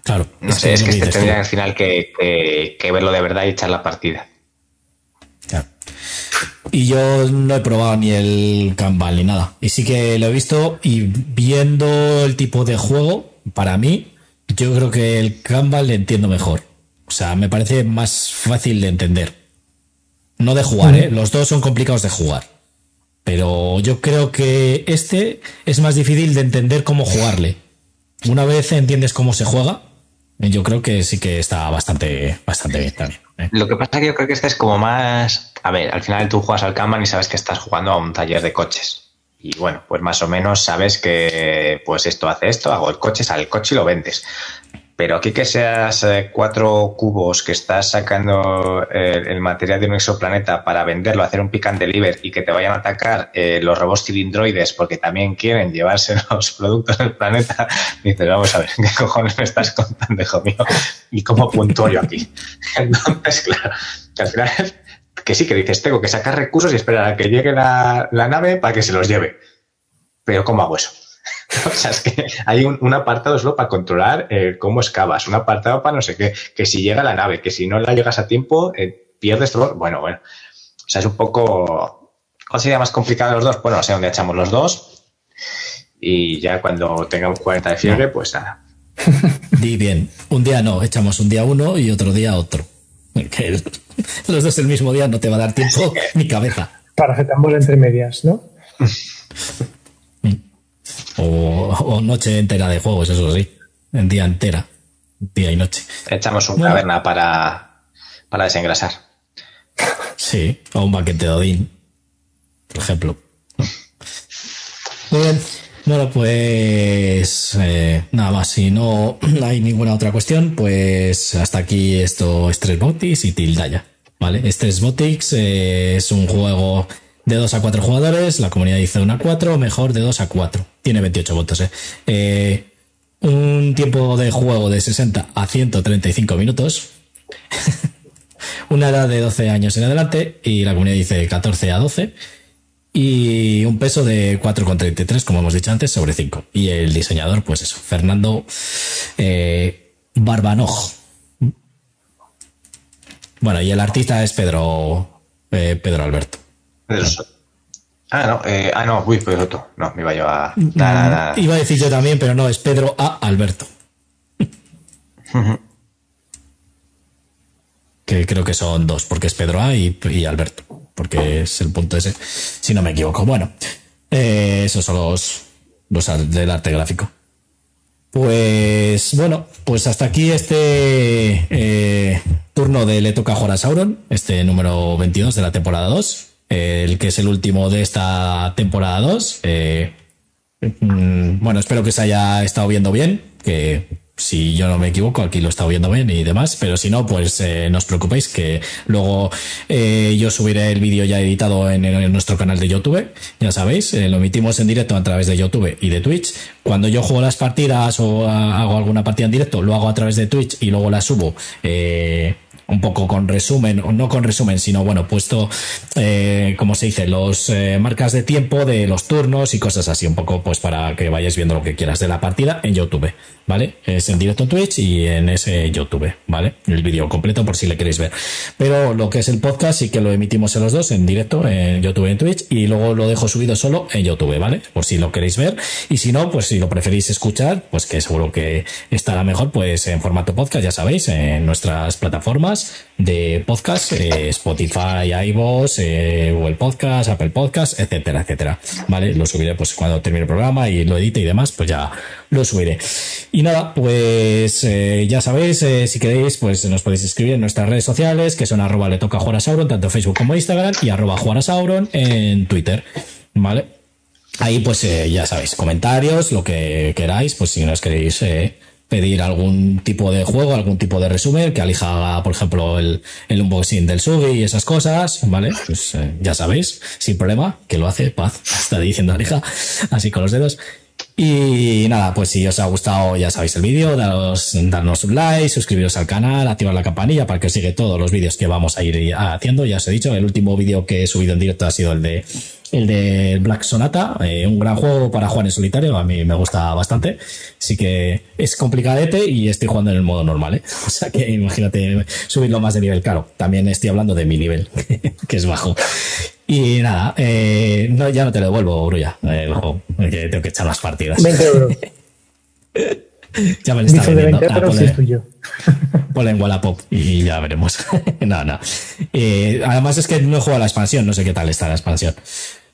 Claro, no sé, es que este tendría al final que, que- que verlo de verdad y echar la partida. Claro. Y yo no he probado ni el Kanban ni nada. Y sí que lo he visto y viendo el tipo de juego, para mí, yo creo que el Kanban le entiendo mejor. O sea, me parece más fácil de entender. No de jugar, ¿eh? Los dos son complicados de jugar. Pero yo creo que este es más difícil de entender cómo jugarle. Una vez entiendes cómo se juega, yo creo que sí que está bastante, bastante bien también. ¿eh? Lo que pasa es que yo creo que este es como más. A ver, al final tú juegas al Kanban y sabes que estás jugando a un taller de coches. Y bueno, pues más o menos sabes que pues esto hace esto, hago el coche, sale el coche y lo vendes. Pero aquí que seas eh, cuatro cubos que estás sacando eh, el material de un exoplaneta para venderlo, hacer un pick and deliver y que te vayan a atacar eh, los robots cilindroides porque también quieren llevarse los productos del planeta, dices, vamos a ver, ¿qué cojones me estás contando, hijo mío? ¿Y cómo puntúo yo aquí? Entonces, claro, que al final, que sí, que dices, tengo que sacar recursos y esperar a que llegue la, la nave para que se los lleve. Pero ¿cómo hago eso? O sea, es que hay un, un apartado solo para controlar eh, cómo excavas, un apartado para no sé qué, que si llega la nave, que si no la llegas a tiempo, eh, pierdes todo. Bueno, bueno. O sea, es un poco. ¿Cuál sería más complicado de los dos? Bueno, no sé dónde echamos los dos. Y ya cuando tengamos 40 de fiebre, pues nada. Di bien, un día no, echamos un día uno y otro día otro. Que los dos el mismo día no te va a dar tiempo ni cabeza. Paracetamol entre medias, ¿no? O, o noche entera de juegos, eso sí. En día entera. Día y noche. Echamos un Bueno. caverna para, para desengrasar. Sí, o un banquete de Odín, por ejemplo. Muy bien. Bueno, pues eh, nada más. Si no hay ninguna otra cuestión, pues hasta aquí esto es Tres Botics y Tildaya. ¿Vale? Stress Botics eh, es un juego de 2 a 4 jugadores. La comunidad dice 1 a 4, mejor de 2 a 4. Tiene 28 votos. Eh. Eh, un tiempo de juego de 60 a 135 minutos una edad de 12 años en adelante y la comunidad dice 14 a 12 y un peso de 4,33 como hemos dicho antes sobre 5 y el diseñador pues eso Fernando eh, Barbanoj bueno y el artista es Pedro eh, Pedro Alberto Ah, no, eh, ah, no, uy, pues otro. No, me iba yo a. Nada. iba a decir yo también pero no es Pedro A Alberto que creo que son dos, porque es Pedro A y, y Alberto, porque es el punto ese, si no me equivoco. Bueno, eh, esos son los, los del arte gráfico. Pues bueno, pues hasta aquí este eh, turno de Le toca a Sauron, este número 22 de la temporada 2, eh, el que es el último de esta temporada 2. Eh, mm, bueno, espero que se haya estado viendo bien, que si yo no me equivoco, aquí lo está viendo bien y demás, pero si no, pues eh, no os preocupéis que luego yo subiré el vídeo ya editado en, nuestro canal de YouTube, ya sabéis, lo emitimos en directo a través de YouTube y de Twitch. Cuando yo juego las partidas o hago alguna partida en directo, lo hago a través de Twitch y luego la subo. Un poco con resumen, no con resumen, sino bueno, puesto, eh, como se dice, los eh, marcas de tiempo de los turnos y cosas así, un poco pues para que vayáis viendo lo que quieras de la partida en YouTube, ¿vale? Es en directo en Twitch y en ese YouTube, ¿vale? El vídeo completo por si le queréis ver. Pero lo que es el podcast sí que lo emitimos en los dos, en directo, en YouTube y en Twitch, y luego lo dejo subido solo en YouTube, ¿vale? Por si lo queréis ver. Y si no, pues si lo preferís escuchar, pues que seguro que estará mejor, pues en formato podcast, ya sabéis, en nuestras plataformas de podcast, eh, Spotify, iVoox, eh, Google Podcast, Apple Podcast, etcétera, etcétera. Vale, lo subiré pues cuando termine el programa y lo edite y demás, pues ya lo subiré. Y nada, pues eh, ya sabéis, si queréis, pues nos podéis escribir en nuestras redes sociales, que son arroba le toca jugar a Sauron, tanto Facebook como Instagram, y arroba jugar a Sauron en Twitter. Vale. Ahí pues ya sabéis, comentarios, lo que queráis, pues si nos queréis pedir algún tipo de juego, algún tipo de resumen, que Alija haga, por ejemplo, el, el unboxing del Sugi y esas cosas, ¿vale? Pues eh, ya sabéis, sin problema, que lo hace, paz, está diciendo Alija, así con los dedos. Y nada, pues si os ha gustado, ya sabéis el vídeo, daros, darnos un like, suscribiros al canal, activar la campanilla para que os siga todos los vídeos que vamos a ir haciendo. Ya os he dicho, el último vídeo que he subido en directo ha sido el de el de Black Sonata, eh, un gran juego para jugar en solitario, a mí me gusta bastante. Sí que es complicadete y estoy jugando en el modo normal, ¿eh? O sea que imagínate subirlo más de nivel. Claro, también estoy hablando de mi nivel, que es bajo. Y nada, eh, no, ya no te lo devuelvo, Brulla. Eh, que tengo que echar las partidas. 20 euros. ya me lo está vendiendo. Ah, tuyo. ponle en Wallapop y ya veremos. no, no. Eh, además es que no he jugado la expansión, no sé qué tal está la expansión.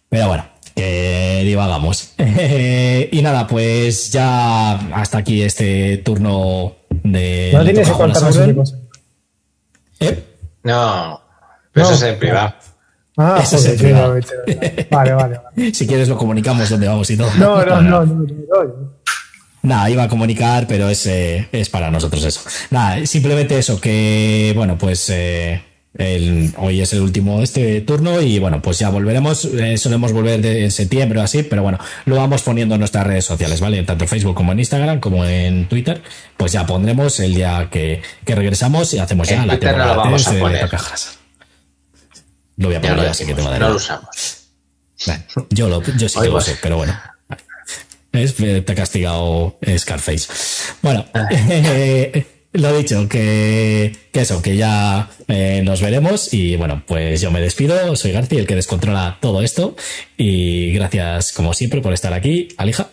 Pero bueno, que divagamos. y nada, pues ya hasta aquí este turno de. ¿No tienes que contarnos ¿Eh? No, pero eso es en privado. Ah, eso es en privado. Vale, vale, Si quieres lo comunicamos donde vamos y todo. No, no, no, no, no, Nada, iba a comunicar, pero es, eh, es para nosotros eso. Nada, simplemente eso, que bueno, pues eh, hoy es el último este turno y bueno, pues ya volveremos, eh, solemos volver en septiembre o así, pero bueno, lo vamos poniendo en nuestras redes sociales, ¿vale? Tanto en Facebook como en Instagram, como en Twitter, pues ya pondremos el día que, regresamos y hacemos ya la temporada no lo de cajas. Lo voy a poner así que tengo No lo usamos. yo, lo, yo sí que lo sé, pero bueno. Te ha castigado Scarface. Bueno, ah. Lo dicho, que, eso, que ya eh, nos veremos y bueno, pues yo me despido, soy García, el que descontrola todo esto y gracias como siempre por estar aquí, Alija.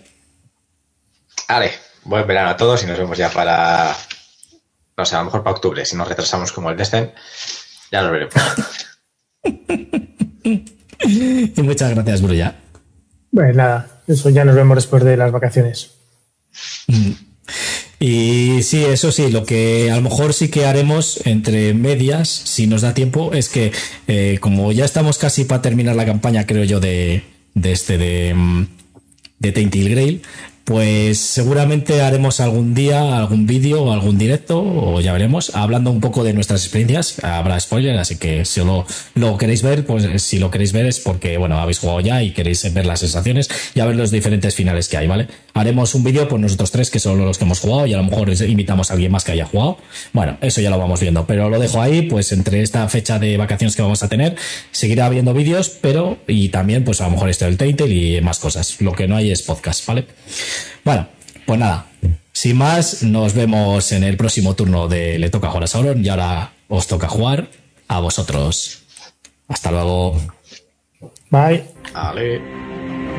Vale, buen verano a todos y nos vemos ya para, no sé, a lo mejor para octubre, si nos retrasamos como el Descent, ya lo veremos. y muchas gracias, Brulla. Pues nada, eso ya nos vemos después de las vacaciones. Y sí, eso sí, lo que a lo mejor sí que haremos entre medias, si nos da tiempo, es que eh, como ya estamos casi para terminar la campaña, creo yo, de, este de, de Grail, pues seguramente haremos algún día algún vídeo o algún directo, o ya veremos, hablando un poco de nuestras experiencias. Habrá spoiler, así que si lo, lo queréis ver, pues si lo queréis ver es porque, bueno, habéis jugado ya y queréis ver las sensaciones y a ver los diferentes finales que hay, ¿vale? Haremos un vídeo por nosotros tres, que son los que hemos jugado, y a lo mejor invitamos a alguien más que haya jugado. Bueno, eso ya lo vamos viendo, pero lo dejo ahí, pues entre esta fecha de vacaciones que vamos a tener, seguirá habiendo vídeos, pero, y también, pues a lo mejor esto del Tainted y más cosas. Lo que no hay es podcast, ¿vale? Bueno, pues nada, sin más, nos vemos en el próximo turno de Le toca jugar a Sauron y ahora os toca jugar a vosotros. Hasta luego. Bye. Vale.